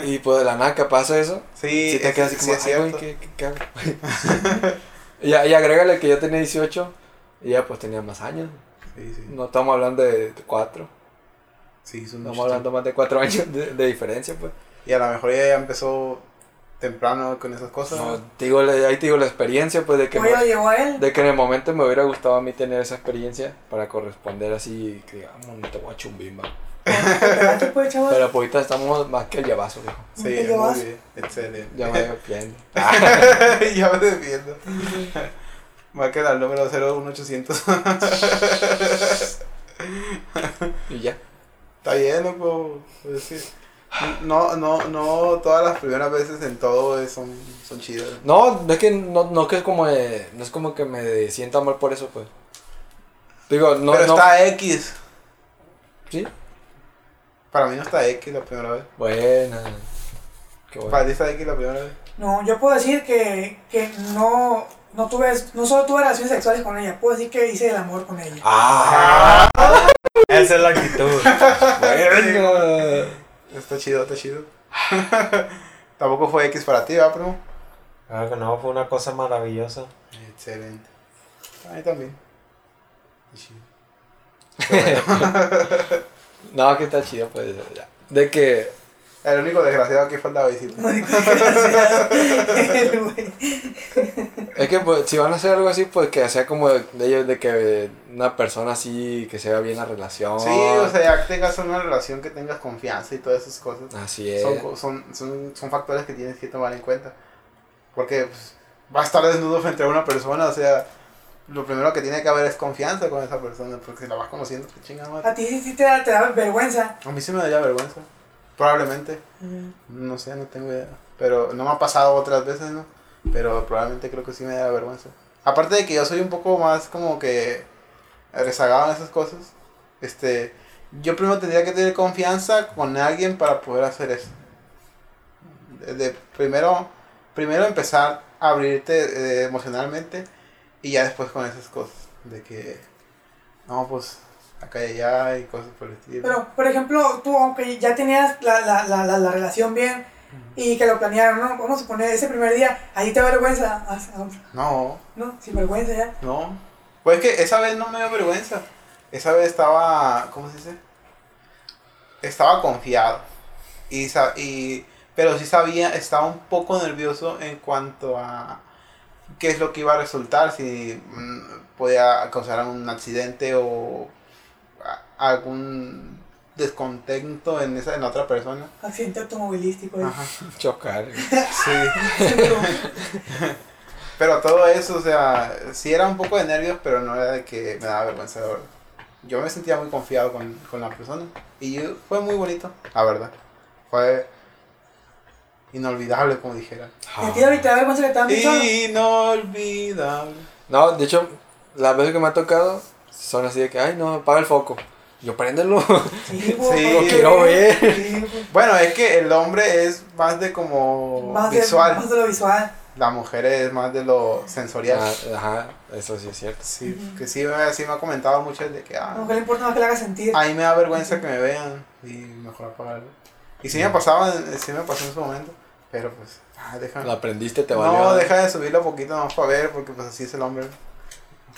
Speaker 4: y pues de la nada que pasa eso,
Speaker 1: Sí,
Speaker 4: si te
Speaker 1: es-
Speaker 4: quedas así
Speaker 1: sí
Speaker 4: como,
Speaker 1: es
Speaker 4: "Ay, güey. ¿qué, qué, qué hago?" y, y agrégale que yo tenía 18 y ella pues tenía más años.
Speaker 1: Sí, sí.
Speaker 4: No estamos hablando de 4,
Speaker 1: Sí, es un
Speaker 4: estamos hablando más de 4 años de, de diferencia, pues.
Speaker 1: Y a lo mejor ella ya empezó temprano con esas cosas.
Speaker 4: No, te digo, ahí te digo la experiencia, pues, de que,
Speaker 3: Oye, lo llevó a él.
Speaker 4: de que en el momento me hubiera gustado a mí tener esa experiencia para corresponder así, que digamos, no te voy a chumbimba.
Speaker 3: Pues, chaval.
Speaker 4: Pero pues ahorita estamos más que el llavazo, viejo.
Speaker 1: Sí,
Speaker 3: ¿Te
Speaker 1: muy
Speaker 3: llevas?
Speaker 1: bien. Excelente.
Speaker 4: Ya me defiendo.
Speaker 1: ya me defiendo. Va a quedar el número 01800.
Speaker 4: Y ya.
Speaker 1: Está bien, loco. Pues sí. No, no, no, todas las primeras veces en todo es- son, son chidas.
Speaker 4: No, no es que no, no que es como de- no es como que me sienta mal por eso, pues. Digo, no,
Speaker 1: Pero
Speaker 4: no.
Speaker 1: está X.
Speaker 4: Sí.
Speaker 1: Para mí no está X la primera vez.
Speaker 4: Buena. Qué bueno.
Speaker 1: Para ti está X la primera vez.
Speaker 3: No, yo puedo decir que, que no, no tuve, no solo tuve relaciones sexuales con ella, puedo decir que hice el amor con ella.
Speaker 4: Ah,
Speaker 2: Esa es la actitud.
Speaker 4: bueno.
Speaker 1: Está chido, está chido. Tampoco fue X para ti, ¿verdad, primo?
Speaker 2: Claro que no, fue una cosa maravillosa.
Speaker 1: Excelente. A mí también. Chido.
Speaker 4: No, que está chido, pues. ya. De que.
Speaker 1: El único desgraciado
Speaker 3: desgraciado. El güey.
Speaker 4: Es que pues, si van a hacer algo así, pues que sea como de, ellos, de que una persona así, que se vea bien la relación.
Speaker 1: Sí, o sea, ya que tengas una relación que tengas confianza y todas esas cosas.
Speaker 4: Así es.
Speaker 1: Son, son, son factores que tienes que tomar en cuenta. Porque pues, va a estar desnudo frente a una persona, o sea, lo primero que tiene que haber es confianza con esa persona, porque si la vas conociendo, qué chingada.
Speaker 3: A ti sí, sí te, da, te da vergüenza.
Speaker 1: A mí sí me daría vergüenza, probablemente, no sé, no tengo idea. Pero no me ha pasado otras veces, ¿no? Pero probablemente creo que sí me daría vergüenza. Aparte de que yo soy un poco más como que rezagado en esas cosas, este, yo primero tendría que tener confianza con alguien para poder hacer eso. De, de- primero, primero empezar a abrirte eh, emocionalmente y ya después con esas cosas. De que, no, pues acá y allá y cosas por el estilo.
Speaker 3: Pero, por ejemplo, tú, aunque ya tenías la, la, la, la, la relación bien y que lo planearon, ¿no? Vamos a poner ese primer día, ahí te da vergüenza. Ah,
Speaker 1: no,
Speaker 3: No, sin vergüenza ya.
Speaker 1: no. Pues es que esa vez no me dio vergüenza. Esa vez estaba, ¿cómo se dice? Estaba confiado. Y, y, pero sí sabía, estaba un poco nervioso en cuanto a qué es lo que iba a resultar, si mm, podía causar un accidente o algún descontento en esa en la otra persona.
Speaker 3: Accidente automovilístico. ¿eh?
Speaker 1: Ajá.
Speaker 4: Chocar.
Speaker 1: Sí. Pero todo eso, o sea, sí era un poco de nervios, pero no era de que me daba vergüenza, verdad. Yo me sentía muy confiado con, con la persona. Y fue muy bonito, la verdad. Fue inolvidable, como dijera. Inolvidable.
Speaker 4: No, de hecho, las veces que me ha tocado son así de que, ay, no, apaga el foco. Yo préndelo.
Speaker 3: Sí,
Speaker 1: Sí, lo
Speaker 4: quiero ver.
Speaker 3: Sí.
Speaker 1: Bueno, es que el hombre es más de como
Speaker 3: Más de,
Speaker 1: visual.
Speaker 3: más de lo visual.
Speaker 1: La mujer es más de lo sensorial.
Speaker 4: Ah, Ajá, eso sí es cierto.
Speaker 1: Sí, que sí, me- sí me ha comentado mucho de que,
Speaker 3: A la
Speaker 1: ah,
Speaker 3: mujer le importa más que le haga sentir.
Speaker 1: A mí me da vergüenza que me vean y mejor apagarlo. Y sí me pasaba, sí me pasó en su momento, pero pues, ah, deja.
Speaker 4: Lo aprendiste, te valió.
Speaker 1: No, deja de subirlo poquito más para ver, porque pues así es el hombre.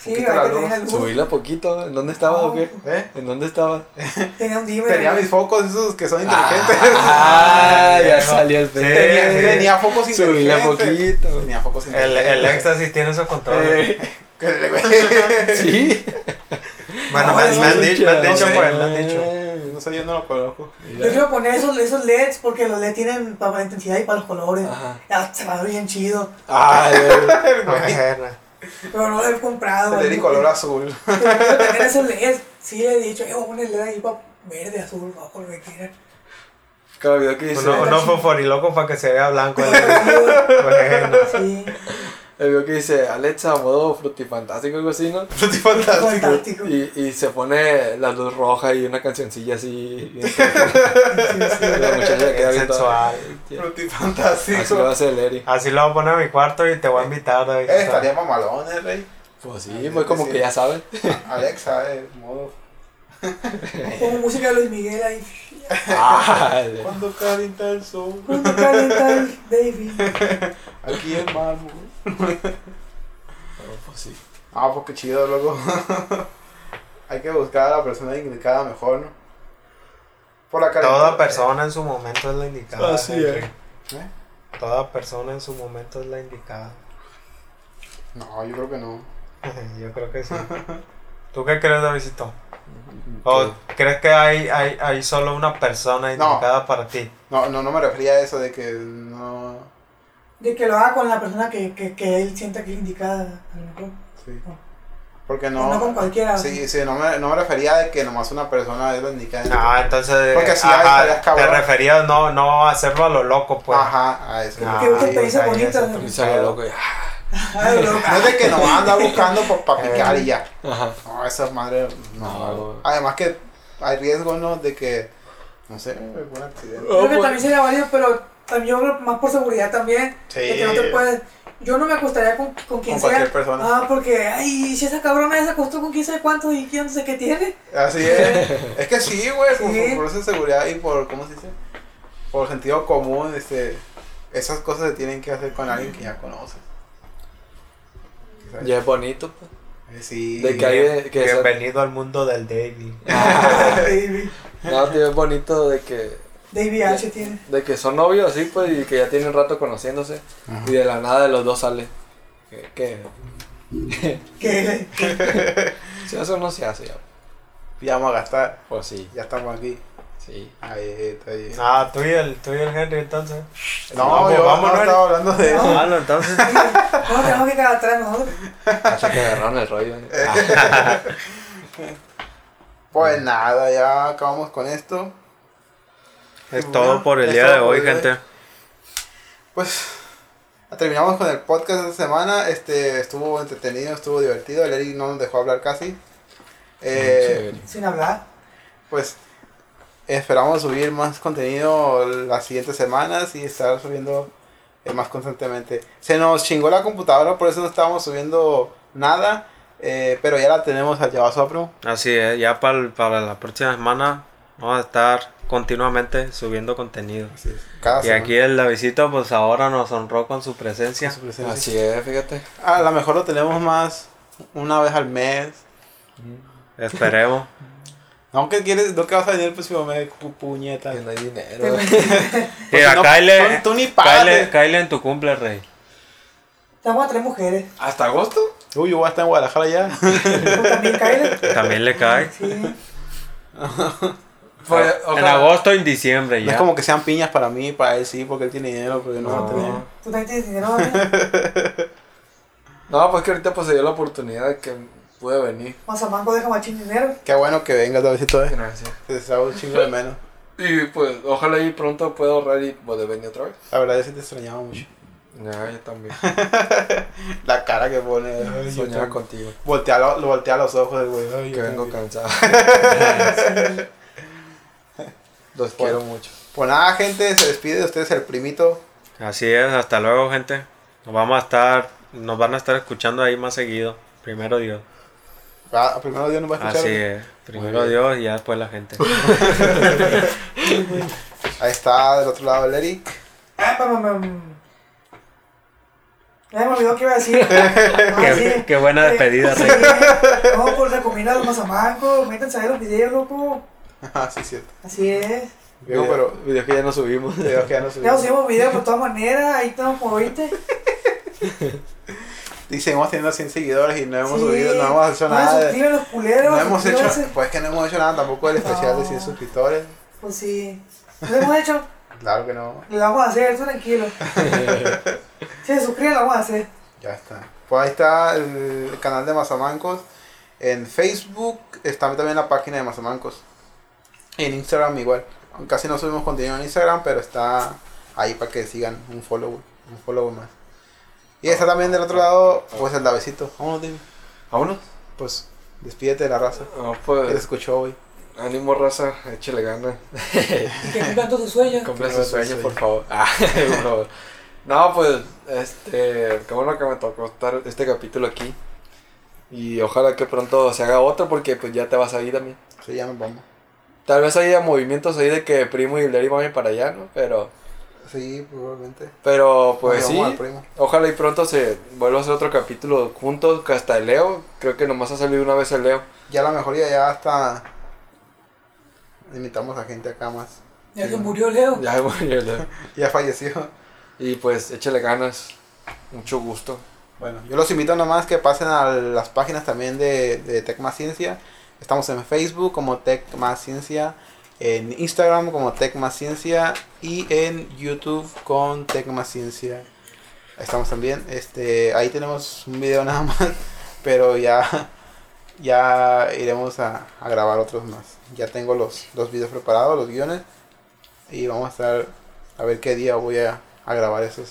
Speaker 3: sí,
Speaker 1: poquito la luz.
Speaker 4: poquito. ¿En dónde estaba o qué?
Speaker 1: ¿Eh?
Speaker 4: ¿En dónde estaba?
Speaker 3: Tenía un dimmer.
Speaker 1: Tenía mis focos esos que son inteligentes.
Speaker 4: Ah, ya salió el
Speaker 2: Tenía-
Speaker 1: tenía, tenía focos
Speaker 4: Subirla
Speaker 1: inteligentes.
Speaker 4: poquito.
Speaker 1: Tenía focos
Speaker 2: El,
Speaker 1: inteligentes.
Speaker 2: el éxtasis tiene esos controles.
Speaker 4: Eh, Sí.
Speaker 2: Bueno,
Speaker 3: No,
Speaker 2: me, han dicho, me han dicho pues, me han dicho.
Speaker 1: No sé, yo no lo conozco.
Speaker 3: Yo quiero poner esos, esos LEDs porque los LEDs tienen para la intensidad y para los colores.
Speaker 4: Ajá.
Speaker 3: Se va bien chido.
Speaker 1: El.
Speaker 2: Bueno.
Speaker 3: Pero no lo he comprado.
Speaker 1: El Eric color azul.
Speaker 3: Quiero tener esos LEDs. Sí, le he dicho, eh, a poner LED ahí para verde, azul, rojo, lo que quieran.
Speaker 4: Video que dice,
Speaker 2: fosforiloco para que se vea blanco. bueno.
Speaker 3: Sí,
Speaker 4: el video que dice Alexa modo frutifantástico algo así, ¿no?
Speaker 1: Fruity fantástico.
Speaker 3: fantástico.
Speaker 4: Y, y se pone la luz roja y una cancioncilla así.
Speaker 3: Sí, sí.
Speaker 4: La muchacha queda bien
Speaker 2: Sensual.
Speaker 1: Fruity
Speaker 4: Así lo
Speaker 1: fantástico.
Speaker 4: hace el Eri.
Speaker 2: Así lo voy a poner en mi cuarto y te voy a invitar. David.
Speaker 1: Eh, estaría mamalón, eh, rey.
Speaker 4: Pues sí, pues como que ya saben.
Speaker 1: Alexa, eh, modo.
Speaker 3: Como música de Luis Miguel ahí.
Speaker 4: Ah,
Speaker 1: Cuando calienta el sol.
Speaker 3: Cuando calienta el baby.
Speaker 1: Aquí en mármol.
Speaker 4: Pues sí.
Speaker 1: Ah, pues qué chido, loco. Hay que buscar a la persona indicada mejor, ¿no? Por la calidad.
Speaker 2: Toda persona en su momento es la indicada.
Speaker 4: Así es.
Speaker 1: ¿Eh?
Speaker 2: Toda persona en su momento es la indicada.
Speaker 1: No, yo creo que no.
Speaker 2: Yo creo que sí. ¿Tú qué crees, Davidito? ¿O crees que hay, hay, hay solo una persona
Speaker 1: No.
Speaker 2: indicada para ti?
Speaker 1: No, no, no me refería a eso de que no.
Speaker 3: De que lo haga con la persona que, que, que él sienta que es indicada, a lo mejor.
Speaker 1: Sí.
Speaker 3: No.
Speaker 1: Porque
Speaker 3: No,
Speaker 1: no.
Speaker 3: con cualquiera.
Speaker 1: Sí, sí, no me, no me refería a que nomás una persona es la indicada.
Speaker 2: No, entonces.
Speaker 1: Porque si hay,
Speaker 2: ajá,
Speaker 1: estarías
Speaker 2: te
Speaker 1: cabrón.
Speaker 2: referías no, no a hacerlo a lo loco, pues.
Speaker 1: Ajá, a eso.
Speaker 2: Ah,
Speaker 3: Que
Speaker 2: es otro
Speaker 4: Y sale loco y.
Speaker 3: Ay, loca.
Speaker 1: No es de que nomás anda buscando para picar y ya.
Speaker 4: Ajá.
Speaker 1: No, esa madre. No.
Speaker 4: No.
Speaker 1: Además que hay riesgo, ¿no? De que. No sé, algún accidente.
Speaker 3: Creo que
Speaker 4: pues-
Speaker 3: también sería válido, pero también yo creo más por seguridad también.
Speaker 1: Sí.
Speaker 3: De que no te puedes. Yo no me acostaría con, con quien
Speaker 1: Con
Speaker 3: sea.
Speaker 1: cualquier persona.
Speaker 3: Ah, porque, ay, si esa cabrona ya se acostó con quién sabe cuánto y quién no sé qué tiene.
Speaker 1: Así es. es que sí, güey, por,
Speaker 3: Sí.
Speaker 1: por, por esa seguridad y por, ¿cómo se dice? Por sentido común, este, esas cosas se tienen que hacer con alguien que ya conoces.
Speaker 4: Ya es bonito, pues.
Speaker 1: Eh, Sí.
Speaker 4: De que hay que
Speaker 2: Bienvenido al mundo del daily.
Speaker 3: David.
Speaker 4: No, tío, es bonito de que
Speaker 3: David H tiene.
Speaker 4: de que son novios así pues y que ya tienen rato conociéndose
Speaker 1: Ajá.
Speaker 4: y de la nada de los dos sale que, que
Speaker 3: Que
Speaker 4: si eso no se hace ya
Speaker 1: Ya vamos a gastar.
Speaker 4: pues sí
Speaker 1: Ya estamos aquí.
Speaker 4: sí
Speaker 1: Ahí está.
Speaker 2: Ah, tú y el, tú y el Henry entonces.
Speaker 1: No,
Speaker 2: vamos,
Speaker 1: yo
Speaker 2: vamos,
Speaker 1: no
Speaker 2: ¿no?
Speaker 1: estaba hablando de eso.
Speaker 2: Malo, entonces.
Speaker 3: no tenemos que quedar atrás nosotros.
Speaker 4: hasta que agarraron el rollo ¿eh?
Speaker 1: Pues nada, ya acabamos con esto.
Speaker 2: Es
Speaker 1: Bueno,
Speaker 2: todo por el día de hoy, gente.
Speaker 1: Pues terminamos con el podcast de esta semana. Este estuvo entretenido, estuvo divertido. El Eric no nos dejó hablar casi. Eh,
Speaker 4: Chévere.
Speaker 3: Sin hablar.
Speaker 1: pues esperamos subir más contenido las siguientes semanas y estar subiendo eh, más constantemente. Se nos chingó la computadora, por eso no estábamos subiendo nada. eh, pero ya la tenemos al Yabasopro.
Speaker 2: Así es, ya para, para la próxima semana vamos a estar continuamente subiendo contenido.
Speaker 1: Cada
Speaker 2: Y
Speaker 1: semana.
Speaker 2: aquí el Davidito, pues ahora nos honró con su presencia.
Speaker 1: Su presencia.
Speaker 4: así es fíjate
Speaker 1: A lo mejor lo tenemos más una vez al mes.
Speaker 2: Esperemos.
Speaker 1: Aunque quieres, lo que vas a venir el próximo mes, pu- puñeta.
Speaker 4: que no hay dinero
Speaker 2: Mira,
Speaker 1: no,
Speaker 2: cáele,
Speaker 1: tú- tú ni
Speaker 2: cáele en tu cumple, rey.
Speaker 3: Estamos a tres mujeres.
Speaker 4: hasta agosto
Speaker 1: Uy, yo voy a estar en Guadalajara ya.
Speaker 3: También, Kyle.
Speaker 2: También le cae.
Speaker 3: Sí.
Speaker 4: Pues
Speaker 2: En agosto y en diciembre
Speaker 1: No
Speaker 2: ya.
Speaker 1: es como que sean piñas para mí, para él sí, porque él tiene dinero, porque no, va a tener.
Speaker 3: Tú también tienes dinero, ¿vale?
Speaker 4: no pues que ahorita pues se dio la oportunidad de que pude venir
Speaker 3: Mazamanco deja machín dinero.
Speaker 1: Qué bueno que vengas, Davidito, eh.
Speaker 4: gracias
Speaker 1: Te deseo un chingo de menos.
Speaker 4: y pues ojalá y pronto pueda ahorrar y poder venir otra vez
Speaker 1: La verdad es que te extrañaba mucho.
Speaker 4: ya yo también
Speaker 1: La cara que pone. ay, yo
Speaker 4: soñaba contigo
Speaker 1: Voltea, lo- voltea los ojos del güey. ay,
Speaker 4: que
Speaker 1: yo
Speaker 4: vengo
Speaker 1: tengo-
Speaker 4: cansado
Speaker 3: Sí.
Speaker 4: Los quiero mucho
Speaker 1: Pues nada, gente, se despide de ustedes el primito.
Speaker 2: Así es, hasta luego, gente. Nos vamos a estar, nos van a estar escuchando ahí más seguido. Primero Dios.
Speaker 1: Ah, primero Dios nos va a escuchar.
Speaker 2: Así es. Primero. Dios y ya después la gente.
Speaker 1: Ahí está del otro lado el Eric.
Speaker 3: Ah, Ya me olvidó qué iba a decir. Ah,
Speaker 2: Qué,
Speaker 3: sí.
Speaker 2: qué buena despedida,
Speaker 3: Sí.
Speaker 2: Rey.
Speaker 3: No, pues recomienda a los mazamacos. Métanse a ver los videos, loco.
Speaker 1: Ah, sí, cierto.
Speaker 3: Así es.
Speaker 1: Digo, pero.
Speaker 4: videos que ya no subimos
Speaker 1: Digo que ya no
Speaker 3: Ya
Speaker 1: subimos.
Speaker 3: subimos videos de todas maneras. Ahí estamos como 20.
Speaker 1: Y seguimos teniendo 100 seguidores y no hemos
Speaker 3: Sí.
Speaker 1: subido, no hemos hecho
Speaker 3: No
Speaker 1: nada. de-
Speaker 3: suscriben los culeros.
Speaker 1: No hemos hecho,
Speaker 3: suscríbanse.
Speaker 1: pues que no hemos hecho nada tampoco del especial de 100
Speaker 3: No.
Speaker 1: suscriptores.
Speaker 3: Pues sí. ¿No lo hemos hecho?
Speaker 1: Claro que no.
Speaker 3: Lo vamos a hacer, tú tranquilo. Si se suscriben, lo vamos a hacer.
Speaker 1: Ya está. Pues ahí está el canal de Mazamancos. En Facebook está también la página de Mazamancos. En Instagram igual. Casi no subimos contenido en Instagram, pero está ahí para que sigan un follow, un follow más. Y está también del otro lado, pues el Davecito. Vámonos, dime.
Speaker 4: ¿Vámonos?
Speaker 1: Pues despídete de la raza.
Speaker 4: No,
Speaker 1: Que te
Speaker 4: pues.
Speaker 1: escuchó hoy.
Speaker 4: Ánimo, raza. Échale gana.
Speaker 3: Que cumplan todos sus sueños.
Speaker 4: Cumple
Speaker 1: Cumple
Speaker 4: sus sueños, por favor. Ah, por favor. No, pues, este, qué bueno que me tocó estar este capítulo aquí. Y ojalá que pronto se haga otro porque pues ya te vas a ir también.
Speaker 1: Sí, ya nos vamos.
Speaker 4: Tal vez haya movimientos ahí de que Primo y Larry van a ir para allá, ¿no? Pero,
Speaker 1: Sí, probablemente.
Speaker 4: pero pues sí. Ojalá y pronto se vuelva a hacer otro capítulo juntos, que hasta el Leo. Creo que nomás ha salido una vez el Leo.
Speaker 1: Ya la mejoría ya hasta invitamos a gente acá más.
Speaker 3: Ya se murió Leo.
Speaker 4: Ya murió el Leo.
Speaker 1: Ya falleció.
Speaker 4: Y pues échale ganas. Mucho gusto.
Speaker 1: Bueno, yo los invito nomás que pasen a las páginas también de, de Tec Más Ciencia. Estamos en Facebook como Tec Más Ciencia, en Instagram como Tec Más Ciencia y en YouTube con Tec Más Ciencia. Estamos también. Este, ahí tenemos un video nada más, pero ya, ya iremos a, a grabar otros más. Ya tengo los, los videos preparados, los guiones, y vamos a estar a ver qué día voy a, a grabar esos,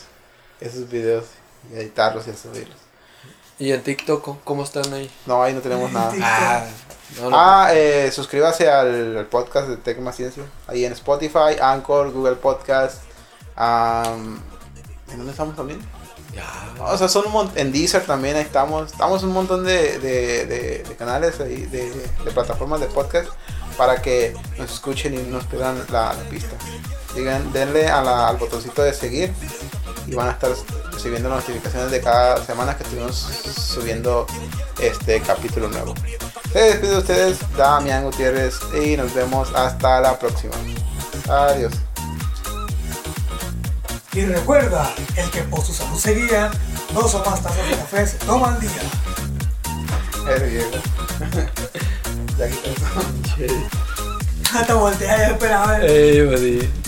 Speaker 1: esos videos y editarlos y a subirlos.
Speaker 4: ¿Y en TikTok cómo- cómo están ahí?
Speaker 1: No, ahí no tenemos nada.
Speaker 4: Ah, no, no.
Speaker 1: Ah, eh, suscríbase al, al podcast de Tecma Ciencia. Ahí en Spotify, Anchor, Google Podcast. am, ¿En dónde estamos también?
Speaker 4: Ya.
Speaker 1: O sea, son un montón. En Deezer también ahí estamos. Estamos un montón de, de, de- de canales ahí, de, plataformas de podcast para que nos escuchen y nos pierdan la, la pista. Digan, denle a la- al botoncito de seguir y van a estar recibiendo notificaciones de cada semana que estuvimos subiendo este capítulo nuevo. Se despide de ustedes, Damián Gutiérrez, y nos vemos hasta la próxima. Adiós.
Speaker 3: Y recuerda, el que por su salud se guía, dos o más tazas de café se toma al día.
Speaker 1: Eres viejo. ya quita eso.
Speaker 3: Hasta voltea y esperaba.
Speaker 4: Ey.